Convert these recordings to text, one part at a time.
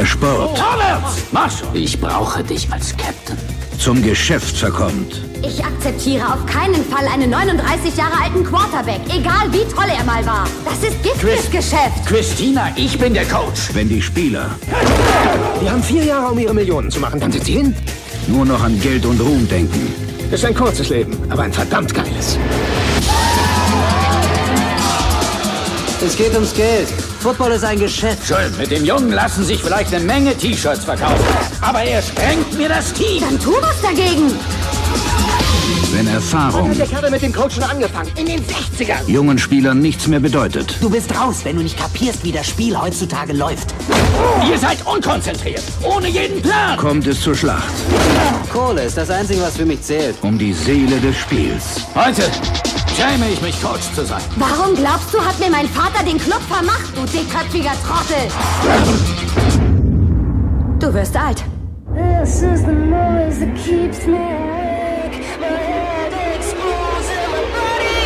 der Sport Vorwärts! Marsch! Ich brauche dich als Captain. zum Geschäft verkommt. Ich akzeptiere auf keinen Fall einen 39 Jahre alten Quarterback, egal wie toll er mal war. Das ist Giftgeschäft. Christina, ich bin der Coach. Wenn die Spieler Wir haben vier Jahre, um ihre Millionen zu machen. Dann sind sie hin. nur noch an Geld und Ruhm denken, Ist ein kurzes Leben, aber ein verdammt geiles. Es geht ums Geld. Football ist ein Geschäft. Schön, mit dem Jungen lassen sich vielleicht eine Menge T-Shirts verkaufen. Aber er sprengt mir das Team. Dann tu was dagegen. wenn Erfahrung Der Kerl hat mit dem Coach schon angefangen. In den 60ern. jungen Spielern nichts mehr bedeutet. Du bist raus, wenn du nicht kapierst, wie das Spiel heutzutage läuft. Ihr seid unkonzentriert, ohne jeden Plan. Kommt es zur Schlacht Kohle ist das Einzige, was für mich zählt. um die Seele des Spiels. Heute schäme ich mich, Coach zu sein. Warum glaubst du, hat mir mein Vater den Club vermacht, du dickköpfiger Trottel? Du wirst alt. This is the noise that keeps me awake. My head explodes and my body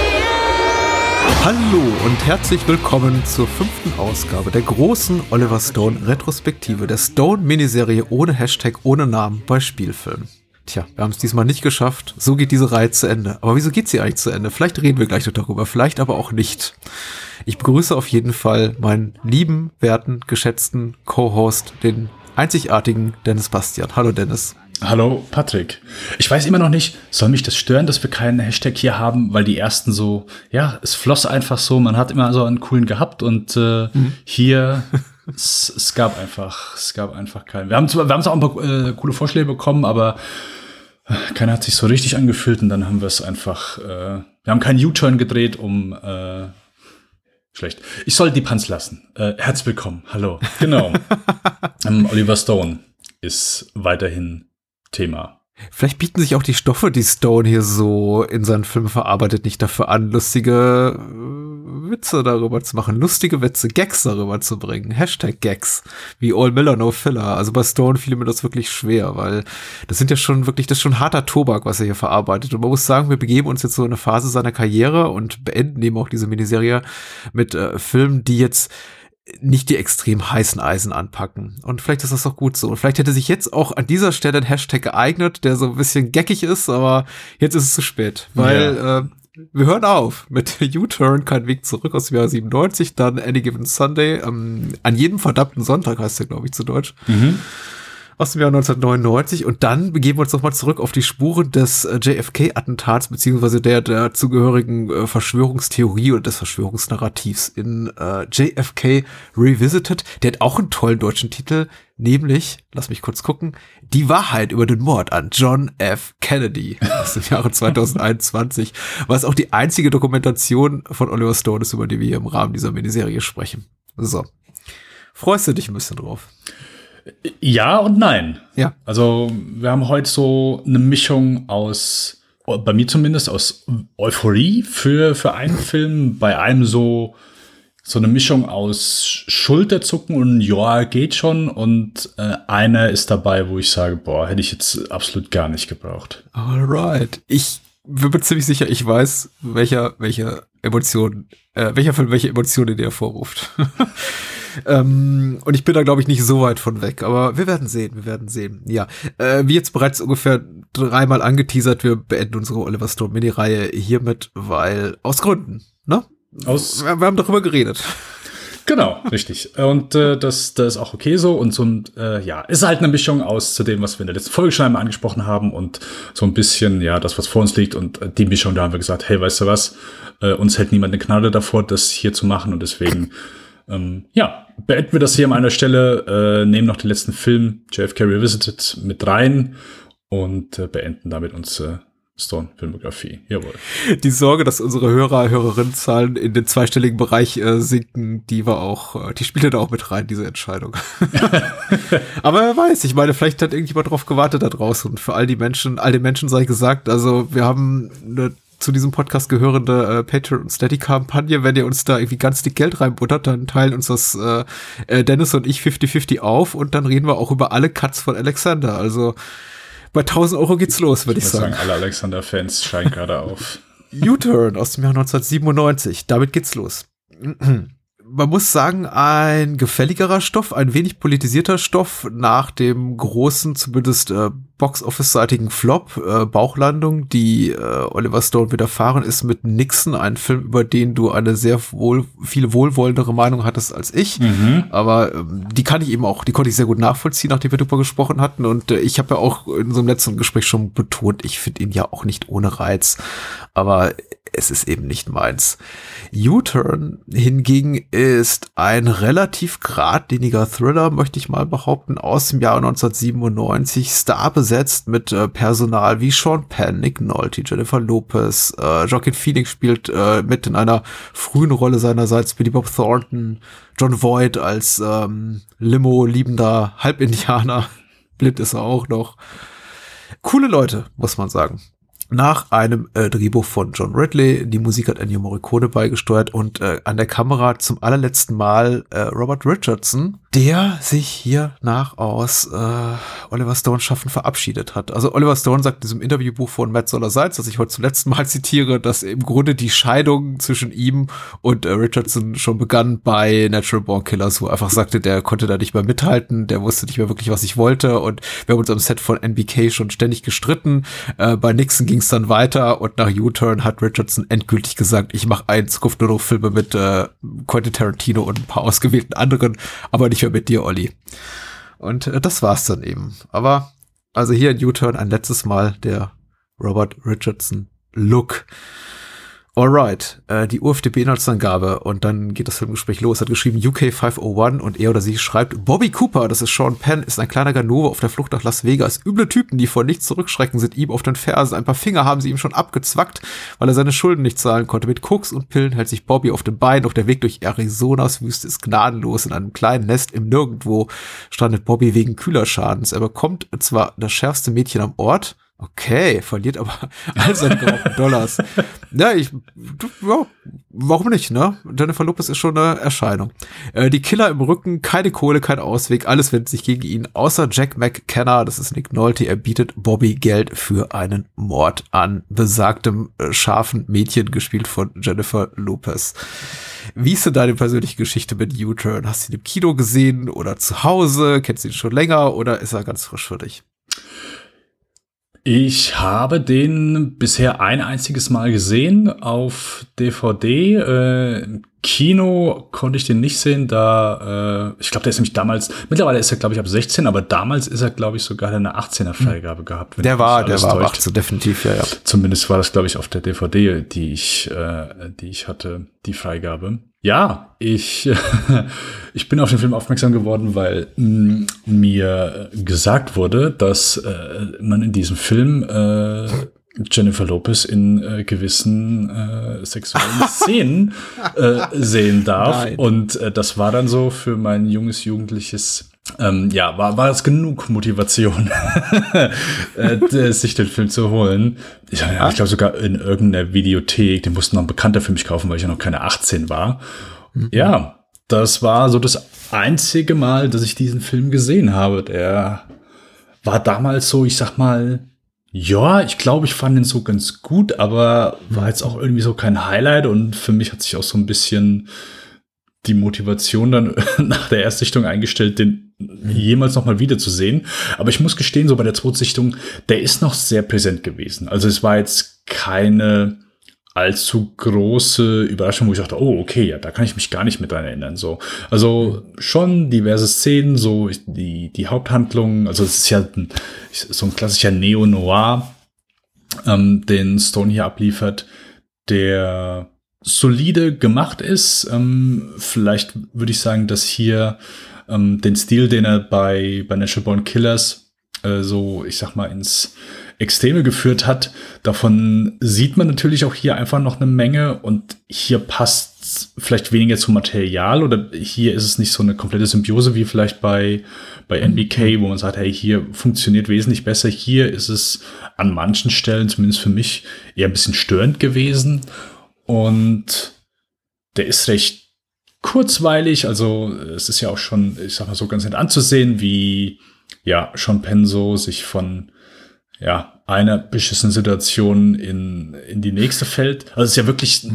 aches. Hallo und herzlich willkommen zur fünften Ausgabe der großen Oliver Stone Retrospektive der Stone Miniserie ohne Hashtag, ohne Namen bei Spielfilm. Tja, wir haben es diesmal nicht geschafft. So geht diese Reihe zu Ende. Aber wieso geht sie eigentlich zu Ende? Vielleicht reden wir gleich noch darüber, vielleicht aber auch nicht. Ich begrüße auf jeden Fall meinen lieben, werten, geschätzten Co-Host, den einzigartigen Dennis Bastian. Hallo Dennis. Hallo Patrick. Ich weiß immer noch nicht, soll mich das stören, dass wir keinen Hashtag hier haben, weil die ersten so, ja, es floss einfach so, man hat immer so einen coolen gehabt und äh, hier es, es gab einfach, es gab einfach keinen. Wir haben zwar, wir haben zwar auch ein paar äh, coole Vorschläge bekommen, aber äh, keiner hat sich so richtig angefühlt und dann haben wir es einfach, äh, wir haben keinen U-Turn gedreht, um äh, schlecht. Ich soll die Panz lassen. Äh, herzlich willkommen. Hallo. Genau. ähm, Oliver Stone ist weiterhin Thema. Vielleicht bieten sich auch die Stoffe, die Stone hier so in seinen Filmen verarbeitet, nicht dafür an, lustige äh, Witze darüber zu machen, lustige Witze, Gags darüber zu bringen. Hashtag Gags, wie All Miller No Filler. Also bei Stone fiel mir das wirklich schwer, weil das sind ja schon wirklich, das ist schon harter Tobak, was er hier verarbeitet. Und man muss sagen, wir begeben uns jetzt so in eine Phase seiner Karriere und beenden eben auch diese Miniserie mit äh, Filmen, die jetzt nicht die extrem heißen Eisen anpacken. Und vielleicht ist das auch gut so. Und vielleicht hätte sich jetzt auch an dieser Stelle ein Hashtag geeignet, der so ein bisschen geckig ist, aber jetzt ist es zu spät. Weil äh, wir hören auf mit U-Turn, kein Weg zurück aus dem Jahr 97, dann Any Given Sunday, ähm, an jedem verdammten Sonntag heißt der, glaube ich, zu Deutsch. Aus dem Jahr 1999 und dann begeben wir uns nochmal zurück auf die Spuren des äh, JFK-Attentats beziehungsweise der dazugehörigen äh, Verschwörungstheorie oder des Verschwörungsnarrativs in äh, JFK Revisited. Der hat auch einen tollen deutschen Titel, nämlich, lass mich kurz gucken, Die Wahrheit über den Mord an John F. Kennedy aus dem Jahre 2021, was auch die einzige Dokumentation von Oliver Stone ist, über die wir hier im Rahmen dieser Miniserie sprechen. So. Freust du dich ein bisschen drauf? Ja und nein. Ja. Also wir haben heute so eine Mischung aus, bei mir zumindest, aus Euphorie für, für einen Film, bei einem so, so eine Mischung aus Schulterzucken und ja, geht schon und äh, einer ist dabei, wo ich sage, boah, hätte ich jetzt absolut gar nicht gebraucht. Alright. Ich bin mir ziemlich sicher, ich weiß, welcher, welche Emotionen, äh, welcher Film welche Emotionen dir hervorruft. ähm, und ich bin da, glaube ich, nicht so weit von weg. Aber wir werden sehen, wir werden sehen. Ja, äh, wie jetzt bereits ungefähr dreimal angeteasert, wir beenden unsere Oliver Stone Mini-Reihe hiermit, weil aus Gründen, ne? Aus Wir, wir haben darüber geredet. Genau, richtig. Und äh, das, das ist auch okay so. Und so ein, äh, ja, ist halt eine Mischung aus zu dem, was wir in der letzten Folge schon einmal angesprochen haben und so ein bisschen, ja, das, was vor uns liegt. Und äh, die Mischung, da haben wir gesagt, hey, weißt du was, äh, uns hält niemand eine Gnade davor, das hier zu machen. Und deswegen, ähm, ja, beenden wir das hier an einer Stelle, äh, nehmen noch den letzten Film, JFK Revisited, mit rein und äh, beenden damit unsere Stone-Filmografie. Jawohl. Die Sorge, dass unsere Hörer, Hörerinnenzahlen in den zweistelligen Bereich äh, sinken, die war auch, äh, die spielte da auch mit rein, diese Entscheidung. Aber wer weiß, ich meine, vielleicht hat irgendjemand drauf gewartet da draußen. Und für all die Menschen, all den Menschen sei gesagt, also wir haben eine zu diesem Podcast gehörende äh, Patreon und Steady-Kampagne. Wenn ihr uns da irgendwie ganz dick Geld reinbuttert, dann teilen uns das äh, äh, Dennis und ich 50-50 auf und dann reden wir auch über alle Cuts von Alexander. Also bei 1000 Euro geht's los, würde ich, Ich würde sagen. sagen, alle Alexander-Fans scheinen gerade auf. U-Turn aus dem Jahr 1997. Damit geht's los. man muss sagen, ein gefälligerer Stoff, ein wenig politisierter Stoff nach dem großen, zumindest äh, Box-Office-seitigen Flop, äh, Bauchlandung, die äh, Oliver Stone widerfahren ist mit Nixon, ein Film, über den du eine sehr wohl, viel wohlwollendere Meinung hattest als ich. Aber ähm, die kann ich eben auch, die konnte ich sehr gut nachvollziehen, nachdem wir darüber gesprochen hatten. Und äh, ich habe ja auch in einem letzten Gespräch schon betont, ich finde ihn ja auch nicht ohne Reiz. Aber es ist eben nicht meins. U-Turn hingegen ist ein relativ geradliniger Thriller, möchte ich mal behaupten, aus dem Jahr 1997, star besetzt mit äh, Personal wie Sean Penn, Nick Nolte, Jennifer Lopez, äh, Joaquin Phoenix spielt äh, mit in einer frühen Rolle seinerseits Billy Bob Thornton, John Voight als ähm, Limo-liebender Halbindianer, blind ist er auch noch. Coole Leute, muss man sagen nach einem äh, Drehbuch von John Ridley. Die Musik hat Ennio Morricone beigesteuert und äh, an der Kamera zum allerletzten Mal äh, Robert Richardson, der sich hier nach aus äh, Oliver Stone Schaffen verabschiedet hat. Also Oliver Stone sagt in diesem Interviewbuch von Matt Solar Seitz, das ich heute zum letzten Mal zitiere, dass im Grunde die Scheidung zwischen ihm und äh, Richardson schon begann bei Natural Born Killers, wo er einfach sagte, der konnte da nicht mehr mithalten, der wusste nicht mehr wirklich, was ich wollte und wir haben uns am Set von NBK schon ständig gestritten. Äh, bei Nixon ging es dann weiter und nach U-Turn hat Richardson endgültig gesagt, ich mache in Zukunft nur noch Filme mit äh, Quentin Tarantino und ein paar ausgewählten anderen, aber nicht mehr mit dir, Olli. Und äh, das war's dann eben. Aber also hier in U-Turn ein letztes Mal der Robert Richardson Look. Alright, äh, die UFDB-Inhaltsangabe und dann geht das Filmgespräch los. Hat geschrieben UK 501 und er oder sie schreibt, Bobby Cooper, das ist Sean Penn, ist ein kleiner Ganove auf der Flucht nach Las Vegas. Üble Typen, die vor nichts zurückschrecken, sind ihm auf den Fersen. Ein paar Finger haben sie ihm schon abgezwackt, weil er seine Schulden nicht zahlen konnte. Mit Koks und Pillen hält sich Bobby auf dem Bein, doch der Weg durch Arizonas Wüste ist gnadenlos. In einem kleinen Nest im Nirgendwo strandet Bobby wegen Kühlerschadens. Er bekommt zwar das schärfste Mädchen am Ort, Okay, verliert aber all seine Dollars. Ja, ich, ja, warum nicht, ne? Jennifer Lopez ist schon eine Erscheinung. Äh, die Killer im Rücken, keine Kohle, kein Ausweg, alles wendet sich gegen ihn, außer Jack McKenna, das ist Nick Nolte, er bietet Bobby Geld für einen Mord an besagtem äh, scharfen Mädchen, gespielt von Jennifer Lopez. Wie ist denn deine persönliche Geschichte mit U-Turn? Hast du ihn im Kino gesehen oder zu Hause? Kennst du ihn schon länger oder ist er ganz frisch für dich? Ich habe den bisher ein einziges Mal gesehen auf DVD. Äh, Im Kino konnte ich den nicht sehen, da äh, ich glaube, der ist nämlich damals. Mittlerweile ist er glaube ich ab 16, aber damals ist er glaube ich sogar eine 18er Freigabe gehabt. Der war, der alles war täuscht. 18, definitiv, ja, ja. Zumindest war das, glaube ich, auf der DVD, die ich, äh, die ich hatte, die Freigabe. Ja, ich, ich bin auf den Film aufmerksam geworden, weil mh, mir gesagt wurde, dass äh, man in diesem Film äh, Jennifer Lopez in äh, gewissen äh, sexuellen Szenen äh, sehen darf. Nein. Und äh, das war dann so für mein junges, jugendliches ähm, ja, war, war es genug Motivation, äh, sich den Film zu holen. Ich, ja, ich glaube sogar in irgendeiner Videothek, den musste noch ein Bekannter für mich kaufen, weil ich ja noch keine 18 war. Ja, das war so das einzige Mal, dass ich diesen Film gesehen habe. Der war damals so, ich sag mal, ja, ich glaube, ich fand ihn so ganz gut, aber war jetzt auch irgendwie so kein Highlight und für mich hat sich auch so ein bisschen die Motivation dann nach der Erstsichtung eingestellt, den jemals noch mal wiederzusehen. Aber ich muss gestehen, so bei der Zwetsichtung, der ist noch sehr präsent gewesen. Also es war jetzt keine allzu große Überraschung, wo ich dachte, oh, okay, ja, da kann ich mich gar nicht mit dran erinnern. So, also schon diverse Szenen, so die, die Haupthandlung, also es ist ja ein, so ein klassischer Neo-Noir, ähm, den Stone hier abliefert, der solide gemacht ist. Ähm, vielleicht würde ich sagen, dass hier ähm, den Stil, den er bei, bei Natural Born Killers äh, so, ich sag mal, ins Extreme geführt hat, davon sieht man natürlich auch hier einfach noch eine Menge und hier passt vielleicht weniger zum Material oder hier ist es nicht so eine komplette Symbiose wie vielleicht bei, bei NBK, wo man sagt, hey, hier funktioniert wesentlich besser. Hier ist es an manchen Stellen, zumindest für mich, eher ein bisschen störend gewesen. Und der ist recht kurzweilig, also es ist ja auch schon, ich sag mal so, ganz nett anzusehen, wie ja Sean Penn so sich von ja einer beschissenen Situation in, in die nächste fällt. Also es ist ja wirklich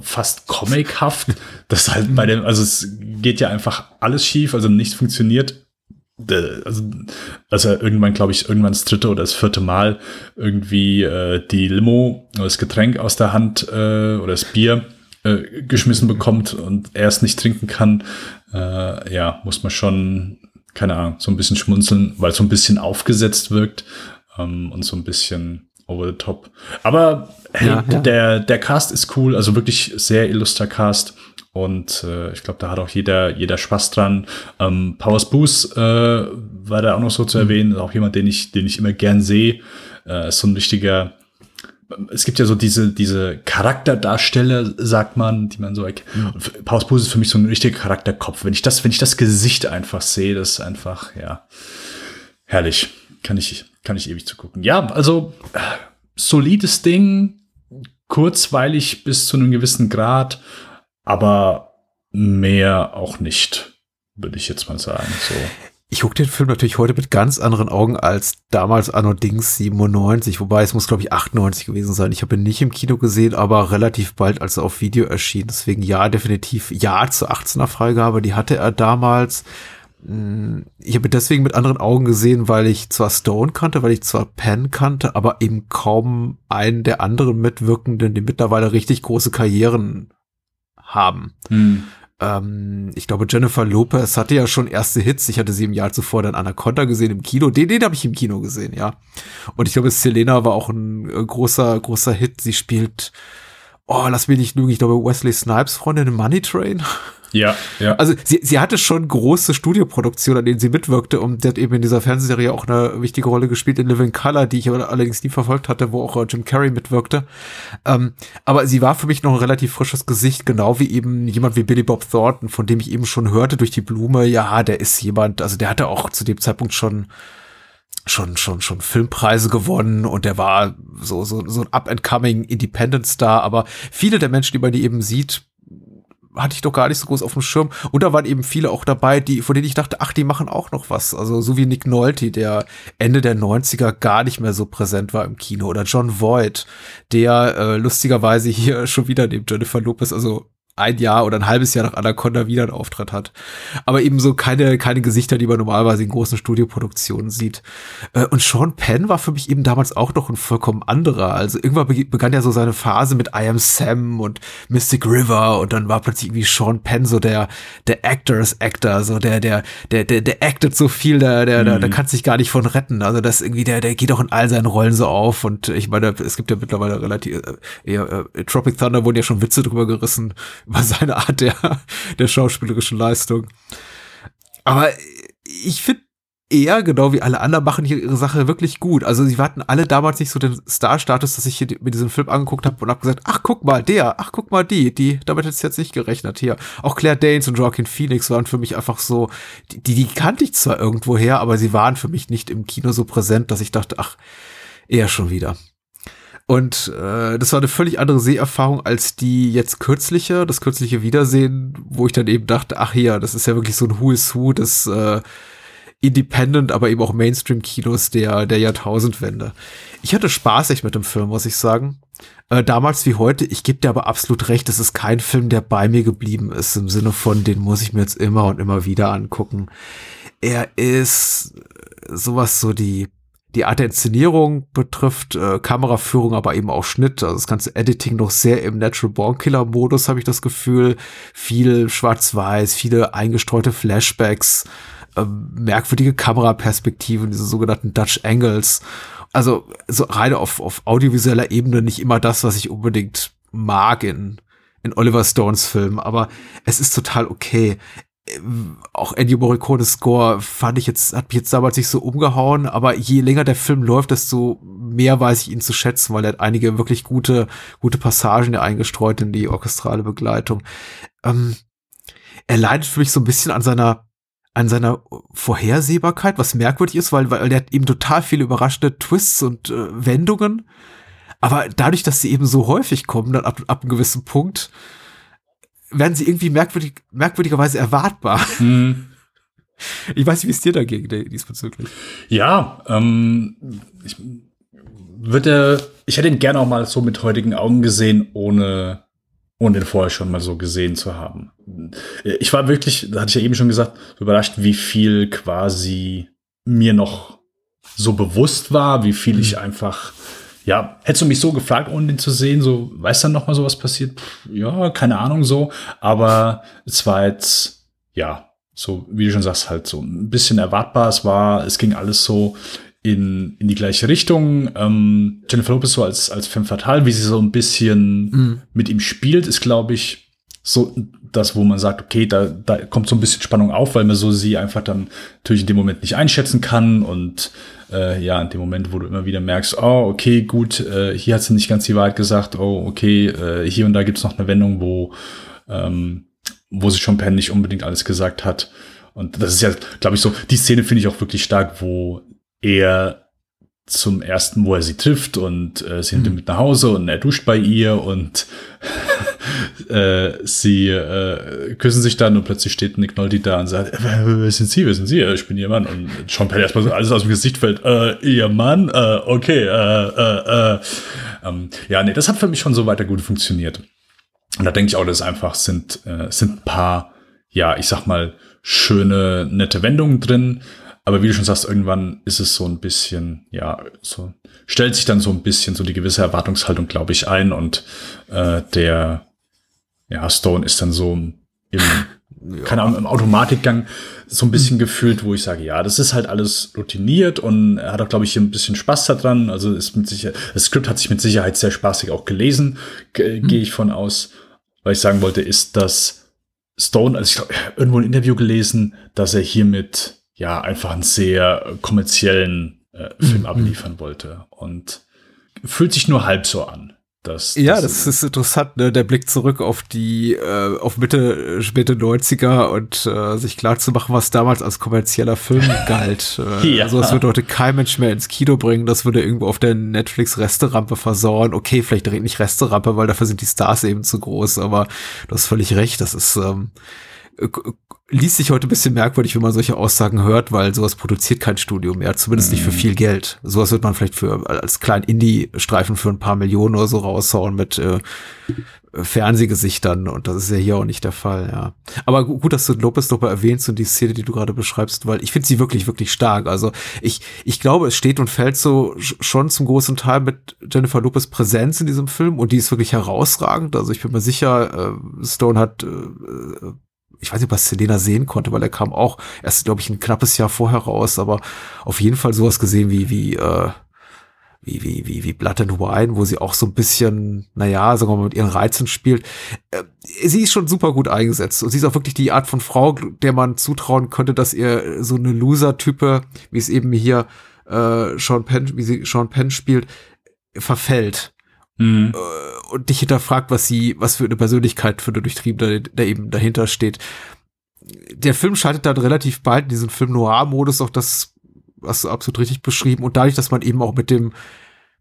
fast comichaft, das halt bei dem, also es geht ja einfach alles schief, also nichts funktioniert. Äh, Also, also irgendwann, glaube ich, irgendwann das dritte oder das vierte Mal irgendwie äh, die Limo oder das Getränk aus der Hand äh, oder das Bier äh, geschmissen bekommt und er es nicht trinken kann, äh, ja, muss man schon, keine Ahnung, so ein bisschen schmunzeln, weil es so ein bisschen aufgesetzt wirkt ähm, und so ein bisschen over the top. Aber hey, Ja, ja. Der, der Cast ist cool, also wirklich sehr illustrer Cast. Und äh, ich glaube, da hat auch jeder, jeder Spaß dran. Ähm, Powers Booth äh, war da auch noch so zu erwähnen, ist auch jemand, den ich, den ich immer gern sehe. Äh, ist so ein richtiger, es gibt ja so diese, diese Charakterdarsteller, sagt man, die man so erkennt. Und Powers Booth ist für mich so ein richtiger Charakterkopf. Wenn ich das, wenn ich das Gesicht einfach sehe, das ist einfach, ja, herrlich. Kann ich, kann ich ewig zugucken. Ja, also solides Ding, kurzweilig bis zu einem gewissen Grad, aber mehr auch nicht, würde ich jetzt mal sagen. So. Ich gucke den Film natürlich heute mit ganz anderen Augen als damals Anno Dings 97, wobei es muss glaube ich 98 gewesen sein. Ich habe ihn nicht im Kino gesehen, aber relativ bald, als er auf Video erschien. Deswegen ja, definitiv ja zur 18er Freigabe. Die hatte er damals. Mm, Ich habe ihn deswegen mit anderen Augen gesehen, weil ich zwar Stone kannte, weil ich zwar Penn kannte, aber eben kaum einen der anderen Mitwirkenden, die mittlerweile richtig große Karrieren haben. Ähm, ich glaube, Jennifer Lopez hatte ja schon erste Hits. Ich hatte sie im Jahr zuvor dann Anaconda gesehen im Kino. Den, den habe ich im Kino gesehen, ja. Und ich glaube, Selena war auch ein äh, großer, großer Hit. Sie spielt, oh, lass mich nicht lügen, ich glaube, Wesley Snipes Freundin in Money Train. Ja, ja. Also sie, sie hatte schon große Studioproduktionen, an denen sie mitwirkte und sie hat eben in dieser Fernsehserie auch eine wichtige Rolle gespielt in Living Color, die ich aber allerdings nie verfolgt hatte, wo auch äh, Jim Carrey mitwirkte. Ähm, aber sie war für mich noch ein relativ frisches Gesicht, genau wie eben jemand wie Billy Bob Thornton, von dem ich eben schon hörte durch die Blume, ja, der ist jemand, also der hatte auch zu dem Zeitpunkt schon schon, schon, schon Filmpreise gewonnen und der war so, so, so ein up-and-coming Independent Star, aber viele der Menschen, die man die eben sieht, hatte ich doch gar nicht so groß auf dem Schirm. Und da waren eben viele auch dabei, die, von denen ich dachte, ach, die machen auch noch was. Also so wie Nick Nolte, der Ende der 90er gar nicht mehr so präsent war im Kino. Oder John Voight, der äh, lustigerweise hier schon wieder neben Jennifer Lopez, also ein Jahr oder ein halbes Jahr nach Anaconda wieder einen Auftritt hat. Aber eben so keine, keine Gesichter, die man normalerweise in großen Studioproduktionen sieht. Äh, Und Sean Penn war für mich eben damals auch noch ein vollkommen anderer. Also irgendwann beg- begann ja so seine Phase mit I Am Sam und Mystic River und dann war plötzlich irgendwie Sean Penn so der, der Actors Actor, so der, der, der, der, der actet so viel, der, der, der, der kann sich gar nicht von retten. Also das irgendwie, der, der geht auch in all seinen Rollen so auf und ich meine, es gibt ja mittlerweile relativ, äh, äh, Tropic Thunder wurden ja schon Witze drüber gerissen, über seine Art der, der schauspielerischen Leistung. Aber ich finde eher, genau wie alle anderen, machen hier ihre Sache wirklich gut. Also sie hatten alle damals nicht so den Star-Status, dass ich hier mit diesem Film angeguckt habe und habe gesagt, ach guck mal, der, ach guck mal die, die, damit hätte ich jetzt nicht gerechnet hier. Auch Claire Danes und Joaquin Phoenix waren für mich einfach so, die, die, die kannte ich zwar irgendwo her, aber sie waren für mich nicht im Kino so präsent, dass ich dachte, ach, eher schon wieder. Und äh, das war eine völlig andere Seherfahrung als die jetzt kürzliche, das kürzliche Wiedersehen, wo ich dann eben dachte, ach ja, das ist ja wirklich so ein Who is Who des äh, Independent, aber eben auch Mainstream-Kinos der, der Jahrtausendwende. Ich hatte Spaß echt mit dem Film, muss ich sagen. Äh, damals wie heute, ich gebe dir aber absolut recht, es ist kein Film, der bei mir geblieben ist, im Sinne von, den muss ich mir jetzt immer und immer wieder angucken. Er ist sowas so die die Art der Inszenierung betrifft, äh, Kameraführung, aber eben auch Schnitt, also das ganze Editing noch sehr im Natural Born Killer Modus, habe ich das Gefühl. Viel Schwarz-Weiß, viele eingestreute Flashbacks, äh, merkwürdige Kameraperspektiven, diese sogenannten Dutch Angles. Also so rein auf, auf audiovisueller Ebene nicht immer das, was ich unbedingt mag in, in Oliver Stones Filmen, aber es ist total okay auch Ennio Morricones Score fand ich jetzt, hat mich jetzt damals nicht so umgehauen, aber je länger der Film läuft, desto mehr weiß ich ihn zu schätzen, weil er hat einige wirklich gute, gute Passagen eingestreut in die orchestrale Begleitung. Ähm, er leidet für mich so ein bisschen an seiner, an seiner Vorhersehbarkeit, was merkwürdig ist, weil, weil der hat eben total viele überraschende Twists und äh, Wendungen. Aber dadurch, dass sie eben so häufig kommen, dann ab, ab einem gewissen Punkt, werden sie irgendwie merkwürdig, merkwürdigerweise erwartbar. Hm. Ich weiß nicht, wie es dir dagegen diesbezüglich. Ja, ähm, ich würde, ich hätte ihn gerne auch mal so mit heutigen Augen gesehen, ohne ohne den vorher schon mal so gesehen zu haben. Ich war wirklich, da hatte ich ja eben schon gesagt, überrascht, wie viel quasi mir noch so bewusst war, wie viel ich einfach, ja, hättest du mich so gefragt, ohne den zu sehen, so, weißt dann noch mal so was passiert? Pff, ja, keine Ahnung so, aber es war jetzt, ja, so, wie du schon sagst, halt so ein bisschen erwartbar. Es war, es ging alles so in, in die gleiche Richtung. Ähm, Jennifer Lopez so als, als Femme Fatale, wie sie so ein bisschen mit ihm spielt, ist, glaube ich, so das, wo man sagt, okay, da, da kommt so ein bisschen Spannung auf, weil man so sie einfach dann natürlich in dem Moment nicht einschätzen kann und äh, ja, in dem Moment, wo du immer wieder merkst, oh, okay, gut, äh, hier hat sie nicht ganz die Wahrheit gesagt, oh, okay, äh, hier und da gibt's noch eine Wendung, wo, ähm, wo sie schon Penn nicht unbedingt alles gesagt hat. Und das ist ja, glaube ich, so, die Szene finde ich auch wirklich stark, wo er zum ersten, wo er sie trifft und äh, sie nimmt ihn mit nach Hause und er duscht bei ihr und äh, sie äh, küssen sich dann und plötzlich steht Nick Nolte da und sagt, wer sind Sie, wer sind Sie? Ich bin Ihr Mann. Und Sean Penn erstmal alles aus dem Gesicht fällt, äh, Ihr Mann? Äh, okay, äh, äh, äh. Ähm, ja, nee, das hat für mich schon so weiter gut funktioniert. Und da denke ich auch, dass es einfach sind, äh, sind ein paar, ja, ich sag mal, schöne, nette Wendungen drin. Aber wie du schon sagst, irgendwann ist es so ein bisschen, ja, so stellt sich dann so ein bisschen so die gewisse Erwartungshaltung, glaube ich, ein und äh, der, ja, Stone ist dann so im, keine Ahnung, im Automatikgang so ein bisschen gefühlt, wo ich sage, ja, das ist halt alles routiniert und er hat auch, glaube ich, ein bisschen Spaß daran. Also ist mit Sicherheit, das Skript hat sich mit Sicherheit sehr spaßig auch gelesen, ge gehe ich von aus. Was ich sagen wollte, ist, dass Stone, also ich glaube, irgendwo ein Interview gelesen, dass er hiermit ja einfach einen sehr kommerziellen äh, Film abliefern wollte und fühlt sich nur halb so an. Das, Ja, das ist interessant, ne? Der Blick zurück auf die, äh, auf Mitte, späte 90er und äh, sich klar zu machen, was damals als kommerzieller Film galt. Äh, Ja. Also das würde heute kein Mensch mehr ins Kino bringen, das würde irgendwo auf der Netflix-Resterampe versauen. Okay, vielleicht direkt nicht Resterampe, weil dafür sind die Stars eben zu groß, aber du hast völlig recht, das ist, ähm, äh, liest sich heute ein bisschen merkwürdig, wenn man solche Aussagen hört, weil sowas produziert kein Studio mehr, zumindest nicht für viel Geld. Sowas wird man vielleicht für als kleinen Indie-Streifen für ein paar Millionen oder so raushauen mit äh, Fernsehgesichtern und das ist ja hier auch nicht der Fall, ja. Aber gu- gut, dass du Lopez Doper erwähnst und die Szene, die du gerade beschreibst, weil ich finde sie wirklich, wirklich stark. Also ich, ich glaube, es steht und fällt so sch- schon zum großen Teil mit Jennifer Lopez Präsenz in diesem Film und die ist wirklich herausragend. Also ich bin mir sicher, äh, Stone hat äh, äh, ich weiß nicht, was Selena sehen konnte, weil er kam auch erst, glaube ich, ein knappes Jahr vorher raus, aber auf jeden Fall sowas gesehen wie, wie, äh, wie, wie, wie, wie Blood and Wine, wo sie auch so ein bisschen, naja, sagen wir mal, mit ihren Reizen spielt. Äh, sie ist schon super gut eingesetzt und sie ist auch wirklich die Art von Frau, der man zutrauen könnte, dass ihr so eine Loser-Type, wie es eben hier äh, Sean Penn, wie sie Sean Penn spielt, verfällt Mhm. und dich hinterfragt, was sie, was für eine Persönlichkeit für eine Durchtriebene da eben dahinter steht. Der Film schaltet dann relativ bald in diesen Film Noir-Modus, auch das hast du absolut richtig beschrieben. Und dadurch, dass man eben auch mit dem,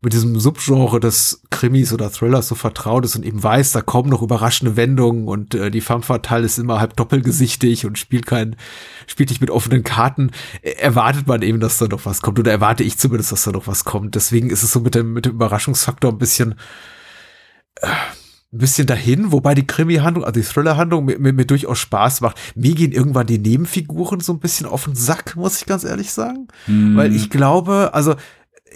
mit diesem Subgenre des Krimis oder Thrillers so vertraut ist und eben weiß, da kommen noch überraschende Wendungen und äh, die femme fatale ist immer halb doppelgesichtig und spielt kein, spielt nicht mit offenen Karten, äh, erwartet man eben, dass da noch was kommt. Oder erwarte ich zumindest, dass da noch was kommt. Deswegen ist es so mit dem, mit dem Überraschungsfaktor ein bisschen, äh, ein bisschen dahin, wobei die Krimi-Handlung, also die Thriller-Handlung mir, mir, mir durchaus Spaß macht. Mir gehen irgendwann die Nebenfiguren so ein bisschen auf den Sack, muss ich ganz ehrlich sagen. Weil ich glaube, also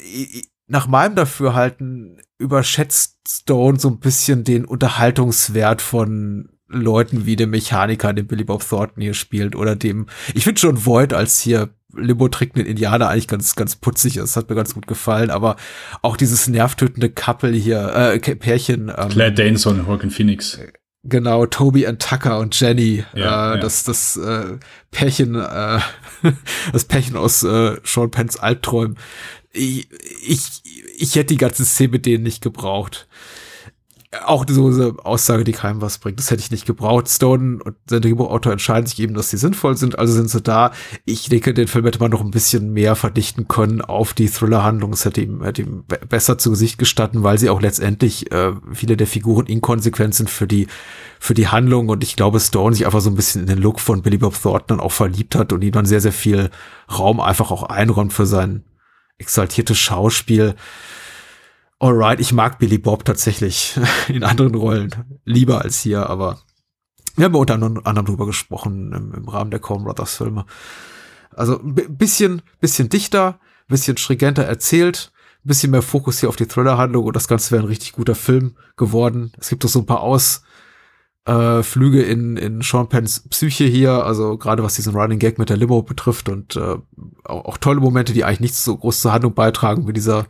i- i- nach meinem Dafürhalten überschätzt Stone so ein bisschen den Unterhaltungswert von Leuten wie dem Mechaniker, den Billy Bob Thornton hier spielt, oder dem, ich finde schon Void als hier Limo-trickenden Indianer eigentlich ganz, ganz putzig. Das hat mir ganz gut gefallen, aber auch dieses nervtötende Couple hier, äh, Pärchen, ähm, Claire Danes und Joaquin Phoenix. Genau, Toby und Tucker und Jenny. Ja, äh, ja. Das, das äh, Pärchen, äh, das Pärchen aus äh, Sean Penns Albträumen. Ich, ich, ich hätte die ganze Szene mit denen nicht gebraucht. Auch so eine Aussage, die keinem was bringt. Das hätte ich nicht gebraucht. Stone und sein Drehbuchautor entscheiden sich eben, dass sie sinnvoll sind, also sind sie da. Ich denke, den Film hätte man noch ein bisschen mehr verdichten können auf die Thriller-Handlung. Es hätte ihm, hätte ihm be- besser zu Gesicht gestanden, weil sie auch letztendlich äh, viele der Figuren inkonsequent sind für die, für die Handlung. Und ich glaube, Stone sich einfach so ein bisschen in den Look von Billy Bob Thornton auch verliebt hat und ihm dann sehr, sehr viel Raum einfach auch einräumt für sein exaltiertes Schauspiel. alright, ich mag Billy Bob tatsächlich in anderen Rollen lieber als hier, aber wir haben unter anderem drüber gesprochen im, im Rahmen der Coen Brothers Filme. Also ein bisschen, bisschen dichter, bisschen stringenter erzählt, ein bisschen mehr Fokus hier auf die Thriller-Handlung und das Ganze wäre ein richtig guter Film geworden. Es gibt doch so ein paar Aus, äh, Flüge in, in Sean Penns Psyche hier, also gerade was diesen Running Gag mit der Limo betrifft und äh, auch, auch tolle Momente, die eigentlich nichts so groß zur Handlung beitragen, wie dieser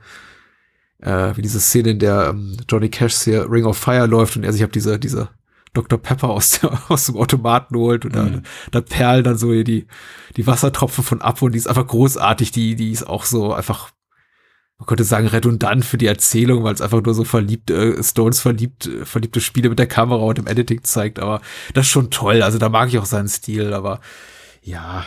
äh, wie diese Szene, in der ähm, Johnny Cash hier Ring of Fire läuft und er sich ab diese, diese Dr. Pepper aus, der, aus dem Automaten holt und mhm. da, da perlen dann so hier die, die Wassertropfen von ab und die ist einfach großartig, die, die ist auch so einfach man könnte sagen, redundant für die Erzählung, weil es einfach nur so verliebt, äh, Stones verliebt, äh, verliebte Spiele mit der Kamera und dem Editing zeigt, aber das ist schon toll. Also da mag ich auch seinen Stil, aber ja,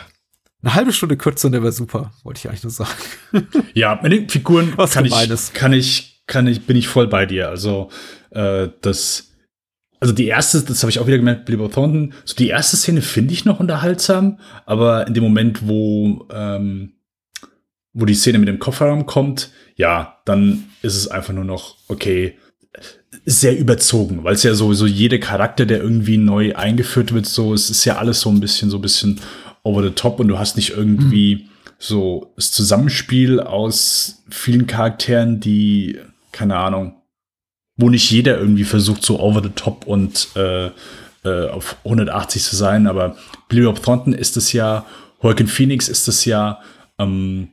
eine halbe Stunde kürzer und der wäre super, wollte ich eigentlich nur sagen. Ja, mit den Figuren Was kann ich, kann ich, kann ich, bin ich voll bei dir. Also äh, das, also die erste, das habe ich auch wieder gemerkt, Billy Bob Thornton, so die erste Szene finde ich noch unterhaltsam, aber in dem Moment, wo ähm, wo die Szene mit dem Kofferraum kommt, ja, dann ist es einfach nur noch, okay, sehr überzogen, weil es ja sowieso jeder Charakter, der irgendwie neu eingeführt wird, so, es ist ja alles so ein bisschen, so ein bisschen over the top und du hast nicht irgendwie mhm. so das Zusammenspiel aus vielen Charakteren, die, keine Ahnung, wo nicht jeder irgendwie versucht, so over the top und äh, äh, auf 180 zu sein, aber Billy Bob Thornton ist es ja, Joaquin Phoenix ist es ja, ähm,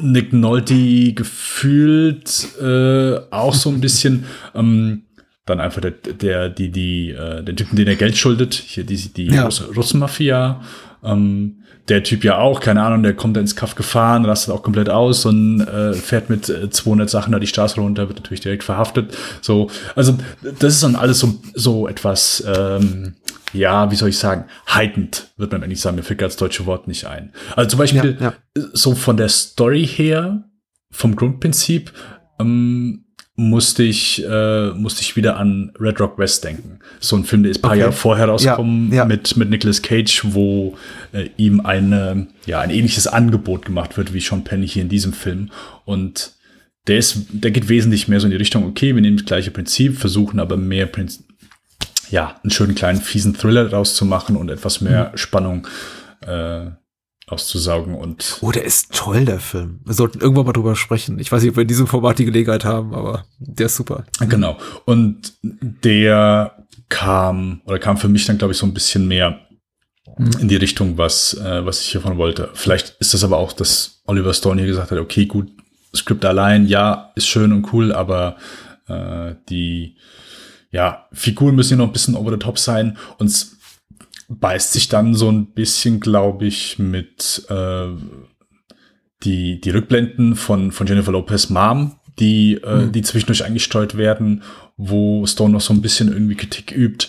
Nick Nolte gefühlt äh, auch so ein bisschen. Ähm, dann einfach der, der die, die, äh, den Typen, den er Geld schuldet, hier die, die ja. Russenmafia. Ähm, der Typ ja auch, keine Ahnung, der kommt da ins Kaff gefahren, rastet auch komplett aus und äh, fährt mit 200 äh, Sachen da die Straße runter, wird natürlich direkt verhaftet. So, also das ist dann alles so, so etwas, ähm, ja, wie soll ich sagen, heitend, wird man eigentlich sagen. Mir fällt das deutsche Wort nicht ein. Also zum Beispiel, ja, ja. so von der Story her, vom Grundprinzip, ähm, musste ich, äh, musste ich wieder an Red Rock West denken. So ein Film, der ist ein paar okay. Jahre vorher rausgekommen ja, mit, mit Nicolas Cage, wo äh, ihm eine, ja, ein ähnliches Angebot gemacht wird wie Sean Penny hier in diesem Film. Und der ist, der geht wesentlich mehr so in die Richtung, okay, wir nehmen das gleiche Prinzip, versuchen aber mehr Prinzip, ja, einen schönen kleinen fiesen Thriller daraus zu machen und etwas mehr mhm. Spannung äh, auszusaugen und. Oh, der ist toll, der Film. Wir sollten irgendwann mal drüber sprechen. Ich weiß nicht, ob wir in diesem Format die Gelegenheit haben, aber der ist super. Genau. Und der kam, oder kam für mich dann, glaube ich, so ein bisschen mehr mhm. in die Richtung, was, äh, was ich hiervon wollte. Vielleicht ist das aber auch, dass Oliver Stone hier gesagt hat, okay, gut, Skript allein, ja, ist schön und cool, aber äh, die ja, Figuren müssen ja noch ein bisschen over the top sein und beißt sich dann so ein bisschen, glaube ich, mit äh, die, die Rückblenden von, von Jennifer Lopez Mom, die, äh, mhm. die zwischendurch eingesteuert werden, wo Stone noch so ein bisschen irgendwie Kritik übt.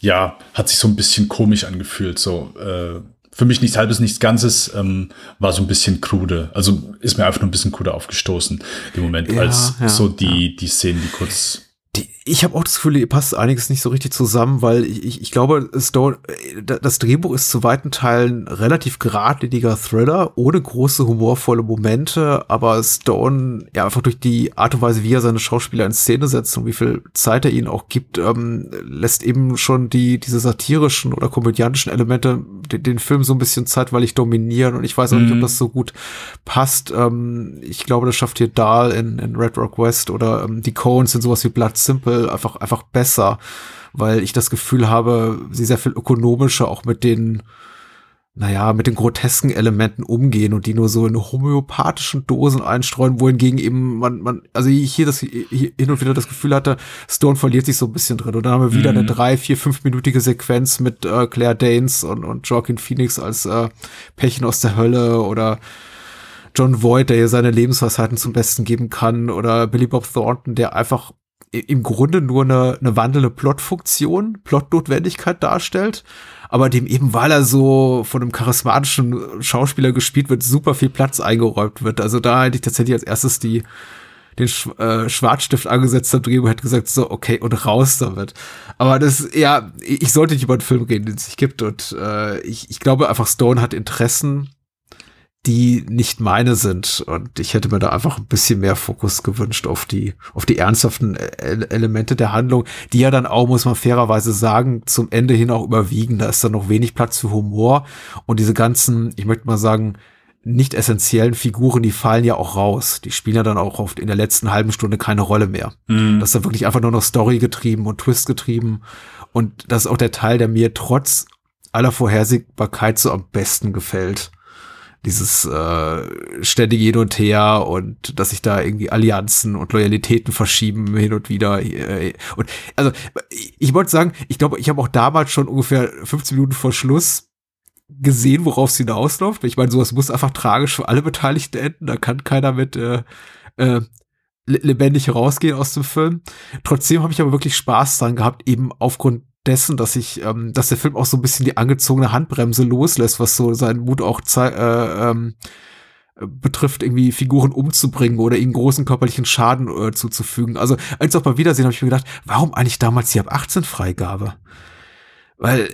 Ja, hat sich so ein bisschen komisch angefühlt. So, äh, für mich nichts halbes, nichts Ganzes, ähm, war so ein bisschen krude. Also ist mir einfach nur ein bisschen krude aufgestoßen im Moment, ja, als ja, so die, ja. die Szenen, die kurz die, ich habe auch das Gefühl, ihr passt einiges nicht so richtig zusammen, weil ich, ich glaube, Stone, das Drehbuch ist zu weiten Teilen relativ geradliniger Thriller, ohne große humorvolle Momente, aber Stone, ja, einfach durch die Art und Weise, wie er seine Schauspieler in Szene setzt und wie viel Zeit er ihnen auch gibt, ähm, lässt eben schon die, diese satirischen oder komödiantischen Elemente den, den Film so ein bisschen zeitweilig dominieren und ich weiß auch mhm. nicht, ob mhm. das so gut passt. Ähm, ich glaube, das schafft hier Dahl in, in Red Rock West oder ähm, die Coens in sowas wie Blood Simple einfach, einfach besser, weil ich das Gefühl habe, sie sehr viel ökonomischer auch mit den, naja, mit den grotesken Elementen umgehen und die nur so in homöopathischen Dosen einstreuen, wohingegen eben man, man, also ich hier das hier hin und wieder das Gefühl hatte, Stone verliert sich so ein bisschen drin. Und dann haben wir wieder mhm. eine drei, vier, fünfminütige Sequenz mit äh, Claire Danes und, und Joaquin Phoenix als äh, Pärchen aus der Hölle oder John Voight, der hier seine Lebensweisheiten zum Besten geben kann, oder Billy Bob Thornton, der einfach im Grunde nur eine, eine wandelnde Plotfunktion, Plotnotwendigkeit darstellt, aber dem eben, weil er so von einem charismatischen Schauspieler gespielt wird, super viel Platz eingeräumt wird. Also da hätte ich tatsächlich als erstes die den Sch äh, Schwarzstift angesetzt am Drehbuch hätte gesagt, so, okay, und raus damit. Aber das, ja, ich sollte nicht über einen Film reden, den es sich gibt. Und äh, ich, ich glaube einfach, Stone hat Interessen, die nicht meine sind. Und ich hätte mir da einfach ein bisschen mehr Fokus gewünscht auf die, auf die ernsthaften E- Elemente der Handlung, die ja dann auch, muss man fairerweise sagen, zum Ende hin auch überwiegen. Da ist dann noch wenig Platz für Humor und diese ganzen, ich möchte mal sagen, nicht essentiellen Figuren, die fallen ja auch raus. Die spielen ja dann auch oft in der letzten halben Stunde keine Rolle mehr. Das ist dann wirklich einfach nur noch Story getrieben und Twist getrieben. Und das ist auch der Teil, der mir trotz aller Vorhersehbarkeit so am besten gefällt. Dieses äh, ständige Hin und Her und dass sich da irgendwie Allianzen und Loyalitäten verschieben hin und wieder. Äh, Und also ich, ich wollte sagen, ich glaube, ich habe auch damals schon ungefähr 15 Minuten vor Schluss gesehen, worauf es hinausläuft. Ich meine, sowas muss einfach tragisch für alle Beteiligten enden. Da kann keiner mit äh, äh, le- lebendig rausgehen aus dem Film. Trotzdem habe ich aber wirklich Spaß dran gehabt, eben aufgrund dessen, dass ich, ähm, dass der Film auch so ein bisschen die angezogene Handbremse loslässt, was so seinen Mut auch äh, ähm, betrifft, irgendwie Figuren umzubringen oder ihnen großen körperlichen Schaden äh, zuzufügen. Also als auch mal Wiedersehen habe ich mir gedacht, warum eigentlich damals die ab 18 Freigabe? Weil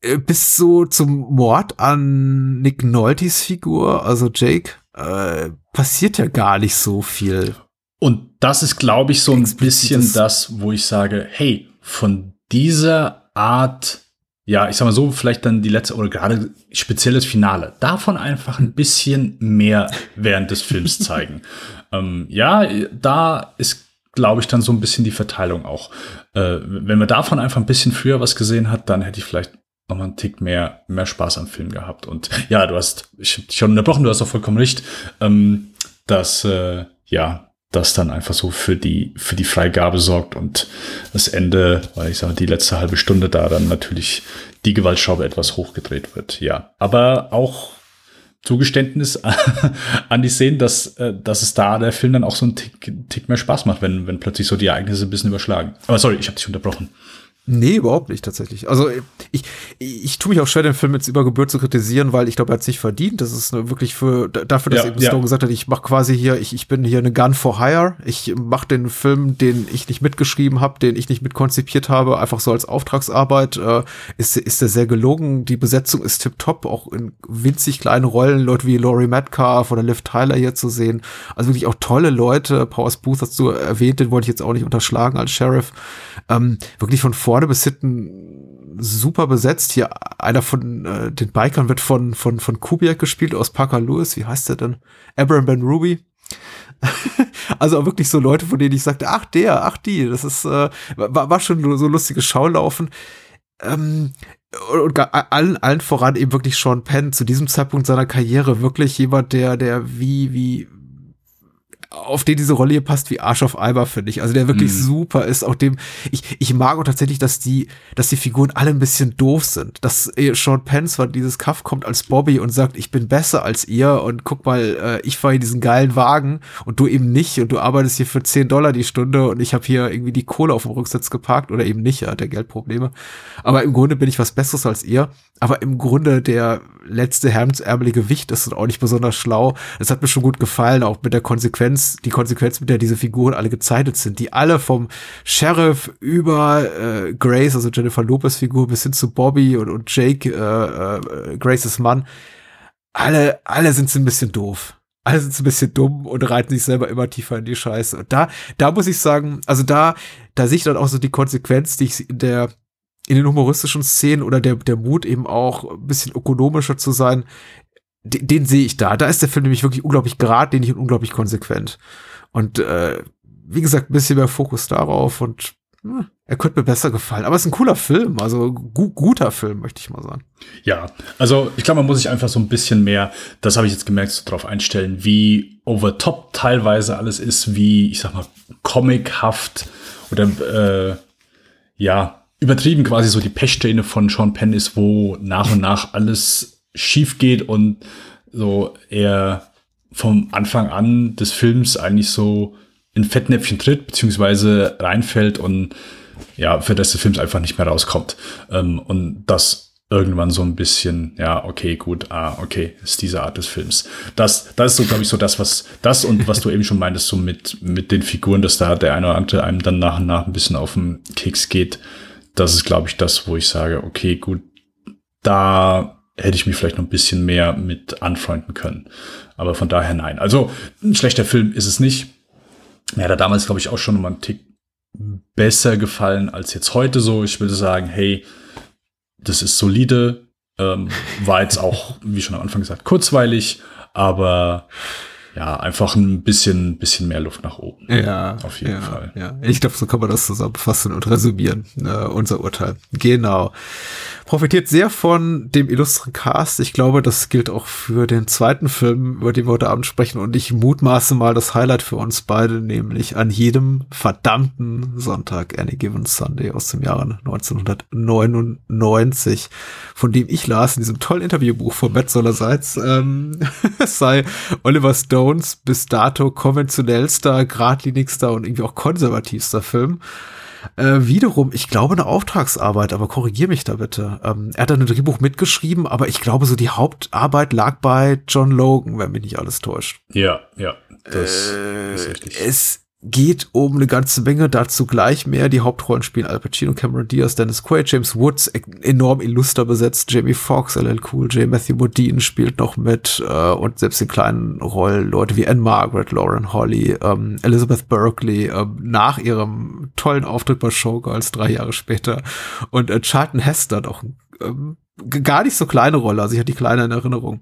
äh, bis so zum Mord an Nick Noltys Figur, also Jake, äh, passiert ja gar nicht so viel. Und das ist, glaube ich, so ein bisschen das, wo ich sage, hey, von dieser Art, ja, ich sag mal so, vielleicht dann die letzte oder gerade spezielles Finale, davon einfach ein bisschen mehr während des Films zeigen. ähm, ja, da ist, glaube ich, dann so ein bisschen die Verteilung auch. Äh, wenn man davon einfach ein bisschen früher was gesehen hat, dann hätte ich vielleicht noch mal einen Tick mehr, mehr Spaß am Film gehabt. Und ja, du hast, ich hab dich schon unterbrochen, du hast auch vollkommen recht, ähm, dass, äh, ja, das dann einfach so für die, für die Freigabe sorgt und das Ende, weil ich sage, die letzte halbe Stunde da dann natürlich die Gewaltschraube etwas hochgedreht wird, ja. Aber auch Zugeständnis an die Szenen, dass, äh, dass es da der Film dann auch so einen Tick, Tick mehr Spaß macht, wenn, wenn plötzlich so die Ereignisse ein bisschen überschlagen. Aber sorry, ich habe dich unterbrochen. Nee, überhaupt nicht tatsächlich. Also ich, ich, ich tue mich auch schwer, den Film jetzt über Gebühr zu kritisieren, weil ich glaube, er hat sich verdient. Das ist wirklich für dafür, dass Ja, eben ja. Stone gesagt hat, ich mache quasi hier, ich, ich bin hier eine Gun for Hire. Ich mache den Film, den ich nicht mitgeschrieben habe, den ich nicht mitkonzipiert habe, einfach so als Auftragsarbeit. Äh, ist, ist der sehr gelogen. Die Besetzung ist tipptopp, auch in winzig kleinen Rollen, Leute wie Laurie Metcalf oder Liv Tyler hier zu sehen. Also wirklich auch tolle Leute. Powers Booth hast du erwähnt, den wollte ich jetzt auch nicht unterschlagen als Sheriff. Ähm, wirklich von vorne bis hinten super besetzt. Hier einer von äh, den Bikern wird von, von, von Kubiak gespielt aus Parker Lewis. Wie heißt der denn? Abraham Ben Ruby. also auch wirklich so Leute, von denen ich sagte, ach der, ach die, das ist, äh, war, war schon so lustiges Schaulaufen. Ähm, und allen, allen voran eben wirklich Sean Penn zu diesem Zeitpunkt seiner Karriere wirklich jemand, der, der wie, wie, auf den diese Rolle hier passt wie Arsch auf Eimer, finde ich. Also der wirklich Mhm. super ist. Auch dem, ich, ich mag auch tatsächlich, dass die, dass die Figuren alle ein bisschen doof sind. Dass äh, Sean Penn zwar dieses Kaff kommt als Bobby und sagt, ich bin besser als ihr und guck mal, äh, ich fahre hier diesen geilen Wagen und du eben nicht und du arbeitest hier für 10 Dollar die Stunde und ich habe hier irgendwie die Kohle auf dem Rücksitz geparkt oder eben nicht, er hat ja Geldprobleme. Aber im Grunde bin ich was Besseres als ihr. Aber im Grunde der letzte hemdsärmelige Wicht ist auch nicht besonders schlau. Das hat mir schon gut gefallen, auch mit der Konsequenz, die Konsequenz, mit der diese Figuren alle gezeichnet sind, die alle vom Sheriff über äh, Grace, also Jennifer Lopez Figur, bis hin zu Bobby und, und Jake, äh, äh, Graces Mann, alle, alle sind ein bisschen doof. Alle sind ein bisschen dumm und reiten sich selber immer tiefer in die Scheiße. Und da, da muss ich sagen, also da, da sehe ich dann auch so die Konsequenz, die ich in der, in den humoristischen Szenen oder der, der Mut eben auch ein bisschen ökonomischer zu sein, den, den sehe ich da. Da ist der Film nämlich wirklich unglaublich geradlinig und unglaublich konsequent. Und äh, wie gesagt, ein bisschen mehr Fokus darauf und hm, er könnte mir besser gefallen. Aber es ist ein cooler Film, also gu guter Film, möchte ich mal sagen. Ja, also ich glaube, man muss sich einfach so ein bisschen mehr, das habe ich jetzt gemerkt, so drauf einstellen, wie over top teilweise alles ist, wie, ich sag mal, comichaft oder äh, ja, übertrieben quasi so die Pechsträhne von Sean Penn ist, wo nach und nach alles schief geht und so er vom Anfang an des Films eigentlich so in Fettnäpfchen tritt, beziehungsweise reinfällt und ja, für das der Film einfach nicht mehr rauskommt. Ähm, und das irgendwann so ein bisschen, ja, okay, gut, ah, okay, ist diese Art des Films. Das, das ist so, glaube ich, so das, was, das und was du eben schon meintest, so mit, mit den Figuren, dass da der eine oder andere einem dann nach und nach ein bisschen auf den Keks geht. Das ist, glaube ich, das, wo ich sage, okay, gut, da hätte ich mich vielleicht noch ein bisschen mehr mit anfreunden können. Aber von daher nein. Also ein schlechter Film ist es nicht. Mir hat er damals, glaube ich, auch schon mal einen Tick besser gefallen als jetzt heute so. Ich würde sagen, hey, das ist solide. Ähm, war jetzt auch, wie schon am Anfang gesagt, kurzweilig, aber ja, einfach ein bisschen, bisschen mehr Luft nach oben. Ja, Auf jeden ja, Fall. Ja. Ich glaube, so kann man das zusammenfassen und resümieren, äh, unser Urteil. Genau. Profitiert sehr von dem illustren Cast. Ich glaube, das gilt auch für den zweiten Film, über den wir heute Abend sprechen. Und ich mutmaße mal das Highlight für uns beide, nämlich an jedem verdammten Sonntag, Any Given Sunday aus dem Jahre 1999, von dem ich las in diesem tollen Interviewbuch von Matt Sollerseits, ähm, es sei Oliver Stones bis dato konventionellster, geradlinigster und irgendwie auch konservativster Film. Äh, wiederum, ich glaube, eine Auftragsarbeit, aber korrigier mich da bitte. Ähm, er hat ein Drehbuch mitgeschrieben, aber ich glaube, so die Hauptarbeit lag bei John Logan, wenn mich nicht alles täuscht. Ja, ja, das ist richtig. Es geht um eine ganze Menge, dazu gleich mehr. Die Hauptrollen spielen Al Pacino, Cameron Diaz, Dennis Quaid, James Woods, e- enorm illuster besetzt, Jamie Foxx, LL Cool J, Matthew Modine spielt noch mit äh, und selbst in kleinen Rollen Leute wie Anne Margaret, Lauren Holly, ähm, Elizabeth Berkley ähm, nach ihrem tollen Auftritt bei Showgirls drei Jahre später. Und äh, Charlton Heston auch ähm, g- gar nicht so kleine Rolle, also ich hatte die kleine in Erinnerung.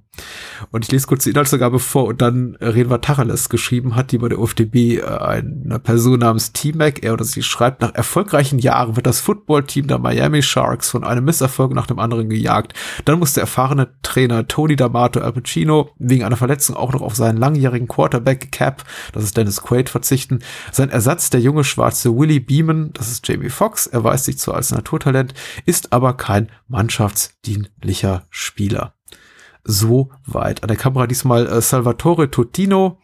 Und ich lese kurz die Inhaltsangabe vor und dann äh, reden wir Tacheles geschrieben hat, die bei der UFDB äh, eine Person namens T-Mac, er oder sie schreibt, nach erfolgreichen Jahren wird das Footballteam der Miami Sharks von einem Misserfolg nach dem anderen gejagt. Dann muss der erfahrene Trainer Tony D'Amato Al Pacino wegen einer Verletzung auch noch auf seinen langjährigen Quarterback Cap, das ist Dennis Quaid, verzichten. Sein Ersatz, der junge schwarze Willie Beeman, das ist Jamie Foxx, erweist sich zwar als Naturtalent, ist aber kein mannschaftsdienlicher Spieler so weit. An der Kamera diesmal äh, Salvatore Totino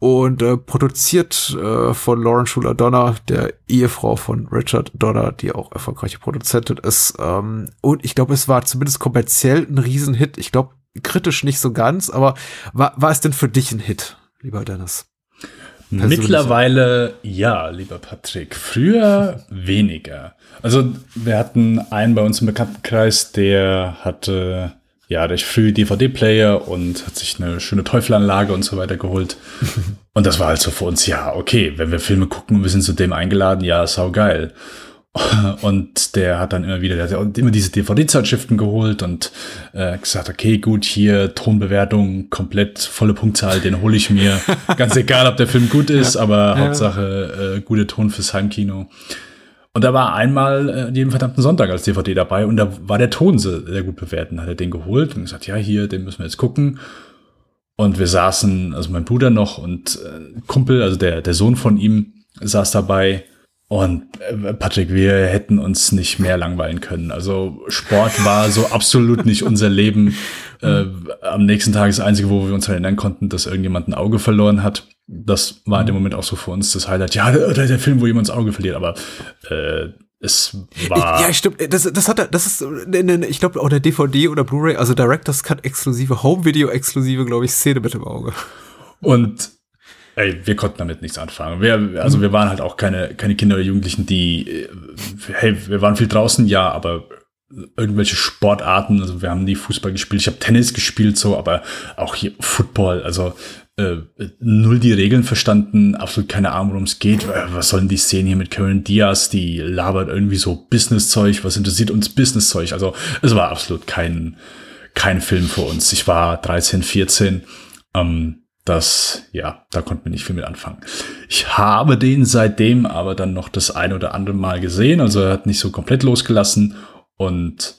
und äh, produziert äh, von Lauren Schuler Donner, der Ehefrau von Richard Donner, die auch erfolgreiche Produzentin ist. Ähm, und ich glaube, es war zumindest kommerziell ein Riesenhit. Ich glaube, kritisch nicht so ganz, aber war, war es denn für dich ein Hit, lieber Dennis? Persönlich. Mittlerweile ja, lieber Patrick. Früher weniger. Also wir hatten einen bei uns im Bekanntenkreis, der hatte ja recht früh DVD-Player und hat sich eine schöne Teufelanlage und so weiter geholt. und das war halt so für uns, ja, okay, wenn wir Filme gucken und wir sind zu dem eingeladen, ja, sau geil. Und der hat dann immer wieder, der hat immer diese DVD-Zeitschriften geholt und äh, gesagt, okay, gut, hier Tonbewertung, komplett volle Punktzahl, den hole ich mir. Ganz egal, ob der Film gut ist, aber Hauptsache äh, gute Ton fürs Heimkino. Und da war einmal äh, jeden verdammten Sonntag als DVD dabei und da war der Ton sehr, sehr gut bewertet. Dann hat er den geholt und gesagt, ja, hier, den müssen wir jetzt gucken. Und wir saßen, also mein Bruder noch und äh, Kumpel, also der, der Sohn von ihm, saß dabei. Und äh, Patrick, wir hätten uns nicht mehr langweilen können. Also Sport war so absolut nicht unser Leben. Äh, am nächsten Tag ist das Einzige, wo wir uns erinnern konnten, dass irgendjemand ein Auge verloren hat. Das war in dem Moment auch so für uns das Highlight. Ja, der, der Film, wo jemand das Auge verliert, aber äh, es war. Ja, stimmt. Das, das hat er, das ist, ne, ne, ich glaube, auch der DVD oder Blu-ray, also Director's Cut exklusive, Home-Video exklusive, glaube ich, Szene mit dem Auge. Und ey, wir konnten damit nichts anfangen. Wir, also wir waren halt auch keine, keine Kinder oder Jugendlichen, die, äh, hey, wir waren viel draußen, ja, aber irgendwelche Sportarten, also wir haben nie Fußball gespielt, ich habe Tennis gespielt so, aber auch hier Football, also äh, null die Regeln verstanden, absolut keine Ahnung, worum es geht. Äh, Was sollen die Szenen hier mit Karen Diaz, die labert irgendwie so Business-Zeug, was interessiert uns Business-Zeug? Also es war absolut kein, kein Film für uns. Ich war 13, 14, ähm, das, ja, da konnten wir nicht viel mit anfangen. Ich habe den seitdem aber dann noch das ein oder andere Mal gesehen, also er hat nicht so komplett losgelassen und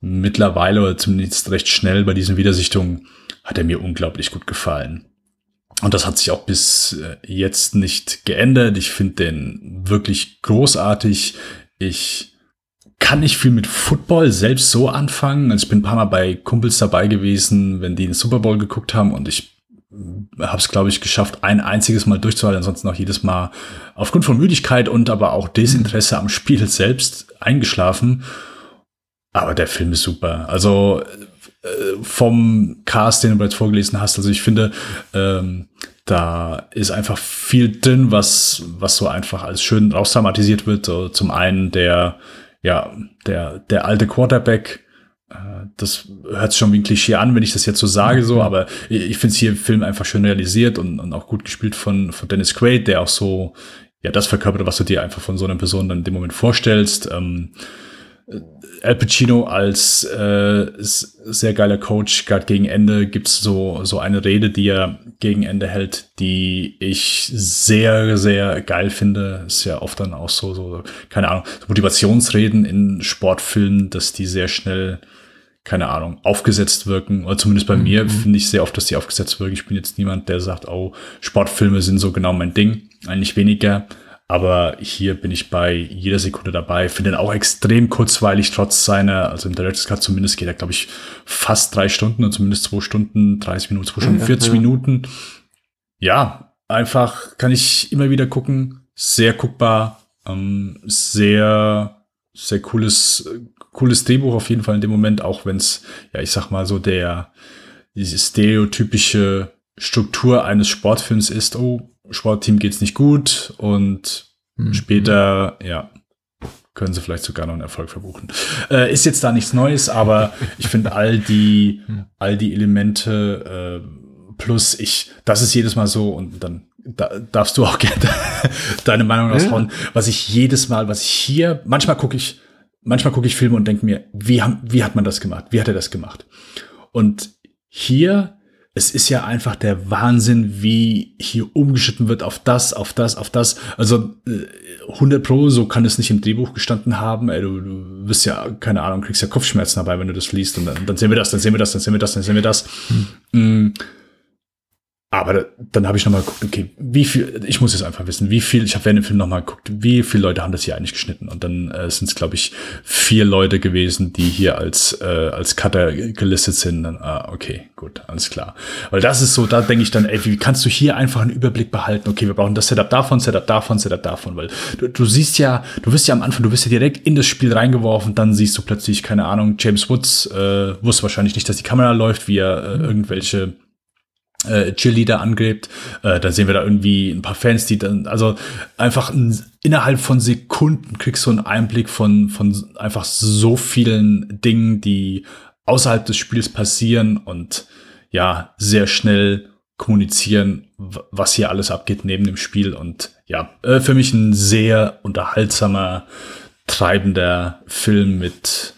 mittlerweile oder zumindest recht schnell bei diesen Wiedersichtungen hat er mir unglaublich gut gefallen. Und das hat sich auch bis äh, jetzt nicht geändert. Ich finde den wirklich großartig. Ich kann nicht viel mit Football selbst so anfangen. Also ich bin ein paar Mal bei Kumpels dabei gewesen, wenn die den Super Bowl geguckt haben und ich habe es, glaube ich, geschafft, ein einziges Mal durchzuhalten, ansonsten auch jedes Mal aufgrund von Müdigkeit und aber auch Desinteresse am Spiel selbst eingeschlafen. Aber der Film ist super. Also äh, vom Cast, den du bereits vorgelesen hast, also ich finde, ähm, da ist einfach viel drin, was, was so einfach als schön rausdramatisiert wird. So zum einen der, ja, der, der alte Quarterback, das hört sich schon wie ein Klischee an, wenn ich das jetzt so sage, so, aber ich, finde es hier im Film einfach schön realisiert und, und auch gut gespielt von, von Dennis Quaid, der auch so, ja, das verkörpert, was du dir einfach von so einer Person dann in dem Moment vorstellst. Ähm, Al Pacino als äh, sehr geiler Coach, gerade gegen Ende gibt's so, so eine Rede, die er gegen Ende hält, die ich sehr, sehr geil finde. Ist ja oft dann auch so, so keine Ahnung, so Motivationsreden in Sportfilmen, dass die sehr schnell, keine Ahnung, aufgesetzt wirken. Oder zumindest bei mir finde ich sehr oft, dass die aufgesetzt wirken. Ich bin jetzt niemand, der sagt, oh, Sportfilme sind so genau mein Ding. Eigentlich weniger. Aber hier bin ich bei jeder Sekunde dabei. Finde ihn auch extrem kurzweilig, trotz seiner, also im Director's Cut zumindest geht er, glaube ich, fast drei Stunden und zumindest zwei Stunden, 30 Minuten, zwei Stunden, 40 Minuten. Ja, einfach kann ich immer wieder gucken. Sehr guckbar. Ähm, sehr, sehr cooles, äh, cooles Drehbuch auf jeden Fall in dem Moment, auch wenn es, ja, ich sag mal so, der, diese stereotypische Struktur eines Sportfilms ist, oh, Sportteam geht's nicht gut und später, ja, können sie vielleicht sogar noch einen Erfolg verbuchen. Äh, ist jetzt da nichts Neues, aber ich finde all die, all die Elemente äh, plus ich, das ist jedes Mal so und dann da, darfst du auch gerne deine Meinung raushauen, was ich jedes Mal, was ich hier, manchmal gucke ich, manchmal gucke ich Filme und denke mir, wie, haben, wie hat man das gemacht? Wie hat er das gemacht? Und hier, es ist ja einfach der Wahnsinn, wie hier umgeschnitten wird auf das, auf das, auf das. Also äh, 100 Pro, so kann es nicht im Drehbuch gestanden haben. Ey, du, du wirst ja, keine Ahnung, kriegst ja Kopfschmerzen dabei, wenn du das liest. Und dann, dann sehen wir das, dann sehen wir das, dann sehen wir das, dann sehen wir das. Mm. Aber da- dann habe ich noch mal geguckt, okay, wie viel, ich muss jetzt einfach wissen, wie viel, ich habe während dem Film noch mal geguckt, wie viele Leute haben das hier eigentlich geschnitten? Und dann äh, sind es, glaube ich, vier Leute gewesen, die hier als, äh, als Cutter gelistet sind. Dann, ah, okay, gut, alles klar. Weil das ist so, da denke ich dann, ey, wie kannst du hier einfach einen Überblick behalten? Okay, wir brauchen das Setup davon, Setup davon, Setup davon, weil du, du siehst ja, du wirst ja am Anfang, du wirst ja direkt in das Spiel reingeworfen, dann siehst du plötzlich, keine Ahnung, James Woods äh, wusste wahrscheinlich nicht, dass die Kamera läuft, wie er äh, irgendwelche äh, Cheerleader angrebt. Äh, dann sehen wir da irgendwie ein paar Fans, die dann, also einfach ein, innerhalb von Sekunden kriegst du einen Einblick von, von einfach so vielen Dingen, die außerhalb des Spiels passieren und ja, sehr schnell kommunizieren, was hier alles abgeht neben dem Spiel. Und ja, äh, für mich ein sehr unterhaltsamer, treibender Film mit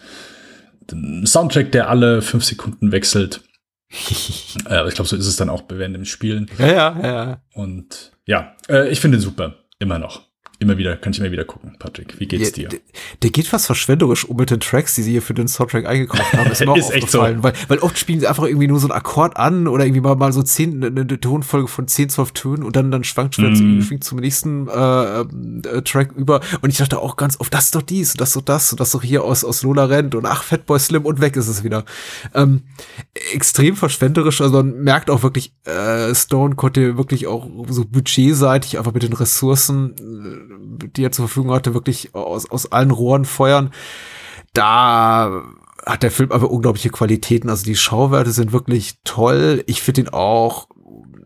einem Soundtrack, der alle fünf Sekunden wechselt. aber ich glaube, so ist es dann auch während dem Spielen. Ja, ja, ja. Und ja, äh, ich finde ihn super. Immer noch. Immer wieder, kann ich immer wieder gucken. Patrick, wie geht's dir? Der, der geht fast verschwenderisch um mit den Tracks, die sie hier für den Soundtrack eingekauft haben. Ist mir auch Ist echt so. aufgefallen, weil, weil oft spielen sie einfach irgendwie nur so einen Akkord an oder irgendwie mal, mal so zehn, eine, Tonfolge von 10, 12 Tönen und dann, dann schwankt Mhm. schwingt zum nächsten äh, äh, Track über. Und ich dachte auch ganz oft, das ist doch dies und das ist doch das und das ist doch hier aus, aus Lola Rent und ach, Fatboy Slim und weg ist es wieder. Ähm, extrem verschwenderisch, also man merkt auch wirklich, äh, Stone konnte wirklich auch so budgetseitig einfach mit den Ressourcen, äh, die er zur Verfügung hatte, wirklich aus, aus allen Rohren feuern. Da hat der Film aber unglaubliche Qualitäten. Also die Schauwerte sind wirklich toll. Ich finde ihn auch,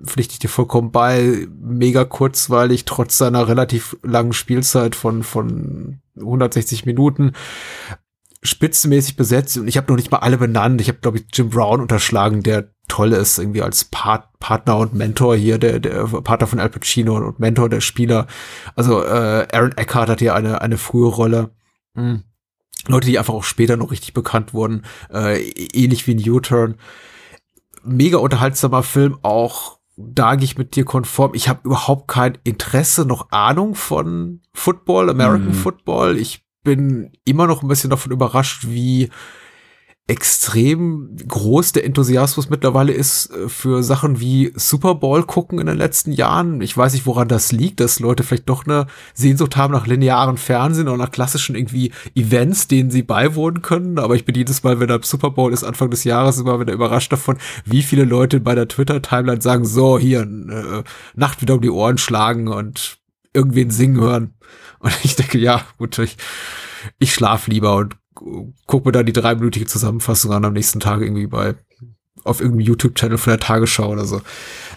pflichte ich dir vollkommen bei, mega kurzweilig, trotz seiner relativ langen Spielzeit von, von 160 Minuten spitzenmäßig besetzt und ich habe noch nicht mal alle benannt. Ich habe, glaube ich, Jim Brown unterschlagen, der toll ist, irgendwie als Part Partner und Mentor hier, der, der Partner von Al Pacino und Mentor der Spieler. Also äh, Aaron Eckhart hat hier eine, eine frühe Rolle. Hm. Leute, die einfach auch später noch richtig bekannt wurden, äh, ähnlich wie ein U-Turn. Mega unterhaltsamer Film, auch da gehe ich mit dir konform. Ich habe überhaupt kein Interesse noch Ahnung von Football, American Mhm. Football. Ich bin immer noch ein bisschen davon überrascht, wie extrem groß der Enthusiasmus mittlerweile ist äh, für Sachen wie Super Bowl gucken in den letzten Jahren. Ich weiß nicht, woran das liegt, dass Leute vielleicht doch eine Sehnsucht haben nach linearen Fernsehen oder nach klassischen irgendwie Events, denen sie beiwohnen können. Aber ich bin jedes Mal, wenn der Super Bowl ist, Anfang des Jahres, immer wieder überrascht davon, wie viele Leute bei der Twitter-Timeline sagen, so, hier, äh, Nacht wieder um die Ohren schlagen und irgendwen singen hören. Und ich denke, ja, gut, ich, ich schlaf lieber und guck mir dann die dreiminütige Zusammenfassung an am nächsten Tag irgendwie bei auf irgendeinem YouTube-Channel von der Tagesschau oder so.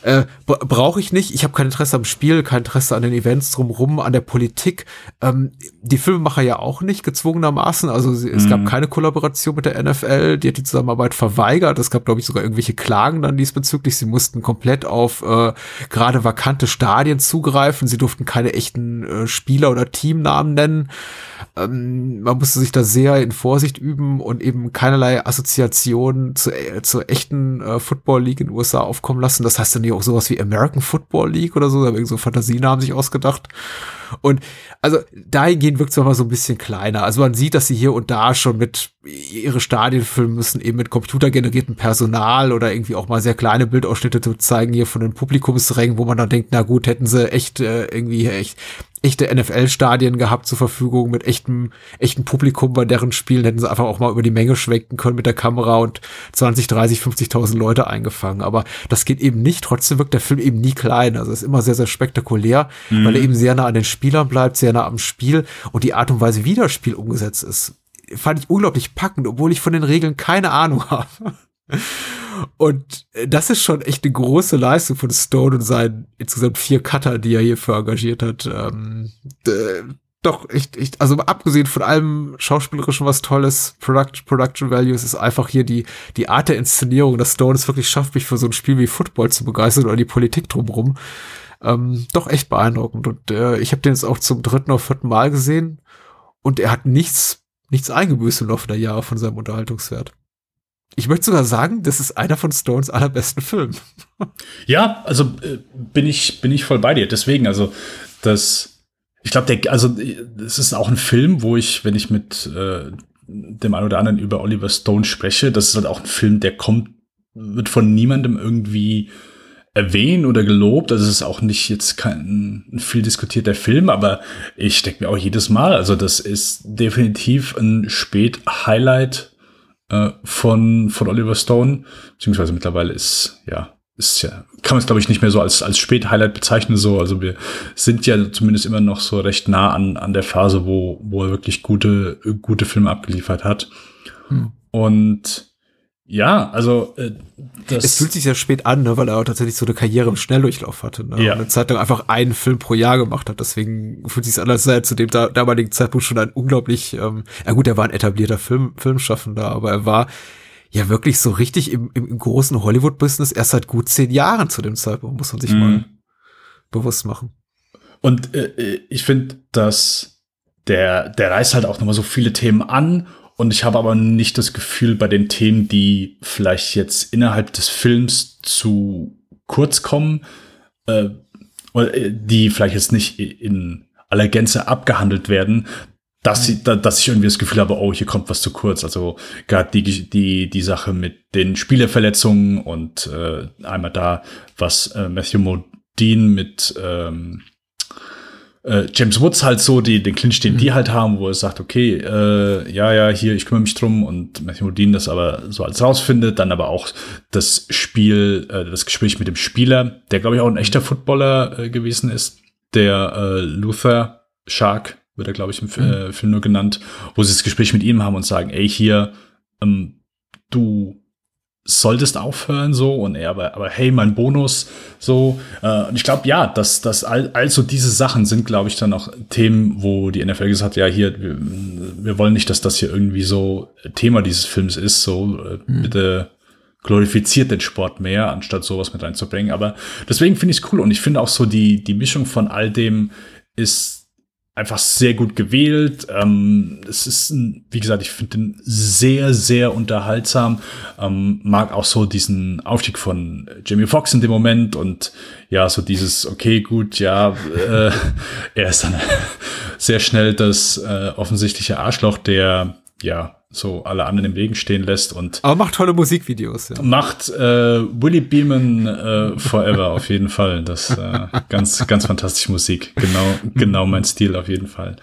Äh, Brauche ich nicht. Ich habe kein Interesse am Spiel, kein Interesse an den Events drumherum, an der Politik. Ähm, die Filmemacher ja auch nicht, gezwungenermaßen. Also sie, es gab Mhm. keine Kollaboration mit der NFL. Die hat die Zusammenarbeit verweigert. Es gab, glaube ich, sogar irgendwelche Klagen dann diesbezüglich. Sie mussten komplett auf äh, gerade vakante Stadien zugreifen. Sie durften keine echten äh, Spieler oder Teamnamen nennen. Ähm, man musste sich da sehr in Vorsicht üben und eben keinerlei Assoziation zu, äh, zur echten äh, Football League in den USA aufkommen lassen. Das heißt dann ja auch sowas wie American Football League oder so, da haben irgendwie so Fantasienamen sich ausgedacht. Und also dahingehend wirkt es aber so ein bisschen kleiner. Also man sieht, dass sie hier und da schon mit ihre Stadien füllen müssen, eben mit computergeneriertem Personal oder irgendwie auch mal sehr kleine Bildausschnitte zu zeigen hier von den Publikumsrängen, wo man dann denkt, na gut, hätten sie echt äh, irgendwie echt echte NFL-Stadien gehabt zur Verfügung mit echtem, echten Publikum bei deren Spielen, hätten sie einfach auch mal über die Menge schwenken können mit der Kamera und 20, 30, 50.000 Leute eingefangen. Aber das geht eben nicht. Trotzdem wirkt der Film eben nie klein. Also es ist immer sehr, sehr spektakulär, weil er eben sehr nah an den Spielern bleibt, sehr nah am Spiel und die Art und Weise, wie das Spiel umgesetzt ist, fand ich unglaublich packend, obwohl ich von den Regeln keine Ahnung habe. Und das ist schon echt eine große Leistung von Stone und seinen insgesamt vier Cutter, die er hierfür engagiert hat. Ähm, äh, doch, echt, echt, also abgesehen von allem Schauspielerischen was Tolles, Product, Production Values ist einfach hier die, die Art der Inszenierung, dass Stone es wirklich schafft, mich für so ein Spiel wie Football zu begeistern oder die Politik drumherum. Ähm, doch echt beeindruckend. Und äh, ich habe den jetzt auch zum dritten oder vierten Mal gesehen und er hat nichts, nichts eingebüßt im Laufe der Jahre von seinem Unterhaltungswert. Ich möchte sogar sagen, das ist einer von Stones allerbesten Filmen. Ja, also äh, bin ich bin ich voll bei dir. Deswegen, also das, ich glaube, der, also es ist auch ein Film, wo ich, wenn ich mit äh, dem einen oder anderen über Oliver Stone spreche, das ist halt auch ein Film, der kommt, wird von niemandem irgendwie erwähnt oder gelobt. Also es ist auch nicht jetzt kein ein viel diskutierter Film, aber ich denke mir auch jedes Mal, also das ist definitiv ein Spät-Highlight äh, von, von Oliver Stone, beziehungsweise mittlerweile ist, ja, ist ja, kann man es glaube ich nicht mehr so als, als Spät-Highlight bezeichnen, so, also wir sind ja zumindest immer noch so recht nah an, an der Phase, wo, wo er wirklich gute, gute Filme abgeliefert hat. Und ja, also äh, das Es fühlt sich sehr spät an, ne, weil er auch tatsächlich so eine Karriere im Schnelldurchlauf hatte. Ne? Ja. Und eine Zeit lang einfach einen Film pro Jahr gemacht hat. Deswegen fühlt sich an, als sei er zu dem da, damaligen Zeitpunkt schon ein unglaublich, ähm, ja gut, er war ein etablierter Film, Filmschaffender, aber er war ja wirklich so richtig im, im, im großen Hollywood-Business erst seit gut zehn Jahren zu dem Zeitpunkt, muss man sich Mhm. mal bewusst machen. Und äh, ich finde, dass der, der reißt halt auch nochmal so viele Themen an. Und ich habe aber nicht das Gefühl, bei den Themen, die vielleicht jetzt innerhalb des Films zu kurz kommen, äh, oder äh, die vielleicht jetzt nicht in aller Gänze abgehandelt werden, dass, sie, da, dass ich irgendwie das Gefühl habe, oh, hier kommt was zu kurz. Also gerade die, die, die Sache mit den Spielerverletzungen und äh, einmal da, was äh, Matthew Modine mit ähm, äh, James Woods halt so, die, den Clinch, den die halt haben, wo er sagt, okay, äh, ja, ja, hier, ich kümmere mich drum und Matthew Modine das aber so als rausfindet, dann aber auch das Spiel, äh, das Gespräch mit dem Spieler, der glaube ich auch ein echter Footballer äh, gewesen ist, der äh, Luther Shark, wird er glaube ich im Fi- äh, Film nur genannt, wo sie das Gespräch mit ihm haben und sagen, ey, hier, ähm, du solltest aufhören so. Und er aber aber hey mein Bonus so. Äh, und ich glaube ja dass das all, also diese Sachen sind glaube ich dann auch Themen wo die NFL gesagt hat ja hier wir, wir wollen nicht dass das hier irgendwie so Thema dieses Films ist so. Äh, bitte glorifiziert den Sport mehr anstatt sowas mit reinzubringen. Aber deswegen finde ich es cool. Und ich finde auch so die die Mischung von all dem ist einfach sehr gut gewählt. Ähm, es ist, ein, wie gesagt, ich finde den sehr, sehr unterhaltsam. Ähm, mag auch so diesen Aufstieg von Jamie Foxx in dem Moment und ja, so dieses, okay, gut, ja, äh, er ist dann sehr schnell das äh, offensichtliche Arschloch, der ja so alle anderen im Wegen stehen lässt und Aber macht tolle Musikvideos, ja. macht äh, Willie Beeman äh, Forever auf jeden Fall. Das äh, ganz ganz fantastische Musik. Genau genau mein Stil auf jeden Fall.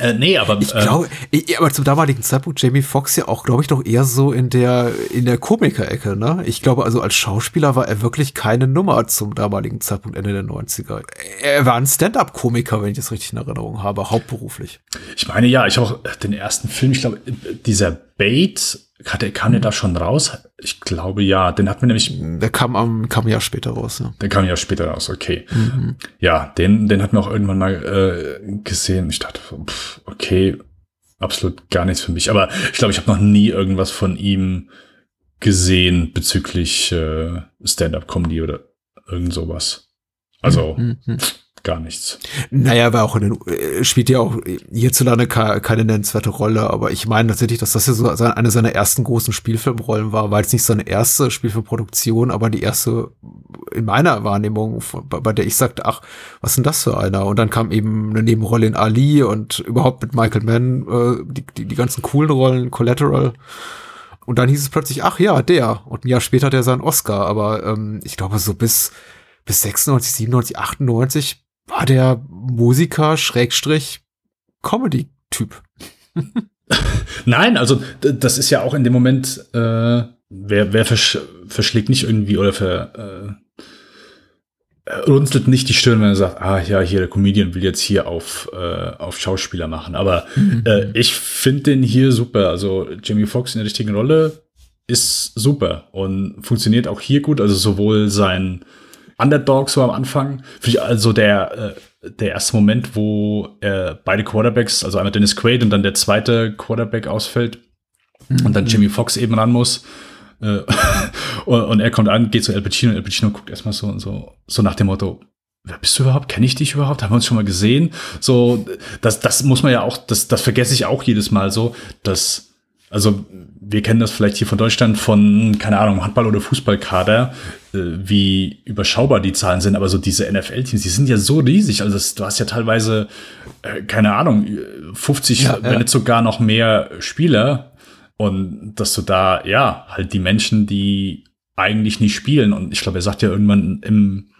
Äh, nee, aber Ich äh, glaube, ich, aber zum damaligen Zeitpunkt Jamie Foxx ja auch, glaube ich, doch eher so in der in der Komiker-Ecke, ne? Ich glaube, also als Schauspieler war er wirklich keine Nummer zum damaligen Zeitpunkt Ende der 90er. Er war ein Stand-up-Komiker, wenn ich das richtig in Erinnerung habe, hauptberuflich. ich meine ja, ich auch den ersten Film, ich glaube dieser Bait kam der da schon raus? Ich glaube ja. Den hat man nämlich, Der kam am, kam Jahr später raus, ja. der kam ja später raus, okay. Ja, den, den hat man auch irgendwann mal äh, gesehen. Ich dachte, pff, okay, absolut gar nichts für mich. Aber ich glaube, ich habe noch nie irgendwas von ihm gesehen bezüglich äh, Stand-up-Comedy oder irgend sowas. Also pff, gar nichts. Naja, war auch in den, äh, spielt ja auch hierzulande ke- keine nennenswerte Rolle, aber ich meine tatsächlich, dass das ja so eine seiner ersten großen Spielfilmrollen war, war jetzt nicht seine erste Spielfilmproduktion, aber die erste in meiner Wahrnehmung, bei, der ich sagte, ach, was denn das für einer? Und dann kam eben eine Nebenrolle in Ali und überhaupt mit Michael Mann, äh, die, die, die ganzen coolen Rollen, Collateral. Und dann hieß es plötzlich, ach ja, der. Und ein Jahr später hat er seinen Oscar. Aber ähm, ich glaube, so bis, bis 96, 97, 98 war der Musiker, Schrägstrich, Comedy-Typ. Nein, also das ist ja auch in dem Moment, äh, wer, wer versch verschlägt nicht irgendwie oder ver, äh, äh, runzelt nicht die Stirn, wenn er sagt, ah ja, hier der Comedian will jetzt hier auf, äh, auf Schauspieler machen. Aber äh, ich finde den hier super. Also Jamie Foxx in der richtigen Rolle ist super und funktioniert auch hier gut. Also sowohl sein Underdog so am Anfang, finde ich also der, äh, der erste Moment, wo äh, beide Quarterbacks, also einmal Dennis Quaid und dann der zweite Quarterback ausfällt und dann Jimmy Fox eben ran muss. Äh, und, und er kommt an, geht zu El Pacino und El Pacino guckt erstmal so, so, so nach dem Motto, wer bist du überhaupt? Kenne ich dich überhaupt? Haben wir uns schon mal gesehen? So, das, das muss man ja auch, das, das vergesse ich auch jedes Mal so, dass also wir kennen das vielleicht hier von Deutschland von, keine Ahnung, Handball- oder Fußballkader, äh, wie überschaubar die Zahlen sind, aber so diese NFL-Teams, die sind ja so riesig. Also das, du hast ja teilweise, äh, keine Ahnung, 50, Ja, wenn ja. nicht sogar noch mehr Spieler. Und dass du da, ja, halt die Menschen, die eigentlich nicht spielen. Und ich glaube, er sagt ja irgendwann im,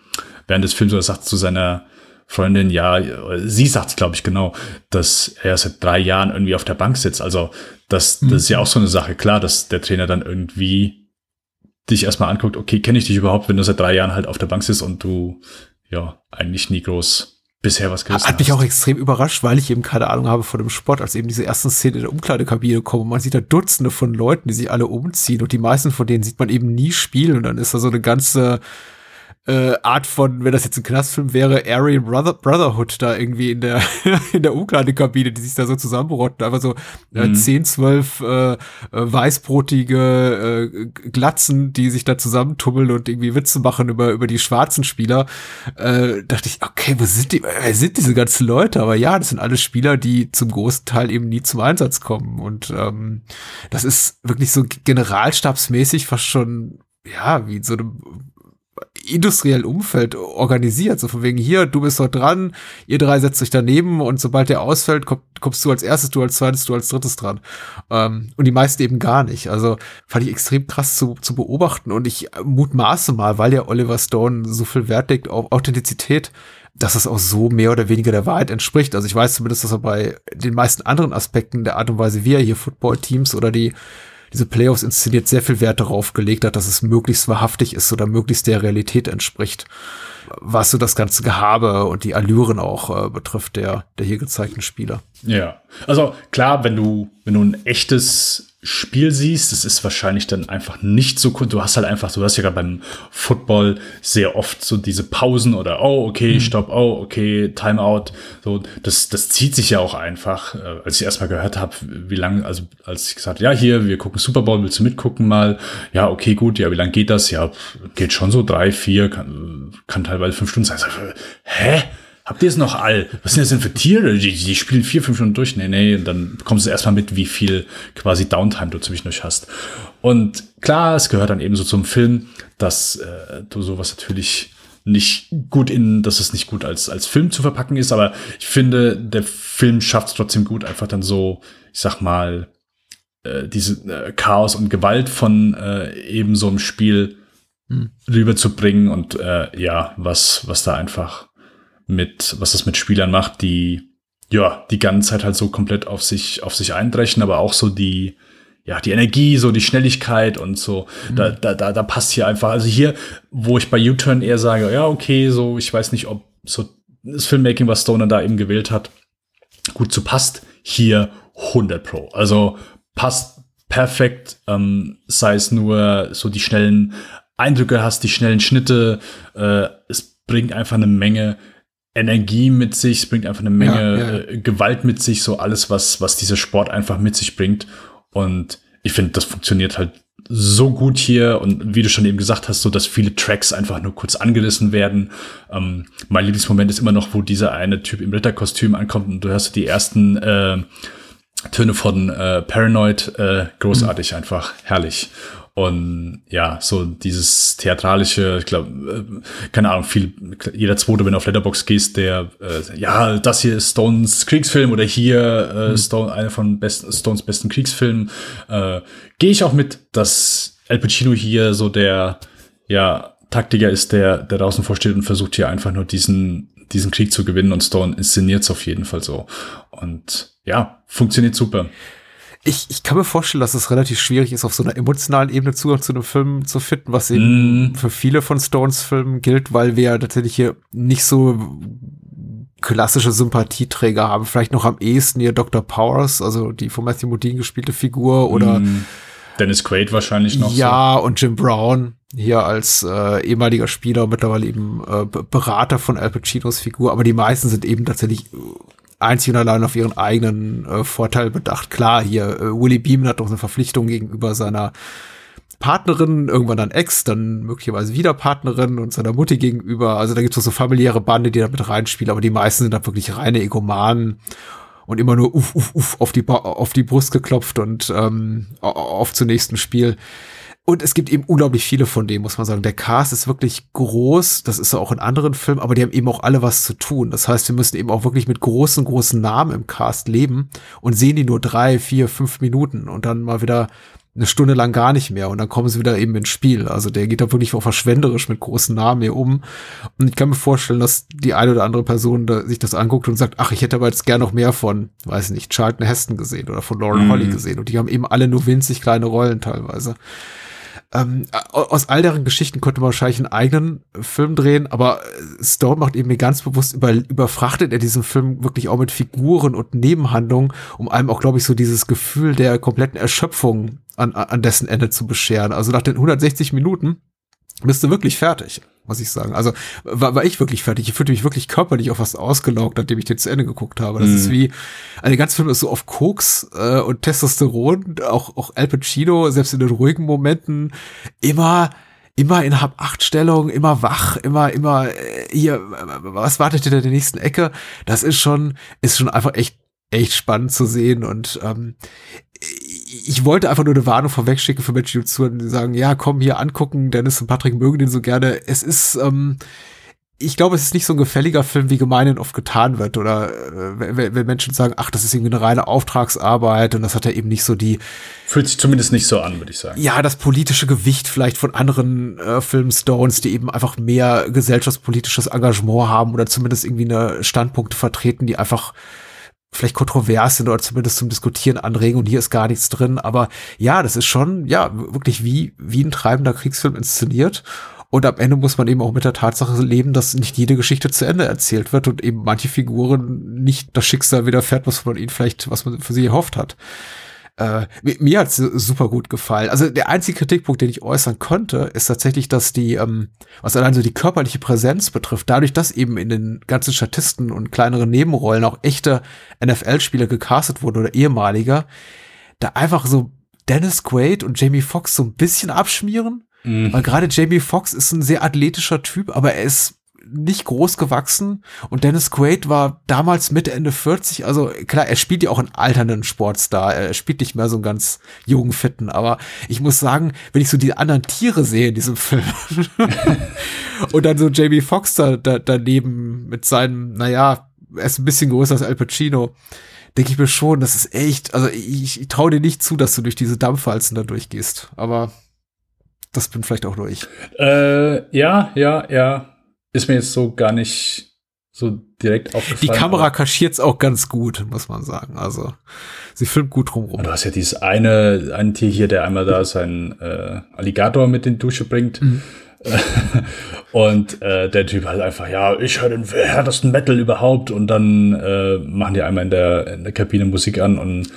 während des Films, oder sagt zu seiner Freundin, ja, sie sagt, glaube ich, genau, dass er seit drei Jahren irgendwie auf der Bank sitzt. Also das, das ist ja auch so eine Sache. Klar, dass der Trainer dann irgendwie dich erstmal anguckt, okay, kenne ich dich überhaupt, wenn du seit drei Jahren halt auf der Bank sitzt und du ja eigentlich nie groß bisher was gerissen Hat mich hast. auch extrem überrascht, weil ich eben keine Ahnung habe von dem Sport, als eben diese ersten Szenen in der Umkleidekabine kommen. Man sieht da Dutzende von Leuten, die sich alle umziehen und die meisten von denen sieht man eben nie spielen und dann ist da so eine ganze äh, Art von, wenn das jetzt ein Knastfilm wäre, Aryan Brother Brotherhood da irgendwie in der in der Umkleidekabine, die sich da so zusammenrotten, einfach so äh, 10, 12 äh, äh, weißbrotige äh, Glatzen, die sich da zusammentummeln und irgendwie Witze machen über über die schwarzen Spieler. Äh, dachte ich, okay, wo sind die, wer sind diese ganzen Leute? Aber ja, das sind alles Spieler, die zum großen Teil eben nie zum Einsatz kommen und ähm, das ist wirklich so generalstabsmäßig fast schon ja, wie in so einem industriellen Umfeld organisiert. So von wegen hier, du bist dort dran, ihr drei setzt euch daneben und sobald der ausfällt, komm, kommst du als erstes, du als zweites, du als drittes dran. Ähm, und die meisten eben gar nicht. Also fand ich extrem krass zu, zu beobachten und ich mutmaße mal, weil ja Oliver Stone so viel Wert legt auf Authentizität, dass es auch so mehr oder weniger der Wahrheit entspricht. Also ich weiß zumindest, dass er bei den meisten anderen Aspekten der Art und Weise, wie er hier Football-Teams oder die diese Playoffs inszeniert, sehr viel Wert darauf gelegt hat, dass es möglichst wahrhaftig ist oder möglichst der Realität entspricht. Was so das ganze Gehabe und die Allüren auch äh, betrifft der, der hier gezeigten Spieler. Ja, also klar, wenn du, wenn du ein echtes Spiel siehst, das ist wahrscheinlich dann einfach nicht so cool. Du hast halt einfach, du hast ja gerade beim Football sehr oft so diese Pausen oder oh, okay, stopp, oh, okay, Timeout. So, das, das zieht sich ja auch einfach. Äh, als ich erstmal gehört habe, wie lange, also als ich gesagt habe, ja, hier, wir gucken Super Bowl, willst du mitgucken mal? Ja, okay, gut, ja, wie lange geht das? Ja, geht schon so drei, vier, kann, kann teilweise fünf Stunden sein. Sag, Hä? Habt ihr es noch all? Was sind das denn für Tiere? Die, die spielen vier, fünf Stunden durch. Nee, nee, und dann bekommst du erstmal mit, wie viel quasi Downtime du zwischendurch hast. Und klar, es gehört dann eben so zum Film, dass äh, du sowas natürlich nicht gut in, dass es nicht gut als, als Film zu verpacken ist, aber ich finde, der Film schafft es trotzdem gut, einfach dann so, ich sag mal, äh, diese äh, Chaos und Gewalt von äh, eben so einem Spiel rüberzubringen und äh, ja, was, was da einfach mit, was das mit Spielern macht, die ja die ganze Zeit halt so komplett auf sich, auf sich eindreschen, aber auch so die, ja, die Energie, so die Schnelligkeit und so, da, da, da, da passt hier einfach. Also hier, wo ich bei U-Turn eher sage, ja, okay, so, ich weiß nicht, ob so das Filmmaking, was Stoner da eben gewählt hat, gut zu passt, hier 100 Pro. Also passt perfekt, ähm, sei es nur so die schnellen Eindrücke hast, die schnellen Schnitte. Äh, es bringt einfach eine Menge Energie mit sich, es bringt einfach eine Menge Ja, ja. Äh, Gewalt mit sich, so alles, was, was dieser Sport einfach mit sich bringt. Und ich finde, das funktioniert halt so gut hier und wie du schon eben gesagt hast, so dass viele Tracks einfach nur kurz angerissen werden. Ähm, mein Lieblingsmoment ist immer noch, wo dieser eine Typ im Ritterkostüm ankommt und du hörst die ersten äh, Töne von äh, Paranoid, äh, großartig, einfach herrlich. Und ja, so dieses theatralische, ich glaube, äh, keine Ahnung, viel, jeder zweite, wenn du auf Letterbox gehst, der, äh, ja, das hier ist Stones Kriegsfilm oder hier äh, Stone, einer von besten, Stones besten Kriegsfilmen, äh, gehe ich auch mit, dass Al Pacino hier so der, ja, Taktiker ist, der, der draußen vorsteht und versucht hier einfach nur diesen, diesen Krieg zu gewinnen und Stone inszeniert es auf jeden Fall so. Und ja, funktioniert super. Ich, ich kann mir vorstellen, dass es relativ schwierig ist, auf so einer emotionalen Ebene Zugang zu einem Film zu finden, was eben Mm. für viele von Stones Filmen gilt, weil wir ja tatsächlich hier nicht so klassische Sympathieträger haben. Vielleicht noch am ehesten hier Dr. Powers, also die von Matthew Modine gespielte Figur oder Mm, Dennis Quaid wahrscheinlich noch. ja, und Jim Brown hier als äh, ehemaliger Spieler, mittlerweile eben äh, Be- Berater von Al Pacinos Figur, aber die meisten sind eben tatsächlich einzig und allein auf ihren eigenen äh, Vorteil bedacht. Klar, hier äh, Willie Beeman hat doch eine Verpflichtung gegenüber seiner Partnerin, irgendwann dann Ex, dann möglicherweise wieder Partnerin und seiner Mutti gegenüber. Also da gibt es so familiäre Bande, die da mit reinspielen, aber die meisten sind da wirklich reine Egomanen und immer nur uff, uff, uff auf die, auf die Brust geklopft und ähm, au- auf zum nächsten Spiel. Und es gibt eben unglaublich viele von denen, muss man sagen. Der Cast ist wirklich groß. Das ist auch in anderen Filmen, aber die haben eben auch alle was zu tun. Das heißt, wir müssen eben auch wirklich mit großen, großen Namen im Cast leben und sehen die nur drei, vier, fünf Minuten und dann mal wieder eine Stunde lang gar nicht mehr und dann kommen sie wieder eben ins Spiel. Also der geht da wirklich auch verschwenderisch mit großen Namen hier um. Und ich kann mir vorstellen, dass die eine oder andere Person da sich das anguckt und sagt, ach, ich hätte aber jetzt gern noch mehr von, weiß nicht, Charlton Heston gesehen oder von Lauren Holly gesehen. Und die haben eben alle nur winzig kleine Rollen teilweise. Ähm, aus all deren Geschichten könnte man wahrscheinlich einen eigenen Film drehen, aber äh, Stone macht eben ganz bewusst über, überfrachtet er diesen Film wirklich auch mit Figuren und Nebenhandlungen, um einem auch, glaube ich, so dieses Gefühl der kompletten Erschöpfung an, an dessen Ende zu bescheren. Also nach den 160 Minuten bist du wirklich fertig, muss ich sagen. Also war, war ich wirklich fertig. Ich fühlte mich wirklich körperlich auch fast ausgelaugt, nachdem ich den zu Ende geguckt habe. Das ist wie, also der ganze Film ist so auf Koks äh, und Testosteron, auch, auch Al Pacino, selbst in den ruhigen Momenten, immer immer in Hab-Acht-Stellung, immer wach, immer, immer, äh, hier, was wartet in der nächsten Ecke? Das ist schon, ist schon einfach echt, echt spannend zu sehen und ähm, ich wollte einfach nur eine Warnung vorwegschicken für Menschen, die zuhören, die sagen, ja, komm hier angucken, Dennis und Patrick mögen den so gerne. Es ist, ähm, ich glaube, es ist nicht so ein gefälliger Film, wie gemeinhin oft getan wird. Oder äh, wenn, Menschen sagen, ach, das ist irgendwie eine reine Auftragsarbeit und das hat ja eben nicht so die, Fühlt sich zumindest nicht so an, würde ich sagen. ja, das politische Gewicht vielleicht von anderen äh, Filmen Stones, die eben einfach mehr gesellschaftspolitisches Engagement haben oder zumindest irgendwie eine Standpunkte vertreten, die einfach vielleicht kontrovers sind oder zumindest zum Diskutieren anregen und hier ist gar nichts drin. Aber ja, das ist schon, ja, wirklich wie, wie ein treibender Kriegsfilm inszeniert. Und am Ende muss man eben auch mit der Tatsache leben, dass nicht jede Geschichte zu Ende erzählt wird und eben manche Figuren nicht das Schicksal widerfährt, was man ihnen vielleicht, was man für sie erhofft hat. Äh, mir mir hat's super gut gefallen. Also der einzige Kritikpunkt, den ich äußern könnte, ist tatsächlich, dass die, ähm, was allein so die körperliche Präsenz betrifft, dadurch, dass eben in den ganzen Statisten und kleineren Nebenrollen auch echte NFL-Spieler gecastet wurden oder ehemaliger, da einfach so Dennis Quaid und Jamie Foxx so ein bisschen abschmieren. Weil gerade Jamie Foxx ist ein sehr athletischer Typ, aber er ist nicht groß gewachsen. Und Dennis Quaid war damals Mitte Ende 40, also klar, er spielt ja auch einen alternden Sportstar, er spielt nicht mehr so einen ganz jungen Fitten, aber ich muss sagen, wenn ich so die anderen Tiere sehe in diesem Film und dann so Jamie Foxx da, da daneben mit seinem, naja, er ist ein bisschen größer als Al Pacino, denke ich mir schon, das ist echt, also ich, ich traue dir nicht zu, dass du durch diese Dampfwalzen da durchgehst, aber das bin vielleicht auch nur ich. Äh, ja, ja, ja. Ist mir jetzt so gar nicht so direkt aufgefallen. Die Kamera kaschiert's auch ganz gut, muss man sagen. Also sie filmt gut drumrum. Du hast ja dieses eine, ein Tier hier, der einmal da seinen äh, Alligator mit in die Dusche bringt. und äh, der Typ halt einfach, ja, ich höre den härtesten Metal überhaupt. Und dann äh, machen die einmal in der, in der Kabine Musik an und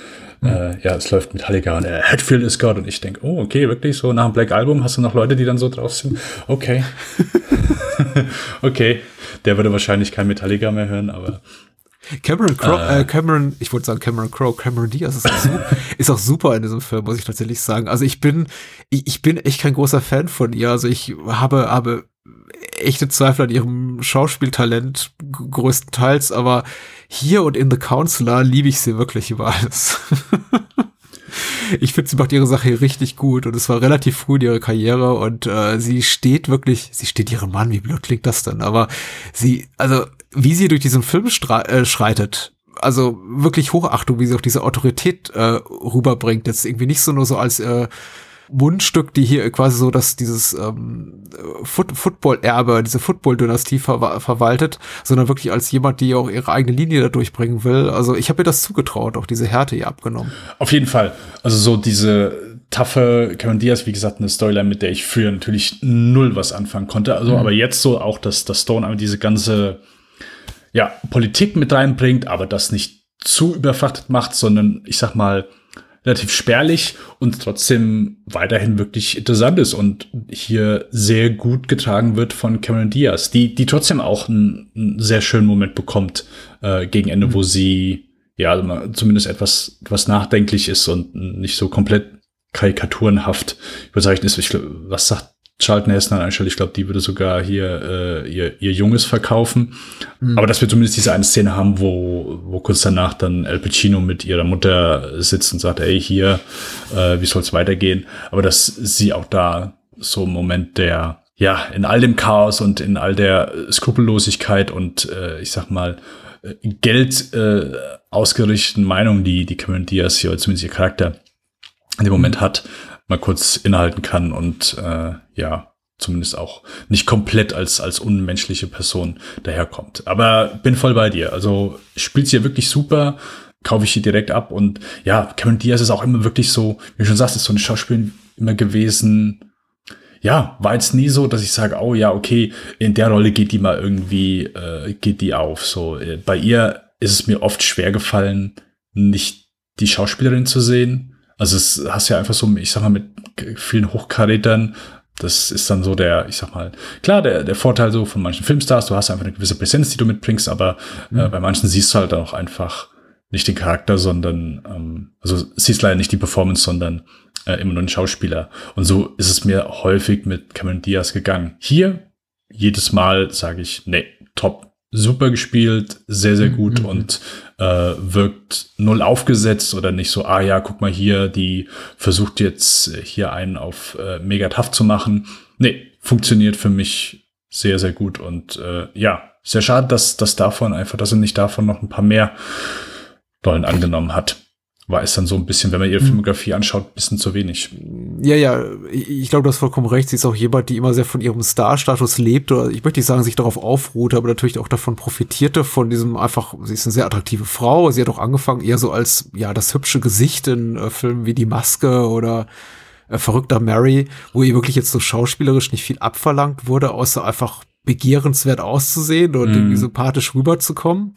äh, ja, es läuft Metallica und äh, Hatfield ist Gott und ich denke, oh, okay, wirklich so nach dem Black Album hast du noch Leute, die dann so drauf sind? Okay. okay. Der würde wahrscheinlich kein Metallica mehr hören, aber Cameron Crowe, äh, Cameron, ich wollte sagen Cameron Crowe, Cameron Diaz ist auch, super, ist auch super in diesem Film, muss ich tatsächlich sagen. Also ich bin, ich, ich bin echt kein großer Fan von ihr. Also ich habe, habe echte Zweifel an ihrem Schauspieltalent größtenteils, aber hier und in The Counselor liebe ich sie wirklich über alles. ich finde, sie macht ihre Sache richtig gut und es war relativ früh in ihrer Karriere und äh, sie steht wirklich, sie steht ihrem Mann, wie blöd klingt das denn, aber sie, also wie sie durch diesen Film äh, schreitet, also wirklich Hochachtung, wie sie auch diese Autorität äh, rüberbringt, jetzt irgendwie nicht so nur so als äh, Mundstück, die hier quasi so, dass dieses ähm, Foot Football-Erbe, diese Football-Dynastie ver verwaltet, sondern wirklich als jemand, die auch ihre eigene Linie da durchbringen will. Also ich habe ihr das zugetraut, auch diese Härte ihr abgenommen. Auf jeden Fall. Also so diese taffe Cameron Diaz, wie gesagt, eine Storyline, mit der ich früher natürlich null was anfangen konnte. Also, aber jetzt so auch, dass, dass Stone einmal diese ganze ja, Politik mit reinbringt, aber das nicht zu überfrachtet macht, sondern ich sag mal, relativ spärlich und trotzdem weiterhin wirklich interessant ist und hier sehr gut getragen wird von Cameron Diaz, die, die trotzdem auch einen, einen sehr schönen Moment bekommt äh, gegen Ende, wo sie ja also zumindest etwas, etwas nachdenklich ist und nicht so komplett karikaturenhaft überzeichnet ist. Ich glaub, was sagt Charlton Heston an einer Stelle? Ich glaube, die würde sogar hier äh, ihr, ihr Junges verkaufen. Aber dass wir zumindest diese eine Szene haben, wo, wo kurz danach dann El Pacino mit ihrer Mutter sitzt und sagt, ey, hier, äh, wie soll's weitergehen? Aber dass sie auch da so ein Moment der, ja, in all dem Chaos und in all der Skrupellosigkeit und äh, ich sag mal, äh, Geld äh, ausgerichteten Meinung, die, die Cameron Diaz hier, oder zumindest ihr Charakter in dem Moment hat, mal kurz innehalten kann und äh, ja, zumindest auch nicht komplett als, als unmenschliche Person daherkommt. Aber bin voll bei dir. Also spielt sie ja wirklich super, kaufe ich hier direkt ab. Und ja, Cameron Diaz ist auch immer wirklich so, wie du schon sagst, ist so ein Schauspiel immer gewesen. Ja, war jetzt nie so, dass ich sage, oh ja, okay, in der Rolle geht die mal irgendwie, äh, geht die auf. So, äh, bei ihr ist es mir oft schwer gefallen, nicht die Schauspielerin zu sehen. Also es hast ja einfach so, ich sag mal, mit vielen Hochkarätern, das ist dann so der, ich sag mal, klar, der, der Vorteil so von manchen Filmstars, du hast einfach eine gewisse Präsenz, die du mitbringst, aber äh, bei manchen siehst du halt auch einfach nicht den Charakter, sondern, ähm, also siehst leider nicht die Performance, sondern äh, immer nur den Schauspieler. Und so ist es mir häufig mit Cameron Diaz gegangen. Hier, jedes Mal sage ich, nee, top, super gespielt, sehr, sehr gut und äh, wirkt null aufgesetzt oder nicht so, ah ja, guck mal hier, die versucht jetzt hier einen auf äh, mega tough zu machen. Nee, funktioniert für mich sehr, sehr gut und äh, ja, sehr schade, dass, dass davon einfach, dass er nicht davon noch ein paar mehr Rollen angenommen hat. War es dann so ein bisschen, wenn man ihre Filmografie anschaut, ein bisschen zu wenig. Ja, ja, ich, glaube, du hast vollkommen recht. Sie ist auch jemand, die immer sehr von ihrem Star-Status lebt oder ich möchte nicht sagen, sich darauf aufruhte, aber natürlich auch davon profitierte, von diesem einfach, sie ist eine sehr attraktive Frau. Sie hat auch angefangen eher so als, ja, das hübsche Gesicht in äh, Filmen wie Die Maske oder äh, Verrückter Mary, wo ihr wirklich jetzt so schauspielerisch nicht viel abverlangt wurde, außer einfach begehrenswert auszusehen und irgendwie sympathisch rüberzukommen.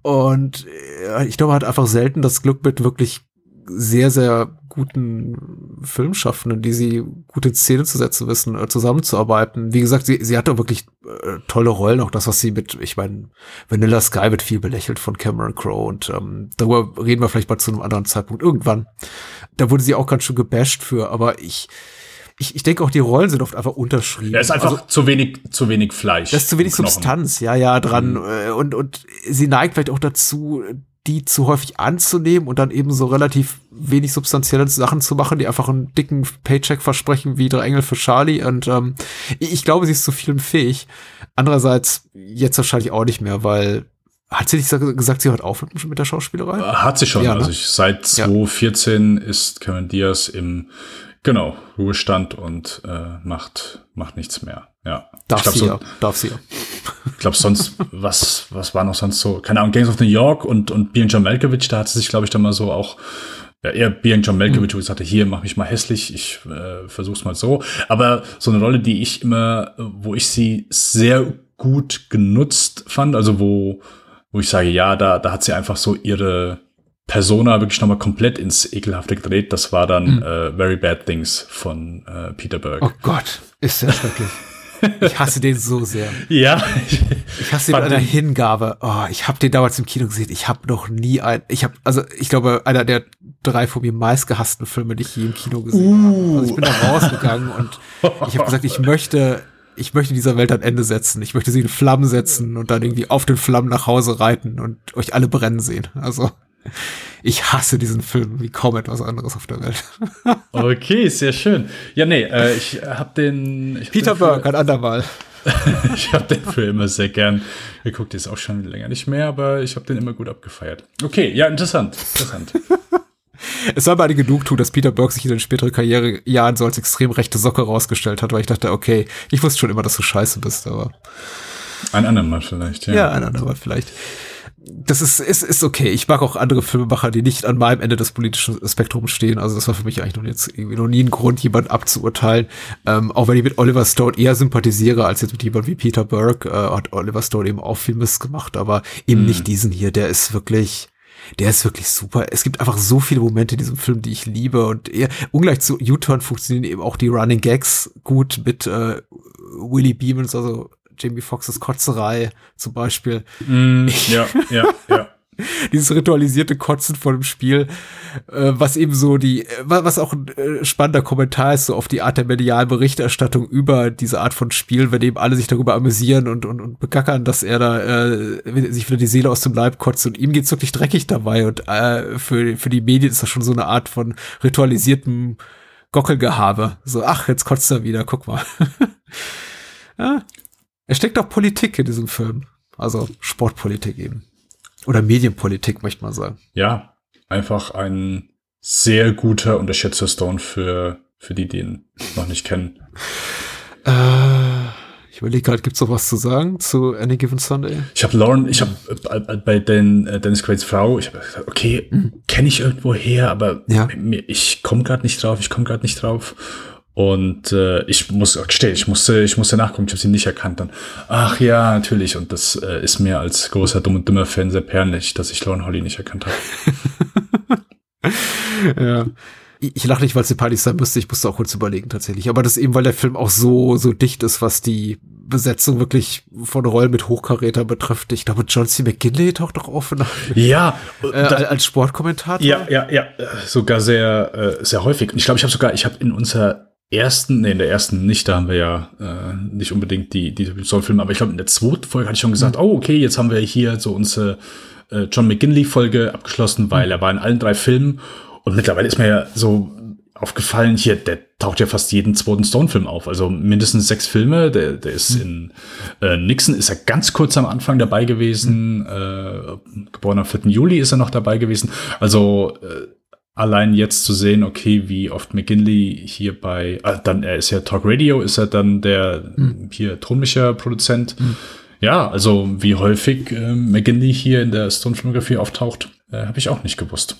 Und äh, ich glaube, er hat einfach selten das Glück mit wirklich sehr, sehr guten Filmschaffenden, die sie gut in Szene zu setzen wissen, äh, zusammenzuarbeiten. Wie gesagt, sie, sie hatte wirklich äh, tolle Rollen, auch das, was sie mit, ich meine, Vanilla Sky wird viel belächelt von Cameron Crowe und ähm, darüber reden wir vielleicht mal zu einem anderen Zeitpunkt irgendwann. Da wurde sie auch ganz schön gebasht für, aber ich, ich, ich denke auch, die Rollen sind oft einfach unterschrieben. Ja, ist einfach Also, zu wenig, zu wenig Fleisch. das ist zu wenig. Substanz, ja, ja, dran. Äh, Und, und sie neigt vielleicht auch dazu, die zu häufig anzunehmen und dann eben so relativ wenig substanzielle Sachen zu machen, die einfach einen dicken Paycheck versprechen, wie Drei Engel für Charlie. Und ähm, ich glaube, sie ist zu vielem fähig. Andererseits jetzt wahrscheinlich auch nicht mehr, weil hat sie nicht sa- gesagt, sie hört auf mit, der Schauspielerei? Hat sie schon. Ja, ne? Also ich, seit Ja. 2014 ist Cameron Diaz im genau Ruhestand und äh, macht macht nichts mehr. Ja. Darf ich glaube sie so, ja, darf sie ja. ich glaube sonst was was war noch sonst so keine Ahnung Gangs of New York und und Being John Malkovich da hat sie sich glaube ich dann mal so auch ja, eher Being John Malkovich, wo ich sagte, hier, mach mich mal hässlich, ich äh, versuch's mal so. Aber so eine Rolle, die ich immer, wo ich sie sehr gut genutzt fand, also wo, wo ich sage, ja, da, da hat sie einfach so ihre Persona wirklich nochmal komplett ins Ekelhafte gedreht. Das war dann Mhm. äh, Very Bad Things von äh, Peter Berg. Oh Gott, ist der schrecklich. Ich hasse den so sehr. Ja, Ich hasse den mit einer Hingabe. Oh, ich habe den damals im Kino gesehen. Ich habe noch nie ein, ich habe, also ich glaube, einer der drei von mir meistgehassten Filme, die ich je im Kino gesehen habe. Also ich bin da rausgegangen und ich habe gesagt, ich möchte, ich möchte dieser Welt ein Ende setzen. Ich möchte sie in Flammen setzen und dann irgendwie auf den Flammen nach Hause reiten und euch alle brennen sehen. Also ich hasse diesen Film wie kaum etwas anderes auf der Welt. okay, sehr schön. Ja, nee, äh, ich hab den. Ich hab Peter Berg, ein andermal. Ich habe den Film immer sehr gern geguckt. Ist auch schon länger nicht mehr, aber ich habe den immer gut abgefeiert. Okay, ja, interessant. Interessant. Es war mir eine Genugtuung, dass Peter Berg sich in den späteren Karrierejahren so als extrem rechte Socke rausgestellt hat, weil ich dachte, okay, ich wusste schon immer, dass du scheiße bist, aber Ein andermal vielleicht, ja. ja, ein andermal vielleicht. Das ist, ist, ist okay. Ich mag auch andere Filmemacher, die nicht an meinem Ende des politischen Spektrums stehen. Also das war für mich eigentlich noch jetzt irgendwie noch nie ein Grund, jemanden abzuurteilen. Ähm, auch wenn ich mit Oliver Stone eher sympathisiere als jetzt mit jemand wie Peter Berg, äh, hat Oliver Stone eben auch viel Mist gemacht, aber eben nicht diesen hier. Der ist wirklich, der ist wirklich super. Es gibt einfach so viele Momente in diesem Film, die ich liebe und eher, ungleich zu U-Turn funktionieren eben auch die Running Gags gut mit äh, Willie Beamons, also Jamie Foxxes Kotzerei zum Beispiel. Mm, ja, ja, ja. Dieses ritualisierte Kotzen vor dem Spiel, äh, was eben so die, äh, wa- was auch ein äh, spannender Kommentar ist, so auf die Art der medialen Berichterstattung über diese Art von Spiel, wenn eben alle sich darüber amüsieren und, und, und bekackern, dass er da äh, sich wieder die Seele aus dem Leib kotzt und ihm geht's wirklich dreckig dabei und äh, für, für die Medien ist das schon so eine Art von ritualisiertem Gockelgehabe. So, ach, jetzt kotzt er wieder, guck mal. ja. Es steckt auch Politik in diesem Film. Also Sportpolitik eben. Oder Medienpolitik, möchte man sagen. Ja, einfach ein sehr guter, unterschätzter Stone für, für die, die ihn noch nicht kennen. Äh, ich überlege gerade, gibt's noch was zu sagen zu Any Given Sunday? Ich habe Lauren, ich habe äh, bei den äh, Dennis Quaid's Frau, ich habe gesagt, okay, kenne ich irgendwo her, aber Ja. ich komme gerade nicht drauf, ich komme gerade nicht drauf. Und äh, ich muss gestehen, ich musste, ich musste nachgucken, ich habe sie nicht erkannt. Dann, ach ja, natürlich. Und das äh, ist mir als großer dumm und dümmer Fan sehr peinlich, dass ich Lauren Holly nicht erkannt habe. Ja. Ich, lache nicht, weil es peinlich sein müsste. Ich musste auch kurz überlegen tatsächlich. Aber das eben, weil der Film auch so, so dicht ist, was die Besetzung wirklich von Rollen mit Hochkaräter betrifft. Ich glaube, John C. McGinley taucht doch auf in- Ja, äh, als Sportkommentator. Ja, ja, ja, äh, sogar sehr, äh, sehr häufig. Und ich glaube, ich habe sogar, ich habe in unserer ersten, nee, in der ersten nicht, da haben wir ja äh, nicht unbedingt die, die Soul-Filme, aber ich glaube, in der zweiten Folge hatte ich schon gesagt, oh, okay, jetzt haben wir hier so unsere äh, John McGinley-Folge abgeschlossen, weil er war in allen drei Filmen. Und mittlerweile ist mir ja so aufgefallen, hier, der taucht ja fast jeden zweiten Stone-Film auf. Also mindestens sechs Filme. Der, der ist in äh, Nixon, ist er ganz kurz am Anfang dabei gewesen. Äh, geboren am 4. Juli ist er noch dabei gewesen. Also äh, allein jetzt zu sehen, okay, wie oft McGinley hier bei, äh, dann, er ist ja Talk Radio, ist er dann der hier tonmischer Produzent. Ja, also wie häufig äh, McGinley hier in der Stone-Filmografie auftaucht, äh, habe ich auch nicht gewusst.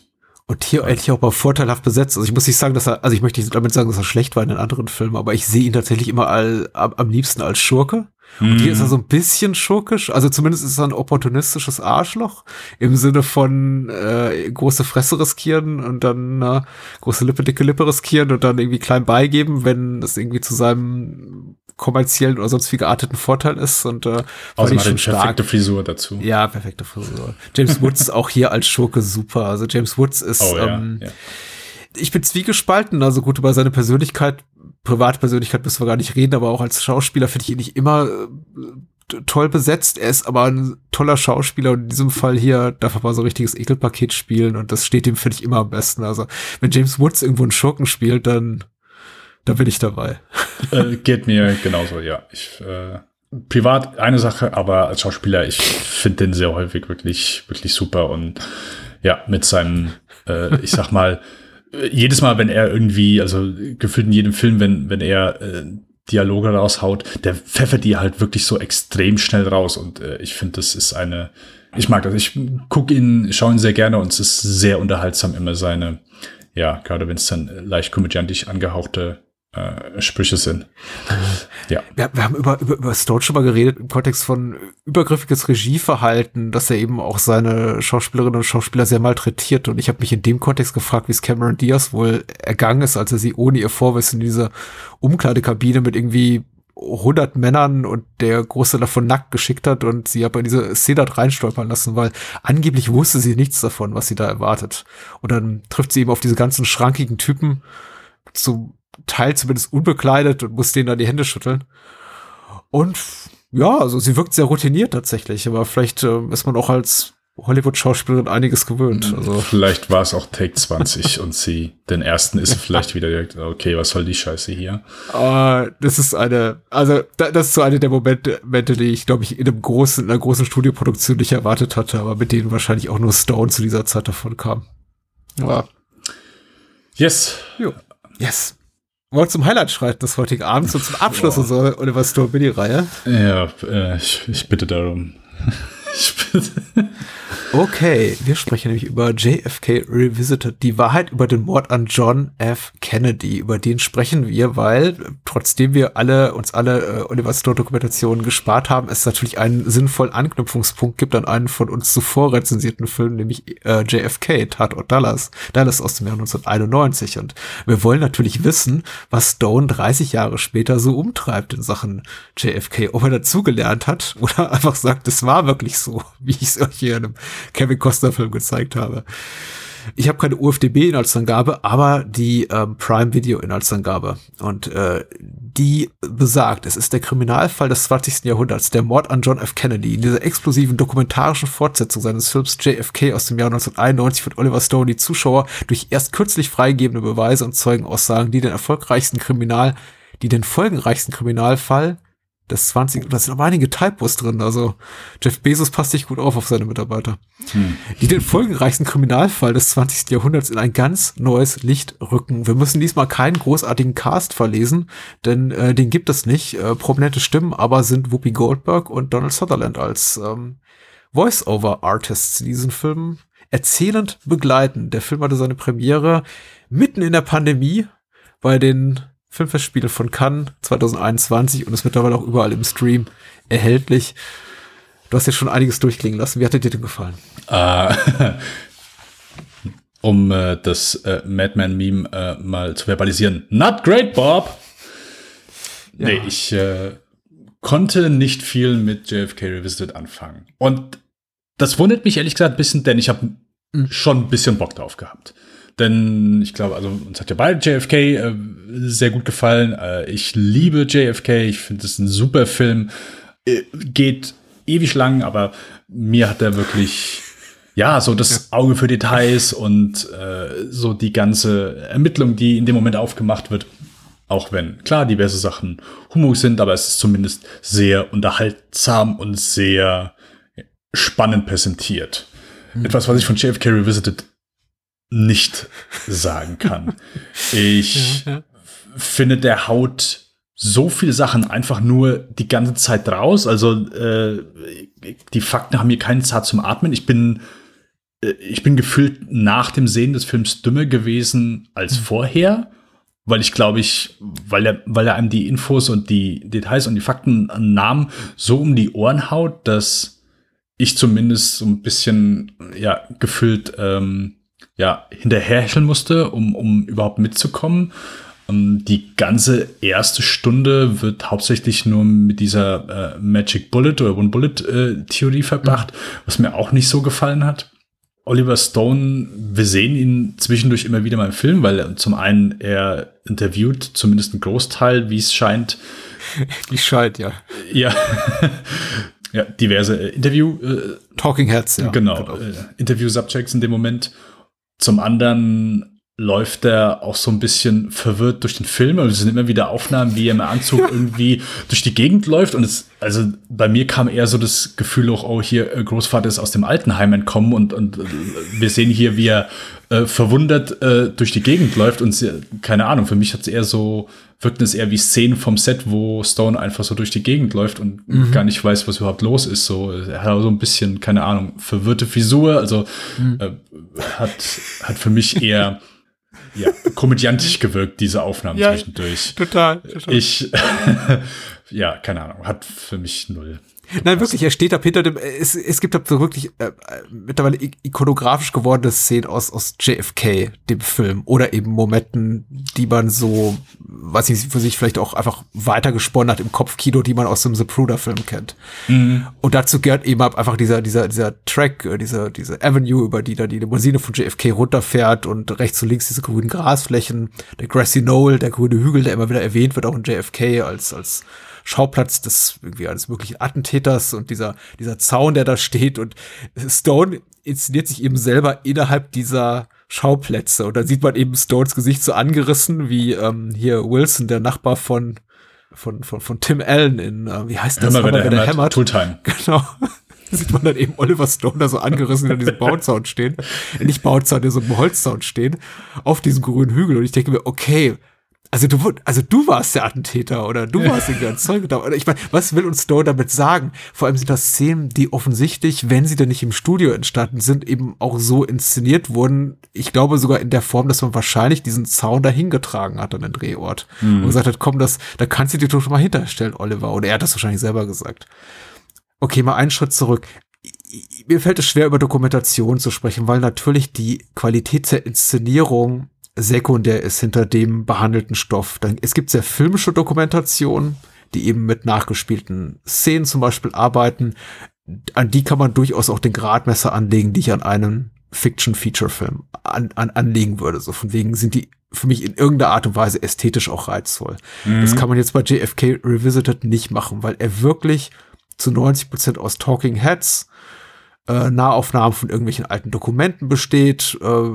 Und hier endlich auch mal vorteilhaft besetzt. Also ich muss nicht sagen, dass er, also ich möchte nicht damit sagen, dass er schlecht war in den anderen Filmen, aber ich sehe ihn tatsächlich immer all, am, am liebsten als Schurke. Und hier ist er so ein bisschen schurkisch, also zumindest ist er ein opportunistisches Arschloch im Sinne von äh, große Fresse riskieren und dann äh, große Lippe, dicke Lippe riskieren und dann irgendwie klein beigeben, wenn es irgendwie zu seinem kommerziellen oder sonst wie gearteten Vorteil ist. Und äh, er schon eine perfekte Frisur dazu. Ja, perfekte Frisur. James Woods ist auch hier als Schurke super. Also James Woods ist, Oh ja, ähm, ja. Ich bin zwiegespalten, also gut über seine Persönlichkeit, Privatpersönlichkeit müssen wir gar nicht reden, aber auch als Schauspieler finde ich ihn nicht immer äh, toll besetzt. Er ist aber ein toller Schauspieler und in diesem Fall hier darf er mal so ein richtiges Ekelpaket spielen und das steht ihm, finde ich, immer am besten. Also wenn James Woods irgendwo einen Schurken spielt, dann, dann bin ich dabei. Äh, geht mir genauso, ja. Ich, äh, privat eine Sache, aber als Schauspieler, ich finde den sehr häufig wirklich, wirklich super und ja, mit seinem, äh, ich sag mal, jedes Mal, wenn er irgendwie, also gefühlt in jedem Film, wenn, wenn er äh, Dialoge raushaut, der pfeffert die halt wirklich so extrem schnell raus. Und äh, ich finde, das ist eine, ich mag das, ich gucke ihn, schaue ihn sehr gerne und es ist sehr unterhaltsam immer seine, ja, gerade wenn es dann leicht komödiantisch angehauchte äh, Sprüche sind. Ja. Wir, wir haben über, über, über Stone schon mal geredet im Kontext von übergriffiges Regieverhalten, dass er eben auch seine Schauspielerinnen und Schauspieler sehr malträtiert. Und ich habe mich in dem Kontext gefragt, wie es Cameron Diaz wohl ergangen ist, als er sie ohne ihr Vorwissen in diese Umkleidekabine mit irgendwie 100 Männern und der Großteil davon nackt geschickt hat und sie aber in diese Szene hat reinstolpern lassen, weil angeblich wusste sie nichts davon, was sie da erwartet. Und dann trifft sie eben auf diese ganzen schrankigen Typen, zum Teil zumindest unbekleidet und muss denen da die Hände schütteln. Und ja, also sie wirkt sehr routiniert tatsächlich, aber vielleicht äh, ist man auch als Hollywood-Schauspielerin einiges gewöhnt. Also Vielleicht war es auch Take 20 und sie den ersten ist vielleicht wieder direkt, okay, was soll die Scheiße hier? äh, das ist eine, also da, das ist so eine der Momente, die ich, glaube ich, in einem großen, in einer großen Studioproduktion nicht erwartet hatte, aber mit denen wahrscheinlich auch nur Stone zu dieser Zeit davon kam. Aber Yes. Jo. Yes. Wollen wir zum Highlight schreiten des heutigen Abends und zum Abschluss unserer Oliver Stone Mini-Reihe? Ja, äh, ich, ich bitte darum. Okay, wir sprechen nämlich über JFK Revisited, die Wahrheit über den Mord an John F. Kennedy. Über den sprechen wir, weil trotzdem wir alle uns alle äh, Oliver Stone Dokumentationen gespart haben, es natürlich einen sinnvollen Anknüpfungspunkt gibt an einen von uns zuvor rezensierten Film, nämlich äh, JFK, Tatort Dallas, Dallas aus dem Jahr 1991. Und wir wollen natürlich wissen, was Stone 30 Jahre später so umtreibt in Sachen JFK, ob er dazugelernt hat oder einfach sagt, es war wirklich so, wie ich es euch hier in einem Kevin Costner Film gezeigt habe. Ich habe keine UFDB-Inhaltsangabe, aber die ähm, Prime Video-Inhaltsangabe. Und äh, die besagt, es ist der Kriminalfall des 20. Jahrhunderts, der Mord an John F. Kennedy. In dieser explosiven dokumentarischen Fortsetzung seines Films JFK aus dem Jahr 1991 wird Oliver Stone die Zuschauer durch erst kürzlich freigegebene Beweise und Zeugenaussagen, die den erfolgreichsten Kriminal, die den folgenreichsten Kriminalfall des 20. Da sind aber einige Typos drin. Also Jeff Bezos passt nicht gut auf auf seine Mitarbeiter. Die den folgenreichsten Kriminalfall des 20. Jahrhunderts in ein ganz neues Licht rücken. Wir müssen diesmal keinen großartigen Cast verlesen, denn äh, den gibt es nicht. Äh, prominente Stimmen aber sind Whoopi Goldberg und Donald Sutherland als ähm, Voice-Over-Artists in diesen Filmen erzählend begleiten. Der Film hatte seine Premiere mitten in der Pandemie bei den Filmfestspiele von Cannes 2021 und ist mittlerweile auch überall im Stream erhältlich. Du hast ja schon einiges durchklingen lassen. Wie hat dir denn gefallen? Äh, um äh, das äh, Madman-Meme äh, mal zu verbalisieren. Not great, Bob! Nee, ich äh, konnte nicht viel mit JFK Revisited anfangen. Und das wundert mich ehrlich gesagt ein bisschen, denn ich habe schon ein bisschen Bock drauf gehabt. Denn ich glaube, also uns hat ja beide JFK äh, sehr gut gefallen. Äh, ich liebe JFK, ich finde es ein super Film. Äh, geht ewig lang, aber mir hat er wirklich ja, so das Auge für Details und äh, so die ganze Ermittlung, die in dem Moment aufgemacht wird. Auch wenn, klar, diverse Sachen Humor sind, aber es ist zumindest sehr unterhaltsam und sehr spannend präsentiert. Etwas, was ich von JFK Revisited nicht sagen kann. Ich finde, der haut so viele Sachen einfach nur die ganze Zeit raus. Also äh, die Fakten haben hier keine Zeit zum Atmen. Ich bin äh, ich bin gefühlt nach dem Sehen des Films dümmer gewesen als vorher, weil ich glaube ich, weil er, weil er einem die Infos und die Details und die Fakten nahm so um die Ohren haut, dass ich zumindest so ein bisschen ja gefühlt ähm, ja hinterherhecheln musste, um um überhaupt mitzukommen. Ähm, die ganze erste Stunde wird hauptsächlich nur mit dieser äh, Magic Bullet oder One Bullet äh, Theorie verbracht, was mir auch nicht so gefallen hat. Oliver Stone, wir sehen ihn zwischendurch immer wieder mal im Film, weil zum einen er interviewt zumindest einen Großteil, wie es scheint, Die scheint, ja. ja, ja diverse äh, Interview äh, Talking Heads, ja. genau, Äh, Interview-Subjects in dem Moment. Zum anderen läuft er auch so ein bisschen verwirrt durch den Film. Also es sind immer wieder Aufnahmen, wie er im Anzug irgendwie durch die Gegend läuft. Und es, also bei mir kam eher so das Gefühl auch, oh, hier, äh, Großvater ist aus dem Altenheim entkommen und, und äh, wir sehen hier, wie er äh, verwundert äh, durch die Gegend läuft. Und sie, keine Ahnung, für mich hat es eher so, wirkten es eher wie Szenen vom Set, wo Stone einfach so durch die Gegend läuft und gar nicht weiß, was überhaupt los ist. So, er hat auch so ein bisschen, keine Ahnung, verwirrte Frisur. Also äh, hat, hat für mich eher ja, komödiantisch gewirkt, diese Aufnahmen Ja, zwischendurch. Total. total. Ich, ja, keine Ahnung, hat für mich null. Nein, wirklich, er steht ab hinter dem, es, es gibt ab so wirklich äh, äh, mittlerweile ikonografisch gewordene Szenen aus, aus JFK, dem Film, oder eben Momenten, die man so, was ich für sich vielleicht auch einfach weitergesponnen hat im Kopfkino, die man aus dem Zapruder-Film kennt. Und dazu gehört eben ab einfach dieser, dieser, dieser Track, äh, diese, diese Avenue, über die da die Limousine von JFK runterfährt und rechts und links diese grünen Grasflächen, der Grassy Knoll, der grüne Hügel, der immer wieder erwähnt wird, auch in JFK als, als Schauplatz des irgendwie eines möglichen Attentäters und dieser, dieser Zaun, der da steht und Stone inszeniert sich eben selber innerhalb dieser Schauplätze und dann sieht man eben Stones Gesicht so angerissen wie ähm, hier Wilson, der Nachbar von von, von, von Tim Allen in, äh, wie heißt das? Hammer, wer der Hammer, hämmert, Tooltime. Genau. Sieht man dann eben Oliver Stone da so angerissen hinter diesem Bauzaun stehen. Äh, Nicht Bauzaun, der so im Holzzaun stehen. Auf diesem grünen Hügel. Und ich denke mir, okay, also du, also du warst der Attentäter oder du warst irgendwie ein Zeuge da. Oder ich meine, was will uns Stone damit sagen? Vor allem sind das Szenen, die offensichtlich, wenn sie denn nicht im Studio entstanden sind, eben auch so inszeniert wurden. Ich glaube sogar in der Form, dass man wahrscheinlich diesen Zaun dahin getragen hat an den Drehort. Und gesagt hat, komm, das, da kannst du dir doch mal hinterstellen, Oliver. Oder er hat das wahrscheinlich selber gesagt. Okay, mal einen Schritt zurück. Mir fällt es schwer, über Dokumentation zu sprechen, weil natürlich die Qualität der Inszenierung sekundär ist hinter dem behandelten Stoff. Dann, es gibt sehr filmische Dokumentationen, die eben mit nachgespielten Szenen zum Beispiel arbeiten. An die kann man durchaus auch den Gradmesser anlegen, die ich an einem Fiction-Feature-Film an, an, anlegen würde. So von wegen sind die für mich in irgendeiner Art und Weise ästhetisch auch reizvoll. Das kann man jetzt bei JFK Revisited nicht machen, weil er wirklich zu 90 Prozent aus Talking Heads, äh, Nahaufnahmen von irgendwelchen alten Dokumenten besteht, äh,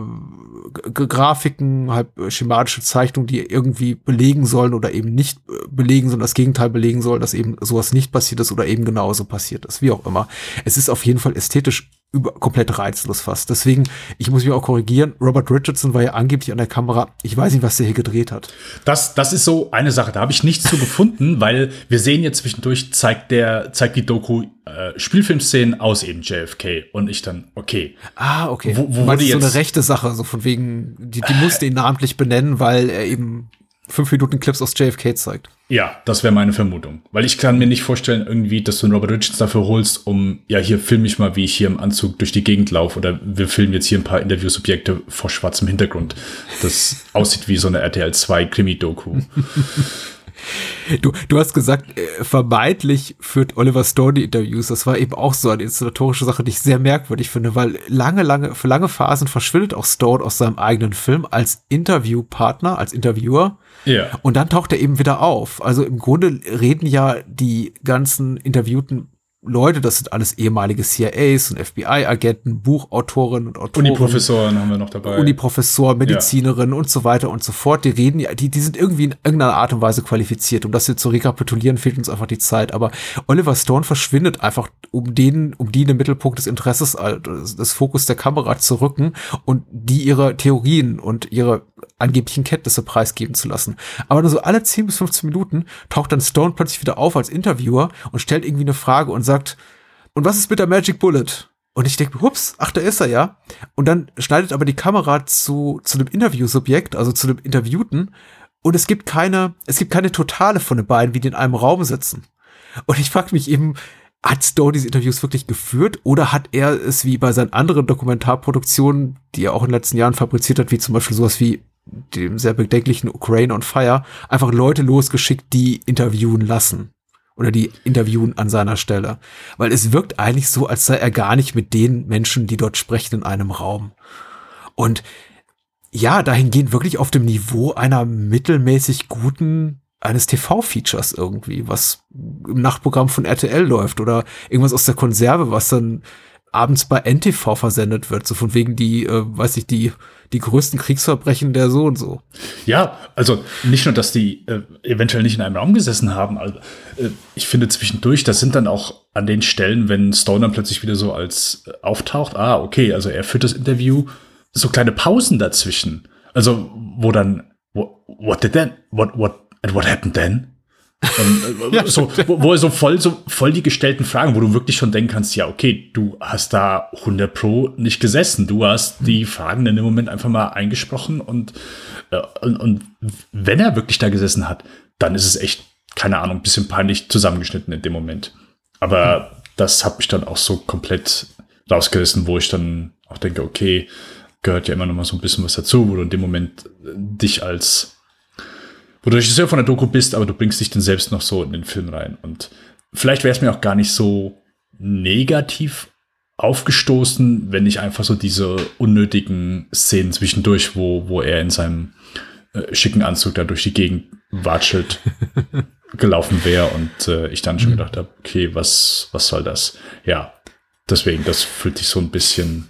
Grafiken, halt äh, schematische Zeichnungen, die irgendwie belegen sollen oder eben nicht äh, belegen, sondern das Gegenteil belegen sollen, dass eben sowas nicht passiert ist oder eben genauso passiert ist, wie auch immer. Es ist auf jeden Fall ästhetisch über, komplett reizlos fast. Deswegen, ich muss mich auch korrigieren, Robert Richardson war ja angeblich an der Kamera. Ich weiß nicht, was der hier gedreht hat. Das, das ist so eine Sache, da habe ich nichts zu gefunden, weil wir sehen jetzt zwischendurch, zeigt der, zeigt die Doku äh, Spielfilmszenen aus eben JFK. Und ich dann, okay. Ah, okay. Wo- wo wurde so eine jetzt- rechte Sache, so von wegen, die, die musste ihn namentlich benennen, weil er eben fünf Minuten Clips aus JFK zeigt. Ja, das wäre meine Vermutung. Weil ich kann mir nicht vorstellen, irgendwie, dass du einen Robert Richards dafür holst, um, ja, hier film ich mal, wie ich hier im Anzug durch die Gegend laufe. Oder wir filmen jetzt hier ein paar Interviewsubjekte vor schwarzem Hintergrund. Das aussieht wie so eine RTL 2 Krimi-Doku. Du, du hast gesagt, äh, vermeintlich führt Oliver Stone die Interviews. Das war eben auch so eine inszenatorische Sache, die ich sehr merkwürdig finde, weil lange, lange, für lange Phasen verschwindet auch Stone aus seinem eigenen Film als Interviewpartner, als Interviewer. Ja. Und dann taucht er eben wieder auf. Also im Grunde reden ja die ganzen interviewten Leute, das sind alles ehemalige CIAs und FBI-Agenten, Buchautorinnen und Autoren. Uni-Professoren haben wir noch dabei. Uniprofessor, Medizinerin und so weiter und so fort. Die reden, ja- die, die sind irgendwie in irgendeiner Art und Weise qualifiziert. Um das hier zu rekapitulieren, fehlt uns einfach die Zeit. Aber Oliver Stone verschwindet einfach, um den, um die in den Mittelpunkt des Interesses, äh, des Fokus der Kamera zu rücken und die ihre Theorien und ihre angeblichen Kenntnisse preisgeben zu lassen. Aber nur so alle 10 bis 15 Minuten taucht dann Stone plötzlich wieder auf als Interviewer und stellt irgendwie eine Frage und sagt, und was ist mit der Magic Bullet? Und ich denke, hups, ach, da ist er ja. Und dann schneidet aber die Kamera zu, zu einem Interviewsubjekt, also zu einem Interviewten. Und es gibt keine, es gibt keine Totale von den beiden, wie die in einem Raum sitzen. Und ich frage mich eben, hat Stowe diese Interviews wirklich geführt oder hat er es wie bei seinen anderen Dokumentarproduktionen, die er auch in den letzten Jahren fabriziert hat, wie zum Beispiel sowas wie dem sehr bedenklichen Ukraine on Fire, einfach Leute losgeschickt, die interviewen lassen? oder die interviewen an seiner Stelle. Weil es wirkt eigentlich so, als sei er gar nicht mit den Menschen, die dort sprechen, in einem Raum. Und ja, dahingehend wirklich auf dem Niveau einer mittelmäßig guten eines TV-Features irgendwie, was im Nachtprogramm von RTL läuft oder irgendwas aus der Konserve, was dann abends bei NTV versendet wird, so von wegen die, äh, weiß ich, die, die größten Kriegsverbrechen der so und so. Ja, also nicht nur, dass die äh, eventuell nicht in einem Raum gesessen haben, also, äh, ich finde zwischendurch, das sind dann auch an den Stellen, wenn Stone dann plötzlich wieder so als äh, auftaucht, ah, okay, also er führt das Interview, so kleine Pausen dazwischen. Also, wo dann, what, what did then, what, what, and what happened then? Und, äh, so, wo, wo er so voll, so voll die gestellten Fragen, wo du wirklich schon denken kannst, ja, okay, du hast da 100 Pro nicht gesessen. Du hast die Fragen in dem Moment einfach mal eingesprochen und, äh, und, und wenn er wirklich da gesessen hat, dann ist es echt, keine Ahnung, ein bisschen peinlich zusammengeschnitten in dem Moment. Aber das hat mich dann auch so komplett rausgerissen, wo ich dann auch denke, okay, gehört ja immer noch mal so ein bisschen was dazu, wo du in dem Moment äh, dich als wo du Regisseur von der Doku bist, aber du bringst dich dann selbst noch so in den Film rein. Und vielleicht wäre es mir auch gar nicht so negativ aufgestoßen, wenn ich einfach so diese unnötigen Szenen zwischendurch, wo, wo er in seinem äh, schicken Anzug da durch die Gegend watschelt, gelaufen wäre und äh, ich dann schon gedacht habe, okay, was, was soll das? Ja, deswegen, das fühlt sich so ein bisschen.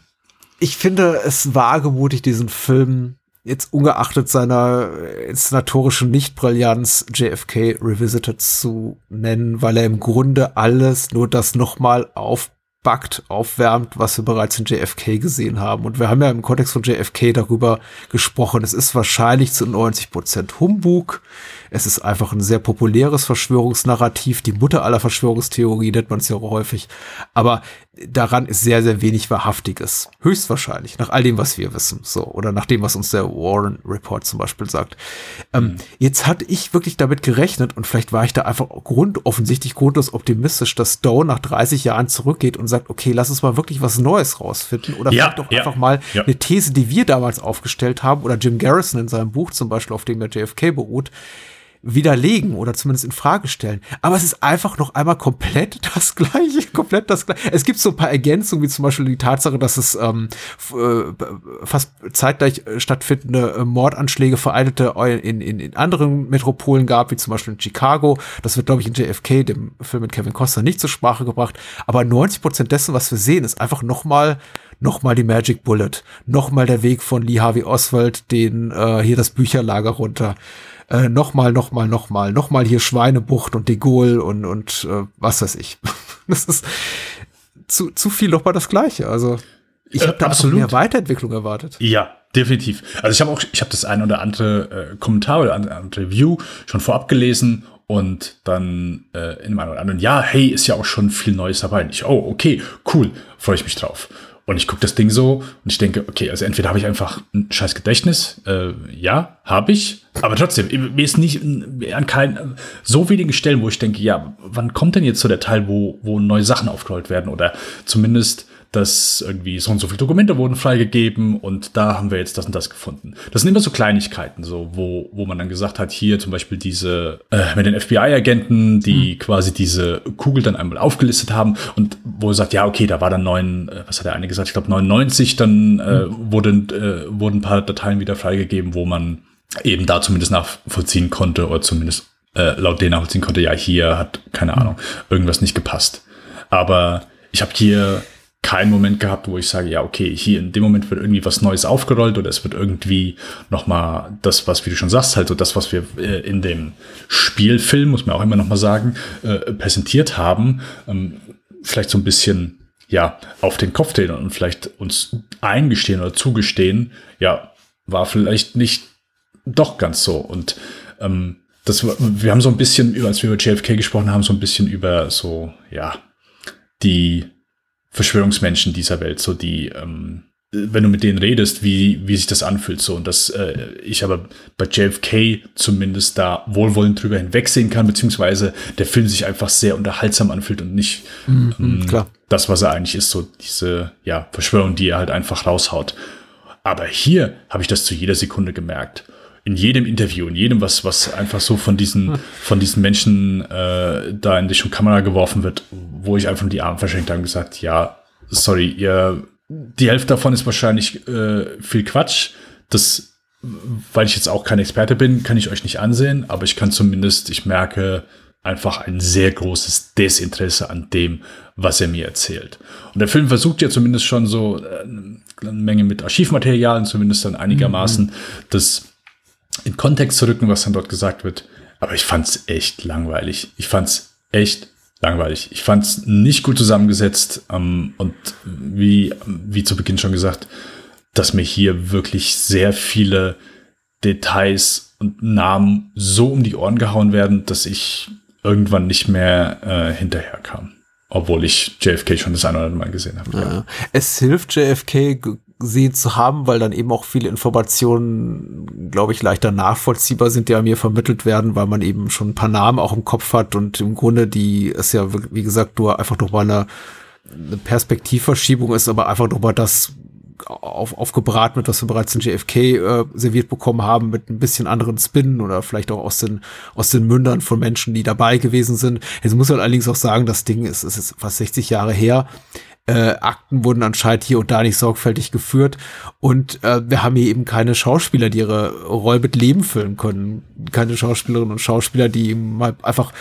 Ich finde es wagemutig, diesen Film jetzt ungeachtet seiner inszenatorischen Nichtbrillanz JFK Revisited zu nennen, weil er im Grunde alles nur das nochmal aufbackt, aufwärmt, was wir bereits in JFK gesehen haben. Und wir haben ja im Kontext von JFK darüber gesprochen. Es ist wahrscheinlich zu 90 Prozent Humbug. Es ist einfach ein sehr populäres Verschwörungsnarrativ. Die Mutter aller Verschwörungstheorie nennt man es ja auch häufig. Aber daran ist sehr, sehr wenig Wahrhaftiges. Höchstwahrscheinlich, nach all dem, was wir wissen. So, oder nach dem, was uns der Warren Report zum Beispiel sagt. Ähm, mhm. Jetzt hatte ich wirklich damit gerechnet und vielleicht war ich da einfach grund, offensichtlich grundlos optimistisch, dass Stone nach 30 Jahren zurückgeht und sagt, okay, lass uns mal wirklich was Neues rausfinden. Oder ja, vielleicht doch ja, einfach mal ja. eine These, die wir damals aufgestellt haben, oder Jim Garrison in seinem Buch zum Beispiel, auf dem der JFK beruht, widerlegen oder zumindest in Frage stellen. Aber es ist einfach noch einmal komplett das Gleiche, komplett das Gleiche. Es gibt so ein paar Ergänzungen, wie zum Beispiel die Tatsache, dass es ähm, äh, fast zeitgleich äh, stattfindende äh, Mordanschläge vereinte in, in, in anderen Metropolen gab, wie zum Beispiel in Chicago. Das wird, glaube ich, in JFK, dem Film mit Kevin Costner, nicht zur Sprache gebracht. Aber 90 Prozent dessen, was wir sehen, ist einfach noch mal nochmal die Magic Bullet, nochmal der Weg von Lee Harvey Oswald, den äh, hier das Bücherlager runter äh, nochmal, nochmal, nochmal, nochmal hier Schweinebucht und De Gaulle und, und äh, was weiß ich. das ist zu, zu viel nochmal das Gleiche. Also ich habe äh, da absolut mehr Weiterentwicklung erwartet. Ja, definitiv. Also ich habe auch, ich habe das ein oder andere äh, Kommentar oder ein andere Review schon vorab gelesen und dann äh, in einem oder anderen, ja, hey, ist ja auch schon viel Neues dabei. Und ich, oh, okay, cool, freue ich mich drauf. Und ich gucke das Ding so und ich denke, okay, also entweder habe ich einfach ein scheiß Gedächtnis, äh, ja, habe ich, aber trotzdem, mir ist nicht an keinen so wenigen Stellen, wo ich denke, ja, wann kommt denn jetzt so der Teil, wo, wo neue Sachen aufgerollt werden oder zumindest dass irgendwie so und so viele Dokumente wurden freigegeben und da haben wir jetzt das und das gefunden. Das sind immer so Kleinigkeiten, so wo, wo man dann gesagt hat, hier zum Beispiel diese äh, mit den FBI-Agenten, die mhm. quasi diese Kugel dann einmal aufgelistet haben und wo er sagt, ja, okay, da war dann neun, äh, was hat der eine gesagt, ich glaube 99, dann äh, mhm. wurden, äh, wurden ein paar Dateien wieder freigegeben, wo man eben da zumindest nachvollziehen konnte oder zumindest äh, laut denen nachvollziehen konnte, ja, hier hat, keine mhm. Ahnung, irgendwas nicht gepasst. Aber ich habe hier keinen Moment gehabt, wo ich sage, ja, okay, hier in dem Moment wird irgendwie was Neues aufgerollt oder es wird irgendwie nochmal das, was, wie du schon sagst, halt so das, was wir äh, in dem Spielfilm, muss man auch immer nochmal sagen, äh, präsentiert haben, ähm, vielleicht so ein bisschen, ja, auf den Kopf drehen und vielleicht uns eingestehen oder zugestehen, ja, war vielleicht nicht doch ganz so. Und ähm, das, wir haben so ein bisschen, als wir über JFK gesprochen haben, so ein bisschen über so, ja, die Verschwörungsmenschen dieser Welt, so die, ähm, wenn du mit denen redest, wie, wie sich das anfühlt, so. Und dass äh, ich aber bei JFK zumindest da wohlwollend drüber hinwegsehen kann, beziehungsweise der Film sich einfach sehr unterhaltsam anfühlt und nicht mhm, ähm, klar. das, was er eigentlich ist, so diese, ja, Verschwörung, die er halt einfach raushaut. Aber hier habe ich das zu jeder Sekunde gemerkt in jedem Interview, in jedem, was, was einfach so von diesen, von diesen Menschen äh, da in die Kamera geworfen wird, wo ich einfach die Arme verschenkt habe und gesagt, ja, sorry, ihr, die Hälfte davon ist wahrscheinlich äh, viel Quatsch. Das, weil ich jetzt auch kein Experte bin, kann ich euch nicht ansehen, aber ich kann zumindest, ich merke einfach ein sehr großes Desinteresse an dem, was er mir erzählt. Und der Film versucht ja zumindest schon so äh, eine Menge mit Archivmaterialien, zumindest dann einigermaßen, mhm. das in Kontext zu rücken, was dann dort gesagt wird. Aber ich fand's echt langweilig. Ich fand's echt langweilig. Ich fand's nicht gut zusammengesetzt ähm, und wie, wie zu Beginn schon gesagt, dass mir hier wirklich sehr viele Details und Namen so um die Ohren gehauen werden, dass ich irgendwann nicht mehr äh, hinterher kam. Obwohl ich JFK schon das eine oder andere Mal gesehen habe. Ja. Ja. Es hilft JFK gesehen zu haben, weil dann eben auch viele Informationen, glaube ich, leichter nachvollziehbar sind, die an mir vermittelt werden, weil man eben schon ein paar Namen auch im Kopf hat und im Grunde die ist ja, wie gesagt, nur einfach noch mal eine, eine Perspektivverschiebung ist, aber einfach noch mal das auf, aufgebraten wird, was wir bereits in JFK äh, serviert bekommen haben, mit ein bisschen anderen Spin oder vielleicht auch aus den, aus den Mündern von Menschen, die dabei gewesen sind. Jetzt muss man allerdings auch sagen, das Ding ist, es ist fast 60 Jahre her. Äh, Akten wurden anscheinend hier und da nicht sorgfältig geführt. Und äh, wir haben hier eben keine Schauspieler, die ihre Rolle mit Leben füllen können. Keine Schauspielerinnen und Schauspieler, die mal einfach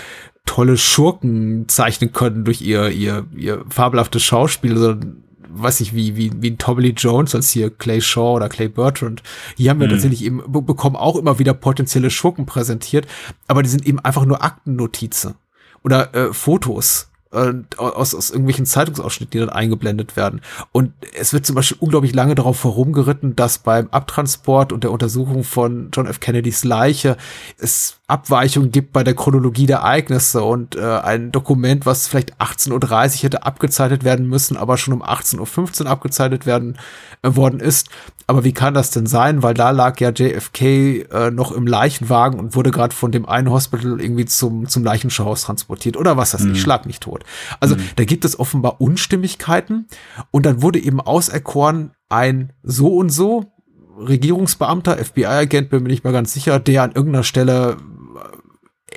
tolle Schurken zeichnen können durch ihr, ihr, ihr fabelhaftes Schauspiel, sondern weiß ich, wie, wie, wie ein Tommy Lee Jones als hier Clay Shaw oder Clay Bertrand. Hier haben wir Mhm. tatsächlich eben, be- bekommen auch immer wieder potenzielle Schurken präsentiert, aber die sind eben einfach nur Aktennotizen oder äh, Fotos äh, aus, aus irgendwelchen Zeitungsausschnitten, die dann eingeblendet werden. Und es wird zum Beispiel unglaublich lange darauf herumgeritten, dass beim Abtransport und der Untersuchung von John F. Kennedys Leiche es Abweichungen gibt bei der Chronologie der Ereignisse und äh, ein Dokument, was vielleicht 18.30 Uhr hätte abgezeichnet werden müssen, aber schon um 18.15 Uhr abgezeichnet werden äh, worden ist. Aber wie kann das denn sein? Weil da lag ja JFK äh, noch im Leichenwagen und wurde gerade von dem einen Hospital irgendwie zum, zum Leichenschauhaus transportiert oder was weiß ich, schlag mich tot. Also da gibt es offenbar Unstimmigkeiten und dann wurde eben auserkoren, ein so und so Regierungsbeamter, FBI-Agent, bin mir nicht mal ganz sicher, der an irgendeiner Stelle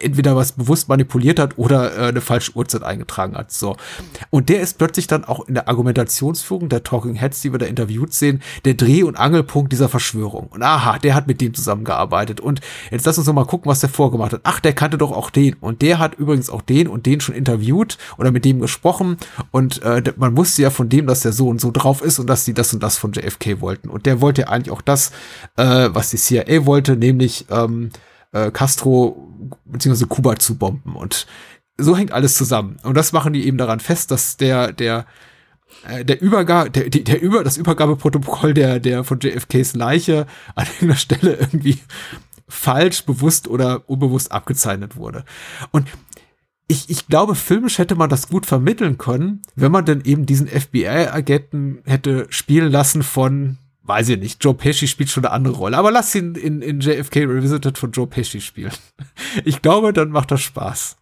entweder was bewusst manipuliert hat oder äh, eine falsche Uhrzeit eingetragen hat. So. Und der ist plötzlich dann auch in der Argumentationsführung der Talking Heads, die wir da interviewt sehen, der Dreh- und Angelpunkt dieser Verschwörung. Und aha, der hat mit dem zusammengearbeitet. Und jetzt lass uns noch mal gucken, was der vorgemacht hat. Ach, der kannte doch auch den. Und der hat übrigens auch den und den schon interviewt oder mit dem gesprochen. Und äh, man wusste ja von dem, dass der so und so drauf ist und dass die das und das von JFK wollten. Und der wollte ja eigentlich auch das, äh, was die CIA wollte, nämlich ähm, äh, Castro beziehungsweise Kuba zu bomben. Und so hängt alles zusammen. Und das machen die eben daran fest, dass der, der, äh, der Übergabe, der, der über, das Übergabeprotokoll der, der von JFKs Leiche an irgendeiner Stelle irgendwie falsch, bewusst oder unbewusst abgezeichnet wurde. Und ich, ich glaube, filmisch hätte man das gut vermitteln können, wenn man dann eben diesen FBI-Agenten hätte spielen lassen von, weiß ich nicht, Joe Pesci spielt schon eine andere Rolle, aber lass ihn in, in JFK Revisited von Joe Pesci spielen. Ich glaube, dann macht das Spaß.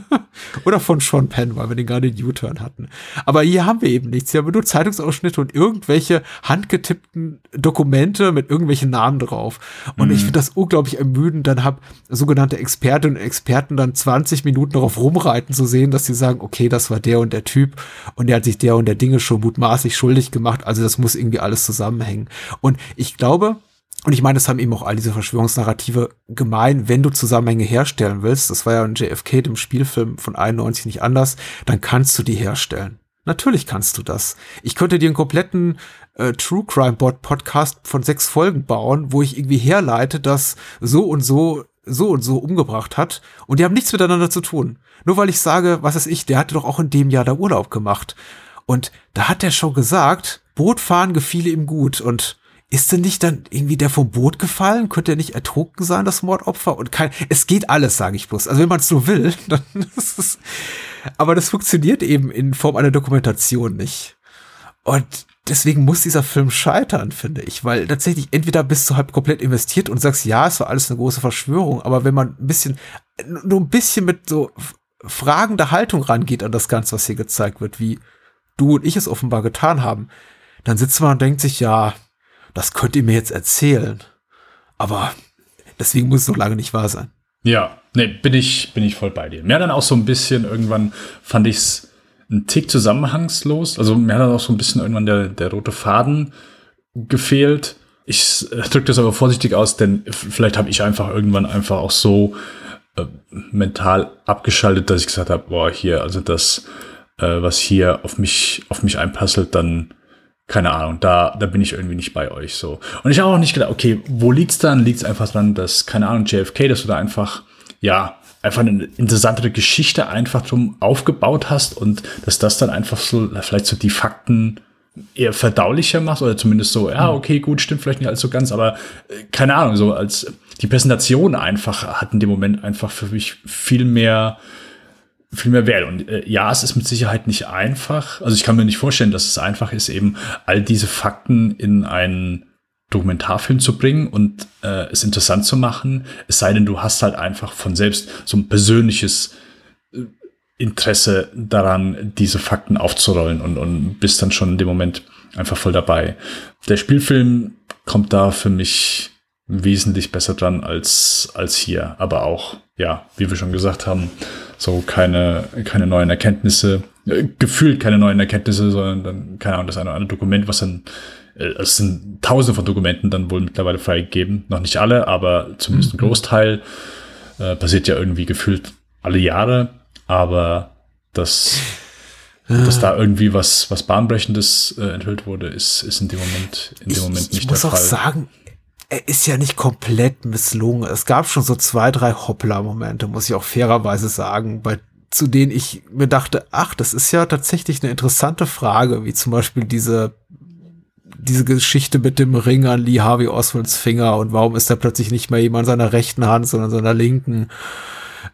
Oder von Sean Penn, weil wir den gerade in U-Turn hatten. Aber hier haben wir eben nichts. Hier haben wir nur Zeitungsausschnitte und irgendwelche handgetippten Dokumente mit irgendwelchen Namen drauf. Und ich finde das unglaublich ermüdend. Dann hab sogenannte Expertinnen und Experten dann 20 Minuten darauf rumreiten zu sehen, dass sie sagen, okay, das war der und der Typ und der hat sich der und der Dinge schon mutmaßlich schuldig gemacht. Also das muss irgendwie alles zusammenhängen. Und ich glaube, und ich meine, das haben eben auch all diese Verschwörungsnarrative gemein, wenn du Zusammenhänge herstellen willst, das war ja in JFK, dem Spielfilm von 91 nicht anders, dann kannst du die herstellen. Natürlich kannst du das. Ich könnte dir einen kompletten äh, True Crime Bot Podcast von sechs Folgen bauen, wo ich irgendwie herleite, dass so und so so und so umgebracht hat und die haben nichts miteinander zu tun. Nur weil ich sage, was ist ich, der hatte doch auch in dem Jahr da Urlaub gemacht. Und da hat er schon gesagt, Bootfahren gefiele ihm gut und ist denn nicht dann irgendwie der vom Boot gefallen? Könnte er nicht ertrunken sein, das Mordopfer? Und kein, es geht alles, sage ich bloß. Also wenn man es so will, dann ist es, aber das funktioniert eben in Form einer Dokumentation nicht. Und deswegen muss dieser Film scheitern, finde ich, weil tatsächlich entweder bist du halt komplett investiert und sagst, ja, es war alles eine große Verschwörung, aber wenn man ein bisschen, nur ein bisschen mit so fragender Haltung rangeht an das Ganze, was hier gezeigt wird, wie du und ich es offenbar getan haben, dann sitzt man und denkt sich, ja, das könnt ihr mir jetzt erzählen. Aber deswegen muss es noch lange nicht wahr sein. Ja, nee, bin ich, bin ich voll bei dir. Mir hat dann auch so ein bisschen, irgendwann fand ich es ein Tick zusammenhangslos. Also mir hat dann auch so ein bisschen irgendwann der, der rote Faden gefehlt. Ich äh, drücke das aber vorsichtig aus, denn vielleicht habe ich einfach irgendwann einfach auch so äh, mental abgeschaltet, dass ich gesagt habe, boah, hier, also das, äh, was hier auf mich, auf mich einpasselt, dann keine Ahnung, da, da bin ich irgendwie nicht bei euch so. Und ich habe auch nicht gedacht, okay, wo liegt's dann? Liegt's einfach dran, dass, keine Ahnung, JFK, dass du da einfach, ja, einfach eine interessantere Geschichte einfach drum aufgebaut hast und dass das dann einfach so, vielleicht so die Fakten eher verdaulicher macht oder zumindest so, ja, okay, gut, stimmt vielleicht nicht alles so ganz, aber äh, keine Ahnung, so als die Präsentation einfach hat in dem Moment einfach für mich viel mehr viel mehr Wert. Und äh, ja, es ist mit Sicherheit nicht einfach. Also ich kann mir nicht vorstellen, dass es einfach ist, eben all diese Fakten in einen Dokumentarfilm zu bringen und äh, es interessant zu machen. Es sei denn, du hast halt einfach von selbst so ein persönliches äh, Interesse daran, diese Fakten aufzurollen und, und bist dann schon in dem Moment einfach voll dabei. Der Spielfilm kommt da für mich wesentlich besser dran als, als hier. Aber auch, ja, wie wir schon gesagt haben, so keine, keine neuen Erkenntnisse, äh, gefühlt keine neuen Erkenntnisse, sondern dann, keine Ahnung, das eine oder andere Dokument, was dann, äh, es sind tausende von Dokumenten dann wohl mittlerweile freigegeben. Noch nicht alle, aber zumindest ein Mhm. Großteil. Äh, passiert ja irgendwie gefühlt alle Jahre, aber das, dass da irgendwie was, was Bahnbrechendes äh, enthüllt wurde, ist, ist in dem Moment, in dem Moment ich, nicht ich muss der auch Fall. sagen, er ist ja nicht komplett misslungen. Es gab schon so zwei, drei Hoppla-Momente, muss ich auch fairerweise sagen, bei zu denen ich mir dachte, ach, das ist ja tatsächlich eine interessante Frage, wie zum Beispiel diese diese Geschichte mit dem Ring an Lee Harvey Oswalds Finger und warum ist da plötzlich nicht mehr jemand an seiner rechten Hand, sondern seiner linken?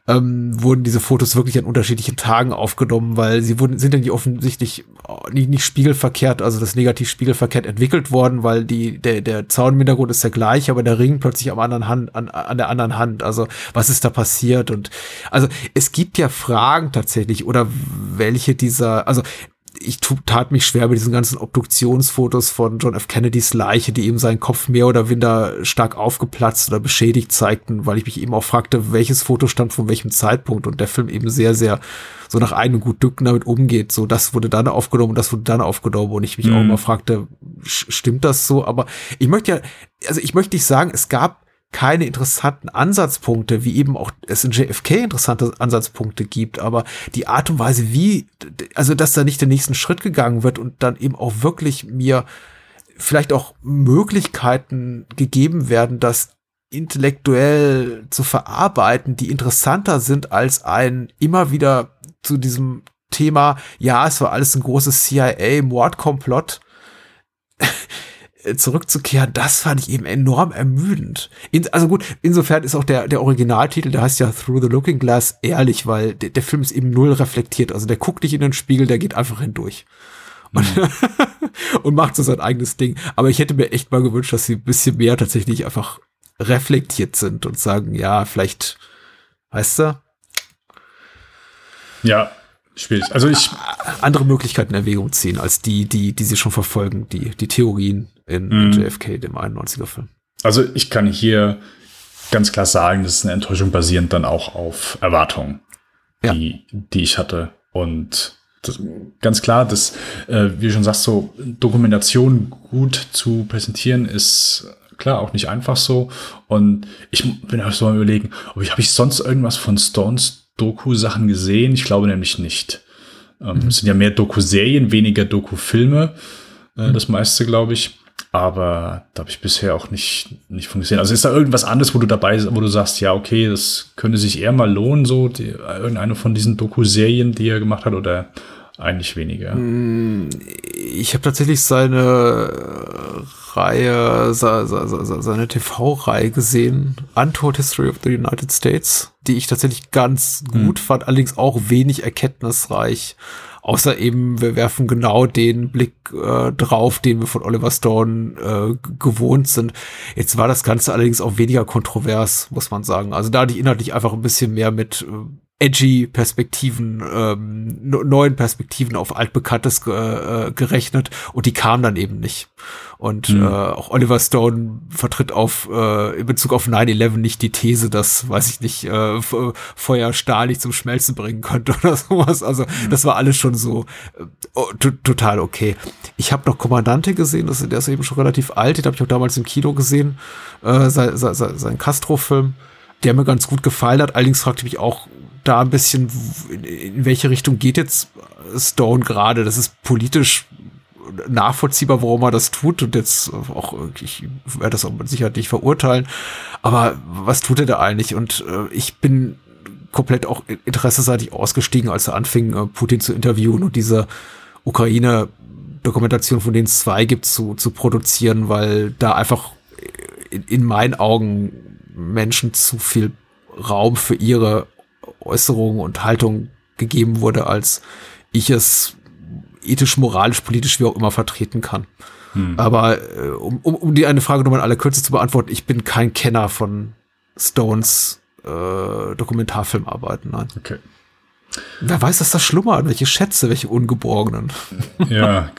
Ähm, wurden diese Fotos wirklich an unterschiedlichen Tagen aufgenommen, weil sie wurden, sind ja nicht offensichtlich äh, nicht, nicht spiegelverkehrt, also das negativ spiegelverkehrt entwickelt worden, weil die, der, der Zaun im Hintergrund ist der gleiche, aber der Ring plötzlich am anderen Hand, an, an der anderen Hand. Also, was ist da passiert? Und also es gibt ja Fragen tatsächlich, oder welche dieser, also ich tat mich schwer mit diesen ganzen Obduktionsfotos von John F. Kennedys Leiche, die eben seinen Kopf mehr oder minder stark aufgeplatzt oder beschädigt zeigten, weil ich mich eben auch fragte, welches Foto stammt von welchem Zeitpunkt und der Film eben sehr, sehr so nach einem gut Dücken damit umgeht. So, das wurde dann aufgenommen und das wurde dann aufgenommen und ich mich auch immer fragte, stimmt das so? Aber ich möchte ja, also ich möchte nicht sagen, es gab keine interessanten Ansatzpunkte, wie eben auch es in JFK interessante Ansatzpunkte gibt, aber die Art und Weise, wie, also dass da nicht den nächsten Schritt gegangen wird und dann eben auch wirklich mir vielleicht auch Möglichkeiten gegeben werden, das intellektuell zu verarbeiten, die interessanter sind als ein immer wieder zu diesem Thema, ja, es war alles ein großes CIA-Mordkomplott zurückzukehren, das fand ich eben enorm ermüdend. In, also gut, insofern ist auch der, der Originaltitel, der heißt ja Through the Looking Glass, ehrlich, weil der, der Film ist eben null reflektiert. Also der guckt nicht in den Spiegel, der geht einfach hindurch. Und, und macht so sein eigenes Ding. Aber ich hätte mir echt mal gewünscht, dass sie ein bisschen mehr tatsächlich einfach reflektiert sind und sagen, ja, vielleicht, weißt du, Ja, schwierig. Also ich, andere Möglichkeiten in Erwägung ziehen, als die, die, die sie schon verfolgen, die, die Theorien in, in JFK, dem 91er-Film. also ich kann hier ganz klar sagen, das ist eine Enttäuschung basierend dann auch auf Erwartungen, Ja. die, die ich hatte. Und das, ganz klar, das, äh, wie du schon sagst, so Dokumentation gut zu präsentieren ist klar auch nicht einfach so. Und ich bin auch so am überlegen, ob ich, habe ich sonst irgendwas von Stones Doku-Sachen gesehen? Ich glaube nämlich nicht. Ähm, Es sind ja mehr Doku-Serien, weniger Doku-Filme. Äh, Das meiste, glaube ich. Aber da habe ich bisher auch nicht, nicht von gesehen. Also ist da irgendwas anderes, wo du dabei, wo du sagst, ja, okay, das könnte sich eher mal lohnen, so die, irgendeine von diesen Doku-Serien, die er gemacht hat, oder eigentlich weniger? Ich habe tatsächlich seine Reihe, se- se- se- seine TV-Reihe gesehen, Untold History of the United States, die ich tatsächlich ganz gut fand, allerdings auch wenig erkenntnisreich. Außer eben, wir werfen genau den Blick äh, drauf, den wir von Oliver Stone äh, gewohnt sind. Jetzt war das Ganze allerdings auch weniger kontrovers, muss man sagen. Also da hatte ich inhaltlich einfach ein bisschen mehr mit äh, edgy Perspektiven, ähm, neuen Perspektiven auf altbekanntes äh, gerechnet und die kamen dann eben nicht. Und äh, auch Oliver Stone vertritt auf äh, in Bezug auf 9-11 nicht die These, dass, weiß ich nicht, äh, Feuer Stahl nicht zum Schmelzen bringen könnte oder sowas. Also das war alles schon so äh, oh, to- total okay. Ich habe noch Kommandante gesehen, das, der ist eben schon relativ alt, den habe ich auch damals im Kino gesehen, äh, sein, sein, sein sein Castro-Film der mir ganz gut gefallen hat. Allerdings fragte ich mich auch da ein bisschen, in, welche Richtung geht jetzt Stone gerade? Das ist politisch nachvollziehbar, warum er das tut und jetzt auch, ich werde das auch mit Sicherheit nicht verurteilen, aber was tut er da eigentlich? Und äh, ich bin komplett auch interesseseitig ausgestiegen, als er anfing, äh, Putin zu interviewen und diese Ukraine Dokumentation, von denen es zwei gibt, zu, zu produzieren, weil da einfach in, in meinen Augen Menschen zu viel Raum für ihre Äußerungen und Haltung gegeben wurde, als ich es ethisch, moralisch, politisch, wie auch immer vertreten kann. Aber äh, um, um, um die eine Frage nochmal in aller Kürze zu beantworten, ich bin kein Kenner von Stones äh, Dokumentarfilmarbeiten, nein. Okay. Wer weiß, dass das schlummert, welche Schätze, welche Ungeborgenen. Ja,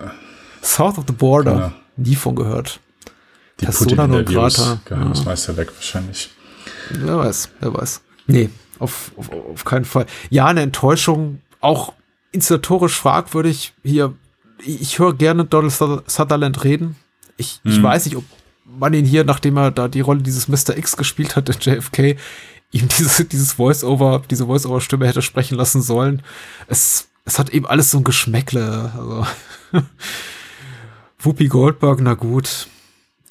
South of the Border, Genau. nie von gehört. die Persona non grata. Geheimnismeister weg wahrscheinlich. Wer weiß, wer weiß. Nee, auf, auf, auf keinen Fall. Ja, eine Enttäuschung, auch inszenatorisch fragwürdig. Hier, ich höre gerne Donald Suther- Sutherland reden. Ich, ich weiß nicht, ob man ihn hier, nachdem er da die Rolle dieses Mr. X gespielt hat in JFK, ihm dieses, dieses Voice-Over, diese Voice-Over-Stimme hätte sprechen lassen sollen. Es, es hat eben alles so ein Geschmäckle. Also. Whoopi Goldberg, na gut.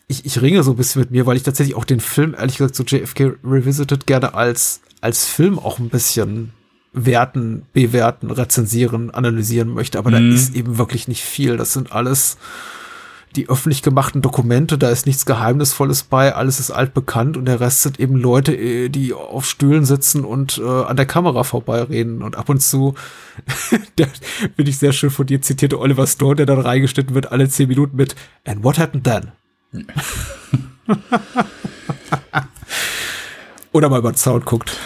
Ich, ich ringe so ein bisschen mit mir, weil ich tatsächlich auch den Film, ehrlich gesagt, so JFK Revisited gerne als, als Film auch ein bisschen werten, bewerten, rezensieren, analysieren möchte. Aber da ist eben wirklich nicht viel. Das sind alles die öffentlich gemachten Dokumente, da ist nichts Geheimnisvolles bei, alles ist altbekannt und der Rest sind eben Leute, äh, die auf Stühlen sitzen und äh, an der Kamera vorbeireden und ab und zu, der finde ich sehr schön von dir zitierte Oliver Stone, der dann reingeschnitten wird, alle zehn Minuten mit And what happened then? Oder mal über den Sound guckt.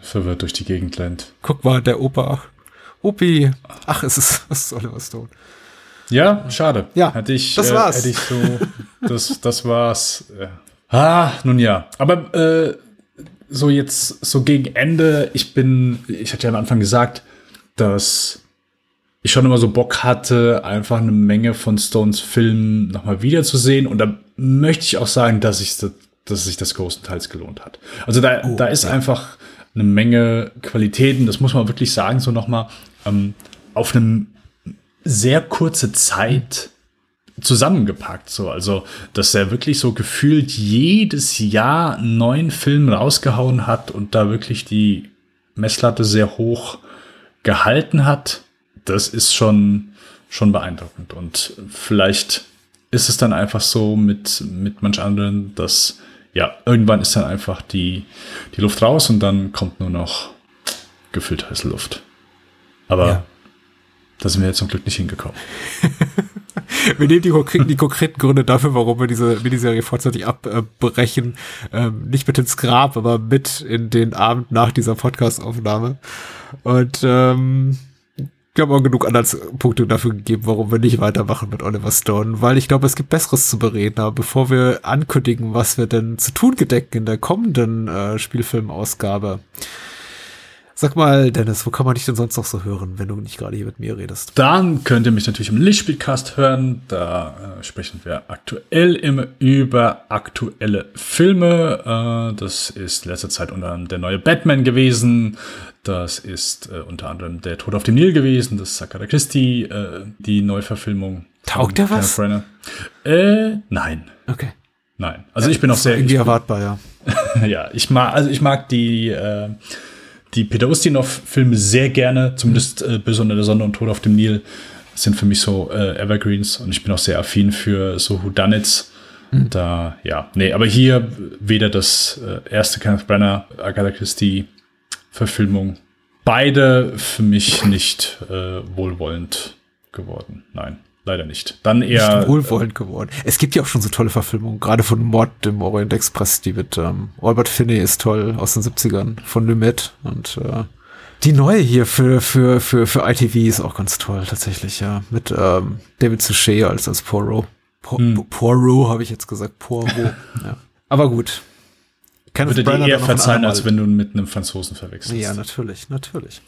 Verwirrt durch die Gegend lernt. Guck mal, der Opa. Opi. Ach, es ist, es ist Oliver Stone. Ja, schade. Ja, hätte ich, das äh, war's. Hätte ich so, das, das war's. Ja. Ah, nun ja. Aber äh, so jetzt, so gegen Ende, ich bin, ich hatte ja am Anfang gesagt, dass ich schon immer so Bock hatte, einfach eine Menge von Stones Filmen nochmal wiederzusehen. Und da möchte ich auch sagen, dass, ich, dass sich das größtenteils gelohnt hat. Also da, da ist einfach eine Menge Qualitäten, das muss man wirklich sagen, so nochmal ähm, auf einem sehr kurze Zeit zusammengepackt. So, also, dass er wirklich so gefühlt jedes Jahr einen neuen Film rausgehauen hat und da wirklich die Messlatte sehr hoch gehalten hat, das ist schon, schon beeindruckend. Und vielleicht ist es dann einfach so mit, mit manch anderen, dass ja, irgendwann ist dann einfach die, die Luft raus und dann kommt nur noch gefüllt heiße Luft. Aber Ja. da sind wir jetzt zum Glück nicht hingekommen. Wir nehmen die, konkreten- die konkreten Gründe dafür, warum wir diese Miniserie vorzeitig abbrechen, ähm, nicht mit ins Grab, aber mit in den Abend nach dieser Podcast-Aufnahme. Und ähm, wir haben auch genug Anhaltspunkte dafür gegeben, warum wir nicht weitermachen mit Oliver Stone, weil ich glaube, es gibt Besseres zu bereden. Aber bevor wir ankündigen, was wir denn zu tun gedenken in der kommenden äh, Spielfilmausgabe, sag mal, Dennis, wo kann man dich denn sonst noch so hören, wenn du nicht gerade hier mit mir redest? Dann könnt ihr mich natürlich im Lichtspielcast hören. Da äh, sprechen wir aktuell immer über aktuelle Filme. Äh, das ist letzte Zeit unter anderem der neue Batman gewesen. Das ist äh, unter anderem der Tod auf dem Nil gewesen. Das ist Agatha Christie, äh, die Neuverfilmung. Taugt der was? Äh, nein. Okay. Nein. Also ich bin auch sehr, Irgendwie erwartbar, ja. ja, ich mag, also ich mag die, äh, die Peter Ustinov-Filme sehr gerne, zumindest äh, Böse der Sonne und Tod auf dem Nil sind für mich so äh, Evergreens und ich bin auch sehr affin für so Whodunits. Da, ja, nee, aber hier weder das äh, erste Kenneth Brenner, Agatha Christie Verfilmung, beide für mich nicht äh, wohlwollend geworden. Nein, leider nicht. Dann eher Nicht wohlwollend geworden. Es gibt ja auch schon so tolle Verfilmungen, gerade von Mord im Orient Express, die mit ähm, Albert Finney ist toll aus den 70ern von Lumet und äh, die neue hier für, für, für, für ITV ist auch ganz toll, tatsächlich, ja. Mit ähm, David Suchet als, als Poirot. Po Poirot habe ich jetzt gesagt, Poirot. ja. Aber gut. Kenneth würde dir eher verzeihen, als wenn du ihn mit einem Franzosen verwechselst. Ja, natürlich, natürlich.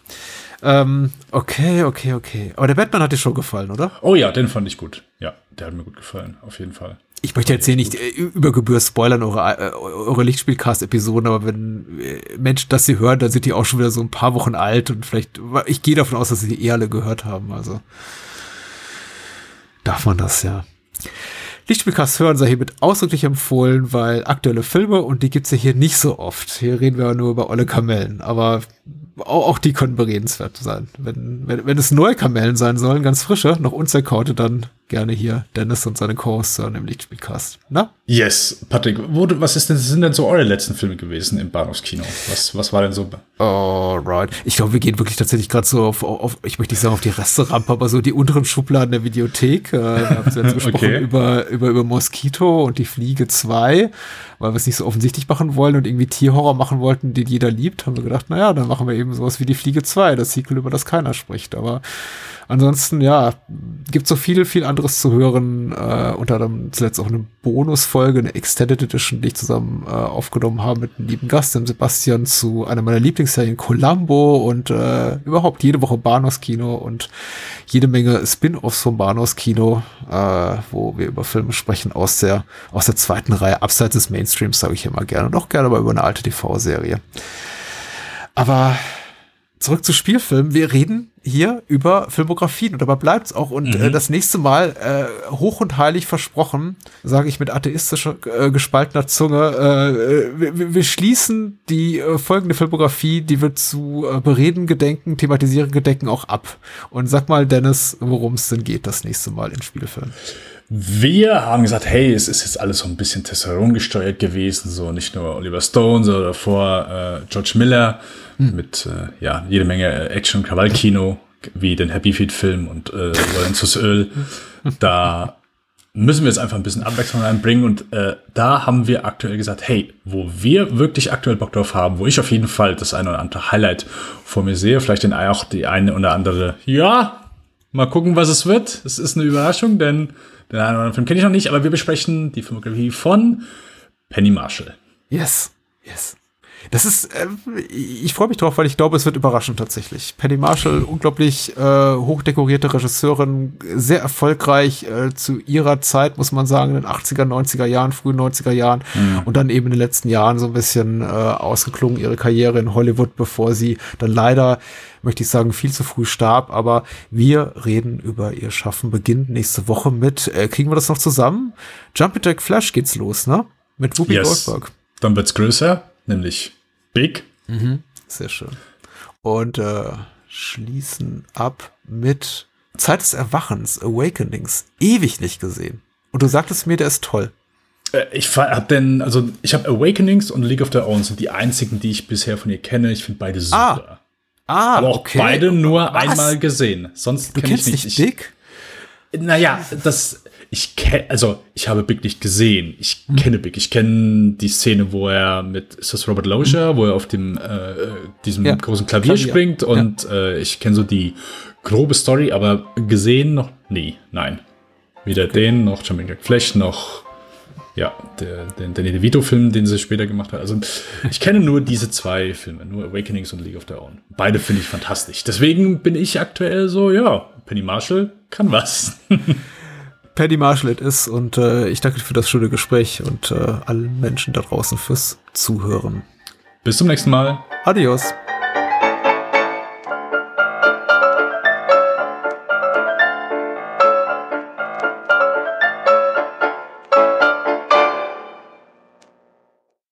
Ähm, okay, okay, okay. Aber der Batman hat dir schon gefallen, oder? Oh ja, den fand ich gut. Ja, der hat mir gut gefallen, auf jeden Fall. Ich möchte jetzt hier nicht äh, über Gebühr spoilern, eure, äh, eure Lichtspielcast-Episoden, aber wenn äh, Menschen das sie hören, dann sind die auch schon wieder so ein paar Wochen alt und vielleicht, ich gehe davon aus, dass sie die eh alle gehört haben, also darf man das, ja. Lichtspielcast hören sei hiermit ausdrücklich empfohlen, weil aktuelle Filme und die gibt's ja hier nicht so oft. Hier reden wir ja nur über olle Kamellen, aber auch, die können beredenswert sein. Wenn, wenn, wenn es neue Kamellen sein sollen, ganz frische, noch unzerkaute, dann gerne hier Dennis und seine Co-Hoster im Lichtspielcast. Na? Yes, Patrick, wo, was ist denn, sind denn so eure letzten Filme gewesen im Bahnhofskino? Was, was war denn so? Alright. Ich glaube, wir gehen wirklich tatsächlich gerade so auf, auf, ich möchte nicht sagen auf die Resterampe, aber so die unteren Schubladen der Videothek. Äh, wir haben jetzt gesprochen Okay. über, über, über Moskito und die Fliege 2, weil wir es nicht so offensichtlich machen wollen und irgendwie Tierhorror machen wollten, den jeder liebt, haben wir gedacht, naja, dann machen wir eben sowas wie die Fliege 2, das Sequel, über das keiner spricht. Aber ansonsten, ja, gibt so viel, viel anderes zu hören. Äh, unter anderem zuletzt auch eine Bonusfolge, eine Extended Edition, die ich zusammen äh, aufgenommen habe mit einem lieben Gast, dem Sebastian, zu einer meiner Lieblingsserien Columbo und äh, überhaupt jede Woche Bahnhofskino und jede Menge Spin-offs vom Bahnhofskino, äh, wo wir über Filme sprechen aus der, aus der zweiten Reihe, abseits des Mainstreams, sage ich immer gerne, und auch gerne aber über eine alte TV-Serie. Aber zurück zu Spielfilmen. Wir reden hier über Filmografien und dabei bleibt's auch. Und äh, das nächste Mal, äh, hoch und heilig versprochen, sage ich mit atheistischer, äh, gespaltener Zunge, äh, wir, wir- schließen die äh, folgende Filmografie, die wir zu äh, bereden gedenken, thematisieren gedenken, auch ab. Und sag mal, Dennis, worum es denn geht das nächste Mal in Spielfilmen. Wir haben gesagt, hey, es ist jetzt alles so ein bisschen Testosteron gesteuert gewesen, so nicht nur Oliver Stone, sondern davor äh, George Miller mit äh, ja jede Menge äh, Action- Krawallkino, wie den Happy Feet Film und äh, Lorenzos Öl. Da müssen wir jetzt einfach ein bisschen Abwechslung reinbringen und äh, da haben wir aktuell gesagt, hey, wo wir wirklich aktuell Bock drauf haben, wo ich auf jeden Fall das eine oder andere Highlight vor mir sehe, vielleicht den auch die eine oder andere, ja, Mal gucken, was es wird. Es ist eine Überraschung, denn den einen oder anderen Film kenne ich noch nicht, aber wir besprechen die Filmografie von Penny Marshall. Yes, yes. Das ist, äh, ich freue mich drauf, weil ich glaube, es wird überraschend tatsächlich. Penny Marshall, unglaublich äh, hochdekorierte Regisseurin, sehr erfolgreich äh, zu ihrer Zeit, muss man sagen, in den 80er, 90er Jahren, frühen 90er Jahren und dann eben in den letzten Jahren so ein bisschen äh, ausgeklungen, ihre Karriere in Hollywood, bevor sie dann leider, möchte ich sagen, viel zu früh starb. Aber wir reden über ihr Schaffen, beginnt nächste Woche mit, äh, kriegen wir das noch zusammen? Jumping Jack Flash geht's los, ne? Mit Whoopi Goldberg. Dann wird's größer, nämlich Big. Sehr schön. Und äh, schließen ab mit Zeit des Erwachens, Awakenings. Ewig nicht gesehen. Und du sagtest mir, der ist toll. Äh, Ich fa- hab denn, also ich habe Awakenings und League of Their Own sind die einzigen, die ich bisher von ihr kenne. Ich finde beide super. Ah, aber auch beide nur Was? einmal gesehen. Sonst Du kenne ich kennst nicht. nicht Ich, Dick? Naja, das, ich kenne, also ich habe Big nicht gesehen. Ich Hm. kenne Big. Ich kenne die Szene, wo er mit, ist das Robert Loggia, wo er auf dem, äh, diesem Ja, großen Klavier, Klavier, springt und äh, ich kenne so die grobe Story, aber gesehen noch nie. Nein. Weder den, noch Jack Flash, noch ja, der, den Danny DeVito-Film, den sie später gemacht hat. Also ich kenne nur diese zwei Filme, nur Awakenings und League of Their Own. Beide finde ich fantastisch. Deswegen bin ich aktuell so, ja, Penny Marshall kann was. Paddy Marshall it ist und äh, ich danke dir für das schöne Gespräch und äh, allen Menschen da draußen fürs Zuhören. Bis zum nächsten Mal. Adios.